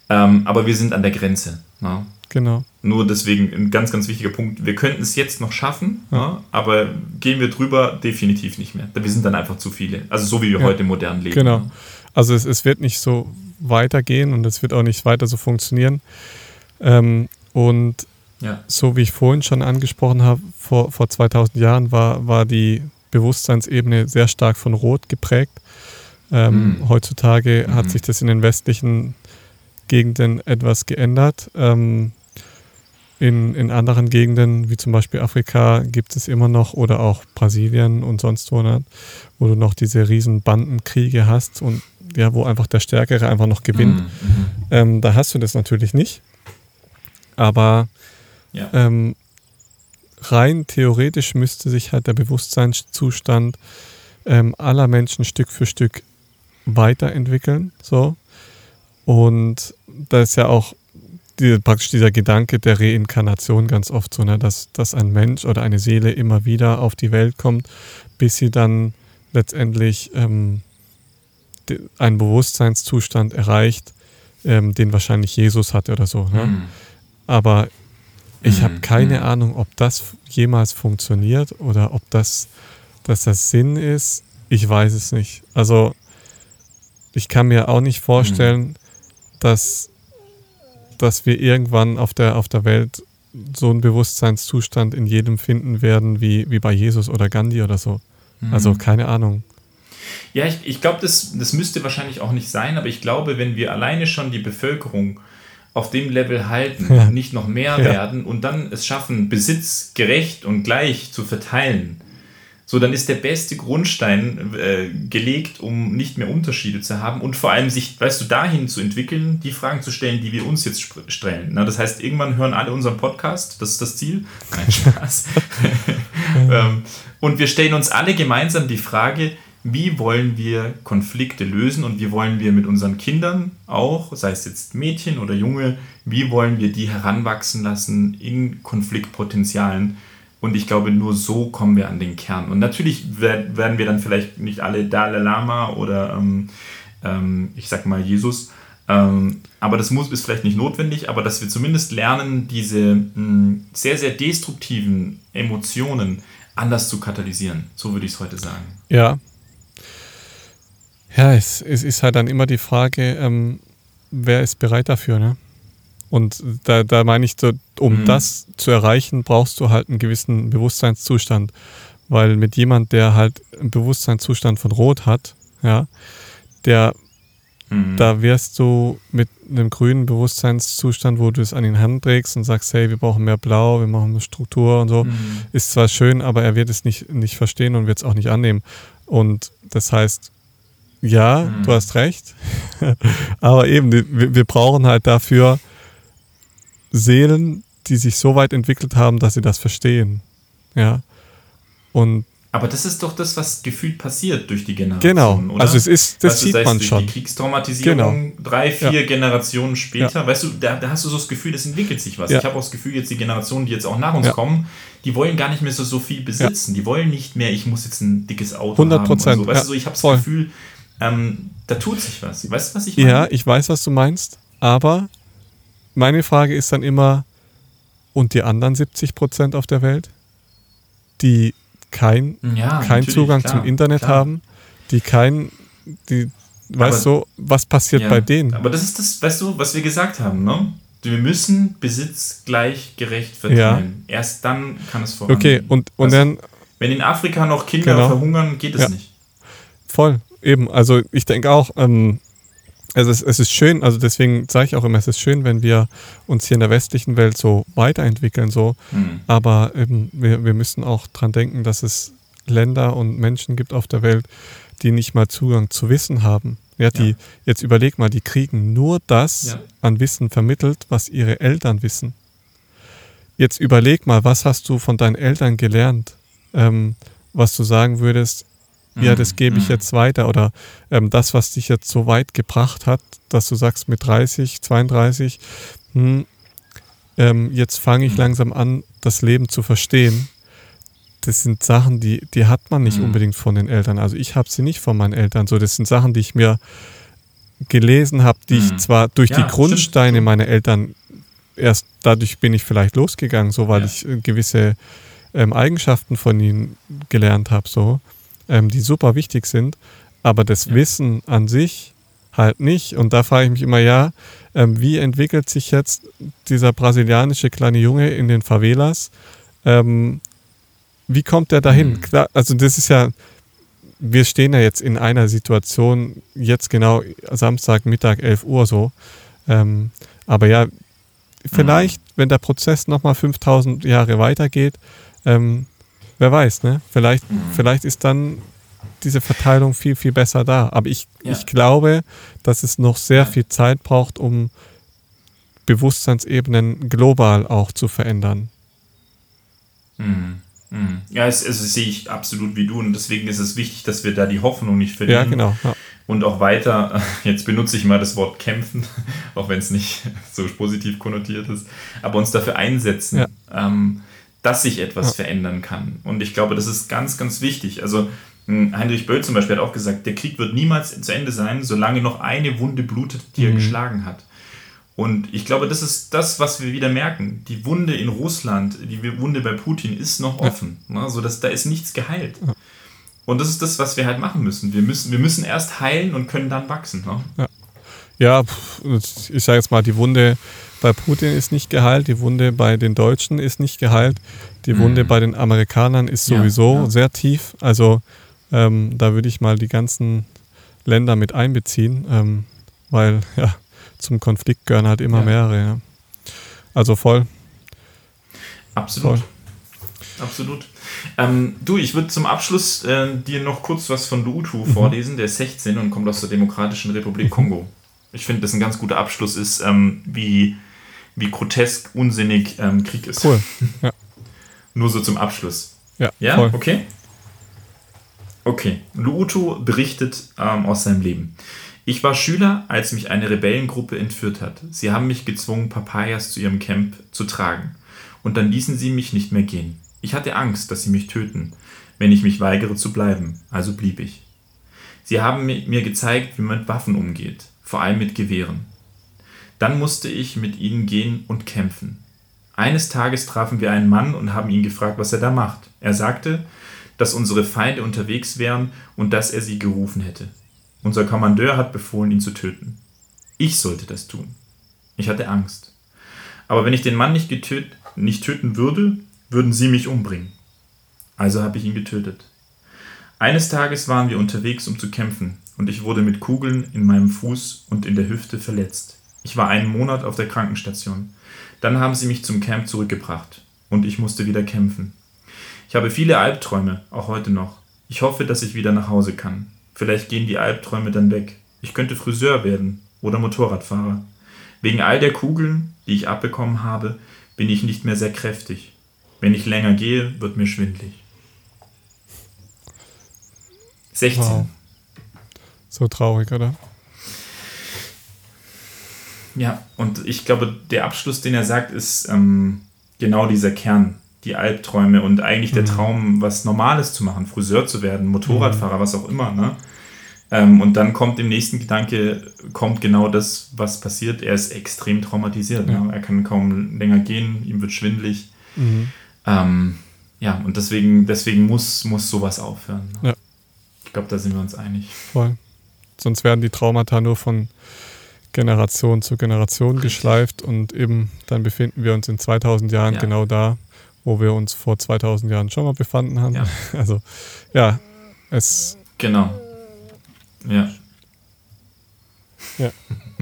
Ähm, aber wir sind an der Grenze. Ne? Genau. Nur deswegen ein ganz, ganz wichtiger Punkt. Wir könnten es jetzt noch schaffen, ja. aber gehen wir drüber, definitiv nicht mehr. Wir sind dann einfach zu viele. Also so wie wir Ja. heute modern leben. Genau. Also es, es wird nicht so weitergehen und es wird auch nicht weiter so funktionieren. Ähm, und Ja. so wie ich vorhin schon angesprochen habe, vor, vor 2000 Jahren war, war die Bewusstseinsebene sehr stark von Rot geprägt. Ähm, Mhm. Heutzutage Mhm. hat sich das in den westlichen Gegenden etwas geändert. Ähm, in, in anderen Gegenden, wie zum Beispiel Afrika, gibt es immer noch oder auch Brasilien und sonst wo, ne, wo du noch diese riesen Bandenkriege hast und ja, wo einfach der Stärkere einfach noch gewinnt. Mhm. Ähm, da hast du das natürlich nicht. Aber ja. ähm, rein theoretisch müsste sich halt der Bewusstseinszustand ähm, aller Menschen Stück für Stück weiterentwickeln. So. Und da ist ja auch die, praktisch dieser Gedanke der Reinkarnation ganz oft so, ne, dass, dass ein Mensch oder eine Seele immer wieder auf die Welt kommt, bis sie dann letztendlich ähm, einen Bewusstseinszustand erreicht, ähm, den wahrscheinlich Jesus hatte oder so. Ne? Mhm. Aber ich mhm. habe keine mhm. Ahnung, ob das jemals funktioniert oder ob das, dass das Sinn ist. Ich weiß es nicht. Also ich kann mir auch nicht vorstellen, mhm. Dass dass wir irgendwann auf der, auf der Welt so einen Bewusstseinszustand in jedem finden werden, wie, wie bei Jesus oder Gandhi oder so. Mhm. Also keine Ahnung. Ja, ich, ich glaube, das, das müsste wahrscheinlich auch nicht sein, aber ich glaube, wenn wir alleine schon die Bevölkerung auf dem Level halten ja. und nicht noch mehr ja. werden und dann es schaffen, Besitz gerecht und gleich zu verteilen, so, dann ist der beste Grundstein äh, gelegt, um nicht mehr Unterschiede zu haben und vor allem sich, weißt du, dahin zu entwickeln, die Fragen zu stellen, die wir uns jetzt stellen. Na, das heißt, irgendwann hören alle unseren Podcast, das ist das Ziel. Nein, Spaß. ähm, und wir stellen uns alle gemeinsam die Frage, wie wollen wir Konflikte lösen und wie wollen wir mit unseren Kindern auch, sei es jetzt Mädchen oder Junge, wie wollen wir die heranwachsen lassen in Konfliktpotenzialen, und ich glaube, nur so kommen wir an den Kern. Und natürlich werden wir dann vielleicht nicht alle Dalai Lama oder ähm, ähm, ich sag mal Jesus. Ähm, aber das muss, ist vielleicht nicht notwendig, aber dass wir zumindest lernen, diese mh, hm, sehr, sehr destruktiven Emotionen anders zu katalysieren. So würde ich es heute sagen. Ja. Ja, es, es ist halt dann immer die Frage, ähm, wer ist bereit dafür, ne? Und da, da meine ich, so, um mhm. das zu erreichen, brauchst du halt einen gewissen Bewusstseinszustand. Weil mit jemand, der halt einen Bewusstseinszustand von Rot hat, ja, der, mhm. da wirst du mit einem grünen Bewusstseinszustand, wo du es an den Hand trägst und sagst, hey, wir brauchen mehr Blau, wir machen Struktur und so, mhm. ist zwar schön, aber er wird es nicht, nicht verstehen und wird es auch nicht annehmen. Und das heißt, ja, mhm. du hast recht, aber eben, wir, wir brauchen halt dafür Seelen, die sich so weit entwickelt haben, dass sie das verstehen. Ja. Und aber das ist doch das, was gefühlt passiert durch die Generation. Genau, oder? also es ist, das weißt sieht man schon. Die Kriegstraumatisierung genau. drei, vier ja. Generationen später, ja. weißt du, da, da, hast du so das Gefühl, es entwickelt sich was. Ja. Ich habe auch das Gefühl, jetzt die Generationen, die jetzt auch nach uns kommen, die wollen gar nicht mehr so, so viel besitzen. Die wollen nicht mehr, ich muss jetzt ein dickes Auto 100 haben. 100 so. Weißt du, so, ich habe das. Gefühl, ähm, da tut sich was. Weißt du, was ich meine? Ja, ich weiß, was du meinst, aber meine Frage ist dann immer, und die anderen 70 Prozent auf der Welt, die kein, ja, keinen Zugang klar, zum Internet klar. haben, die kein, die, weißt du, was passiert ja, bei denen? Aber das ist das, weißt du, was wir gesagt haben, ne? Wir müssen Besitz gleichgerecht verteilen. Ja. Erst dann kann es vorangehen. Okay, und, und also, dann. Wenn in Afrika noch Kinder genau. verhungern, geht es nicht. Voll, eben. Also ich denke auch, ähm, also es, es ist schön, also deswegen sage ich auch immer, es ist schön, wenn wir uns hier in der westlichen Welt so weiterentwickeln, so. Mhm. Aber eben, wir, wir müssen auch dran denken, dass es Länder und Menschen gibt auf der Welt, die nicht mal Zugang zu Wissen haben. Ja, die, ja. jetzt überleg mal, die kriegen nur das ja. an Wissen vermittelt, was ihre Eltern wissen. Jetzt überleg mal, was hast du von deinen Eltern gelernt, ähm, was du sagen würdest, ja, das gebe ich mhm. jetzt weiter oder ähm, das, was dich jetzt so weit gebracht hat, dass du sagst mit 30, 32, hm, ähm, jetzt fange ich mhm. langsam an, das Leben zu verstehen. Das sind Sachen, die, die hat man nicht mhm. unbedingt von den Eltern. Also ich habe sie nicht von meinen Eltern. So, das sind Sachen, die ich mir gelesen habe, die ich zwar durch ja, die Grundsteine meiner Eltern erst dadurch bin ich vielleicht losgegangen, so weil ja. ich äh, gewisse ähm, Eigenschaften von ihnen gelernt habe, so ähm, die super wichtig sind, aber das ja. Wissen an sich halt nicht. Und da frage ich mich immer, ja, ähm, wie entwickelt sich jetzt dieser brasilianische kleine Junge in den Favelas? Ähm, wie kommt der dahin? Mhm. Klar, also das ist ja, wir stehen ja jetzt in einer Situation, jetzt genau Samstag, Mittag, 11 Uhr so. Ähm, aber ja, vielleicht, mhm. wenn der Prozess nochmal 5000 Jahre weitergeht, ähm, wer weiß, ne? Vielleicht, mhm. vielleicht ist dann diese Verteilung viel, viel besser da. Aber ich, ja. ich glaube, dass es noch sehr viel Zeit braucht, um Bewusstseinsebenen global auch zu verändern. Mhm. Mhm. Ja, es, es, sehe ich absolut wie du und deswegen ist es wichtig, dass wir da die Hoffnung nicht verlieren. Ja, genau. Ja. Und auch weiter, jetzt benutze ich mal das Wort kämpfen, auch wenn es nicht so positiv konnotiert ist, aber uns dafür einsetzen, ja. ähm, dass sich etwas verändern kann. Und ich glaube, das ist ganz, ganz wichtig. Also hm, Heinrich Böll zum Beispiel hat auch gesagt, der Krieg wird niemals zu Ende sein, solange noch eine Wunde blutet, die mhm. er geschlagen hat. Und ich glaube, das ist das, was wir wieder merken. Die Wunde in Russland, die Wunde bei Putin ist noch offen. Ja. Ne? So dass da ist nichts geheilt. Ja. Und das ist das, was wir halt machen müssen. Wir müssen, wir müssen erst heilen und können dann wachsen. Ne? Ja. ja, ich sage jetzt mal, die Wunde bei Putin ist nicht geheilt, die Wunde bei den Deutschen ist nicht geheilt, die mhm. Wunde bei den Amerikanern ist sowieso ja, ja. sehr tief. Also ähm, da würde ich mal die ganzen Länder mit einbeziehen, ähm, weil ja, zum Konflikt gehören halt immer ja. mehrere. Also voll. Absolut. Voll. Absolut. Ähm, du, ich würde zum Abschluss äh, dir noch kurz was von Luutu mhm. vorlesen. Der ist 16 und kommt aus der Demokratischen Republik mhm. Kongo. Ich finde, das ein ganz guter Abschluss ist, ähm, wie, wie grotesk, unsinnig ähm, Krieg ist. Cool. Ja. Nur so zum Abschluss. Ja, ja? Voll. okay. Okay. Luutu berichtet ähm, aus seinem Leben. Ich war Schüler, als mich eine Rebellengruppe entführt hat. Sie haben mich gezwungen, Papayas zu ihrem Camp zu tragen. Und dann ließen sie mich nicht mehr gehen. Ich hatte Angst, dass sie mich töten, wenn ich mich weigere zu bleiben, also blieb ich. Sie haben mir gezeigt, wie man mit Waffen umgeht, vor allem mit Gewehren. Dann musste ich mit ihnen gehen und kämpfen. Eines Tages trafen wir einen Mann und haben ihn gefragt, was er da macht. Er sagte, dass unsere Feinde unterwegs wären und dass er sie gerufen hätte. Unser Kommandeur hat befohlen, ihn zu töten. Ich sollte das tun. Ich hatte Angst. Aber wenn ich den Mann nicht, getöt, nicht töten würde, würden sie mich umbringen. Also habe ich ihn getötet. Eines Tages waren wir unterwegs, um zu kämpfen, und ich wurde mit Kugeln in meinem Fuß und in der Hüfte verletzt. Ich war einen Monat auf der Krankenstation. Dann haben sie mich zum Camp zurückgebracht, und ich musste wieder kämpfen. Ich habe viele Albträume, auch heute noch. Ich hoffe, dass ich wieder nach Hause kann. Vielleicht gehen die Albträume dann weg. Ich könnte Friseur werden oder Motorradfahrer. Wegen all der Kugeln, die ich abbekommen habe, bin ich nicht mehr sehr kräftig. Wenn ich länger gehe, wird mir schwindlig. 16. Wow. So traurig, oder? Ja, und ich glaube, der Abschluss, den er sagt, ist ähm, genau dieser Kern. Die Albträume und eigentlich der mhm. Traum, was Normales zu machen, Friseur zu werden, Motorradfahrer, mhm. was auch immer. Ne? Ähm, und dann kommt im nächsten Gedanke, kommt genau das, was passiert. Er ist extrem traumatisiert. Ja. Ne? Er kann kaum länger gehen, ihm wird schwindlig. Mhm. Ähm, ja, und deswegen, deswegen muss, muss sowas aufhören. Ne? Ja. Ich glaube, da sind wir uns einig. Voll. Sonst werden die Traumata nur von Generation zu Generation geschleift und eben dann befinden wir uns in 2000 Jahren ja. genau da, wo wir uns vor 2000 Jahren schon mal befanden haben. Ja. Also ja, es. Genau ja. Ja.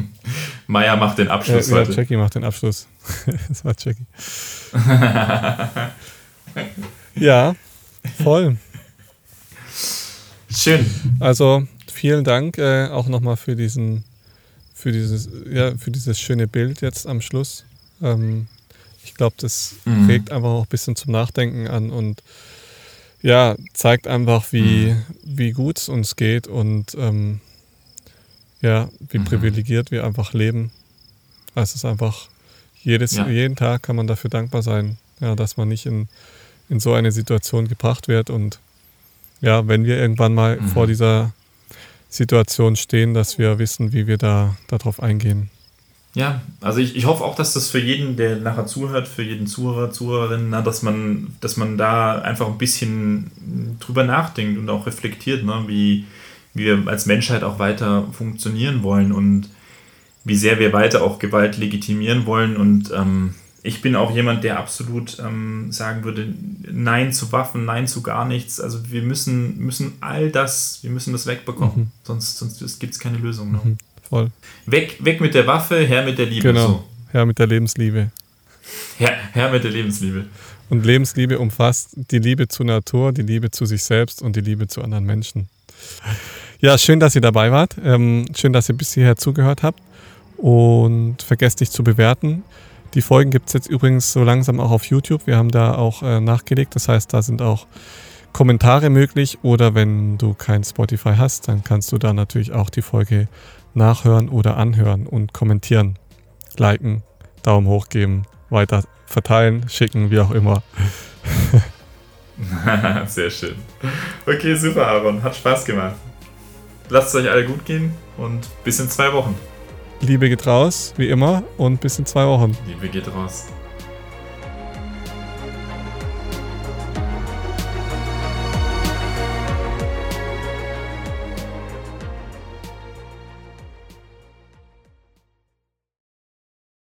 Meier macht den Abschluss ja, heute. Ja, Jackie macht den Abschluss. das war Jackie. ja, voll. Schön. Also vielen Dank äh, auch nochmal für diesen, für dieses, ja, für dieses schöne Bild jetzt am Schluss. Ähm, ich glaube, das mhm. regt einfach auch ein bisschen zum Nachdenken an und ja, zeigt einfach, wie, mhm. wie gut es uns geht und ähm, ja, wie mhm. privilegiert wir einfach leben. Also es ist einfach, jedes, ja. jeden Tag kann man dafür dankbar sein, ja, dass man nicht in, in so eine Situation gebracht wird. Und ja, wenn wir irgendwann mal mhm. vor dieser Situation stehen, dass wir wissen, wie wir da darauf eingehen. Ja, also ich, ich hoffe auch, dass das für jeden, der nachher zuhört, für jeden Zuhörer, Zuhörerin, na, dass man, dass man da einfach ein bisschen drüber nachdenkt und auch reflektiert, ne, wie, wie wir als Menschheit auch weiter funktionieren wollen und wie sehr wir weiter auch Gewalt legitimieren wollen. Und ähm, ich bin auch jemand, der absolut ähm, sagen würde, Nein zu Waffen, Nein zu gar nichts. Also wir müssen, müssen all das, wir müssen das wegbekommen, mhm. sonst, sonst gibt es keine Lösung. Ne? Mhm. voll. Weg, weg mit der Waffe, her mit der Liebe. Genau. So. Her mit der Lebensliebe. Her, her mit der Lebensliebe. Und Lebensliebe umfasst die Liebe zur Natur, die Liebe zu sich selbst und die Liebe zu anderen Menschen. Ja, schön, dass ihr dabei wart. Ähm, schön, dass ihr bis hierher zugehört habt. Und vergesst nicht zu bewerten. Die Folgen gibt es jetzt übrigens so langsam auch auf YouTube. Wir haben da auch äh, nachgelegt. Das heißt, da sind auch Kommentare möglich. Oder wenn du kein Spotify hast, dann kannst du da natürlich auch die Folge nachhören oder anhören und kommentieren, liken, Daumen hoch geben, weiter verteilen, schicken, wie auch immer. Sehr schön. Okay, super, Aaron. Hat Spaß gemacht. Lasst es euch alle gut gehen und bis in zwei Wochen. Liebe geht raus, wie immer, und bis in zwei Wochen. Liebe geht raus.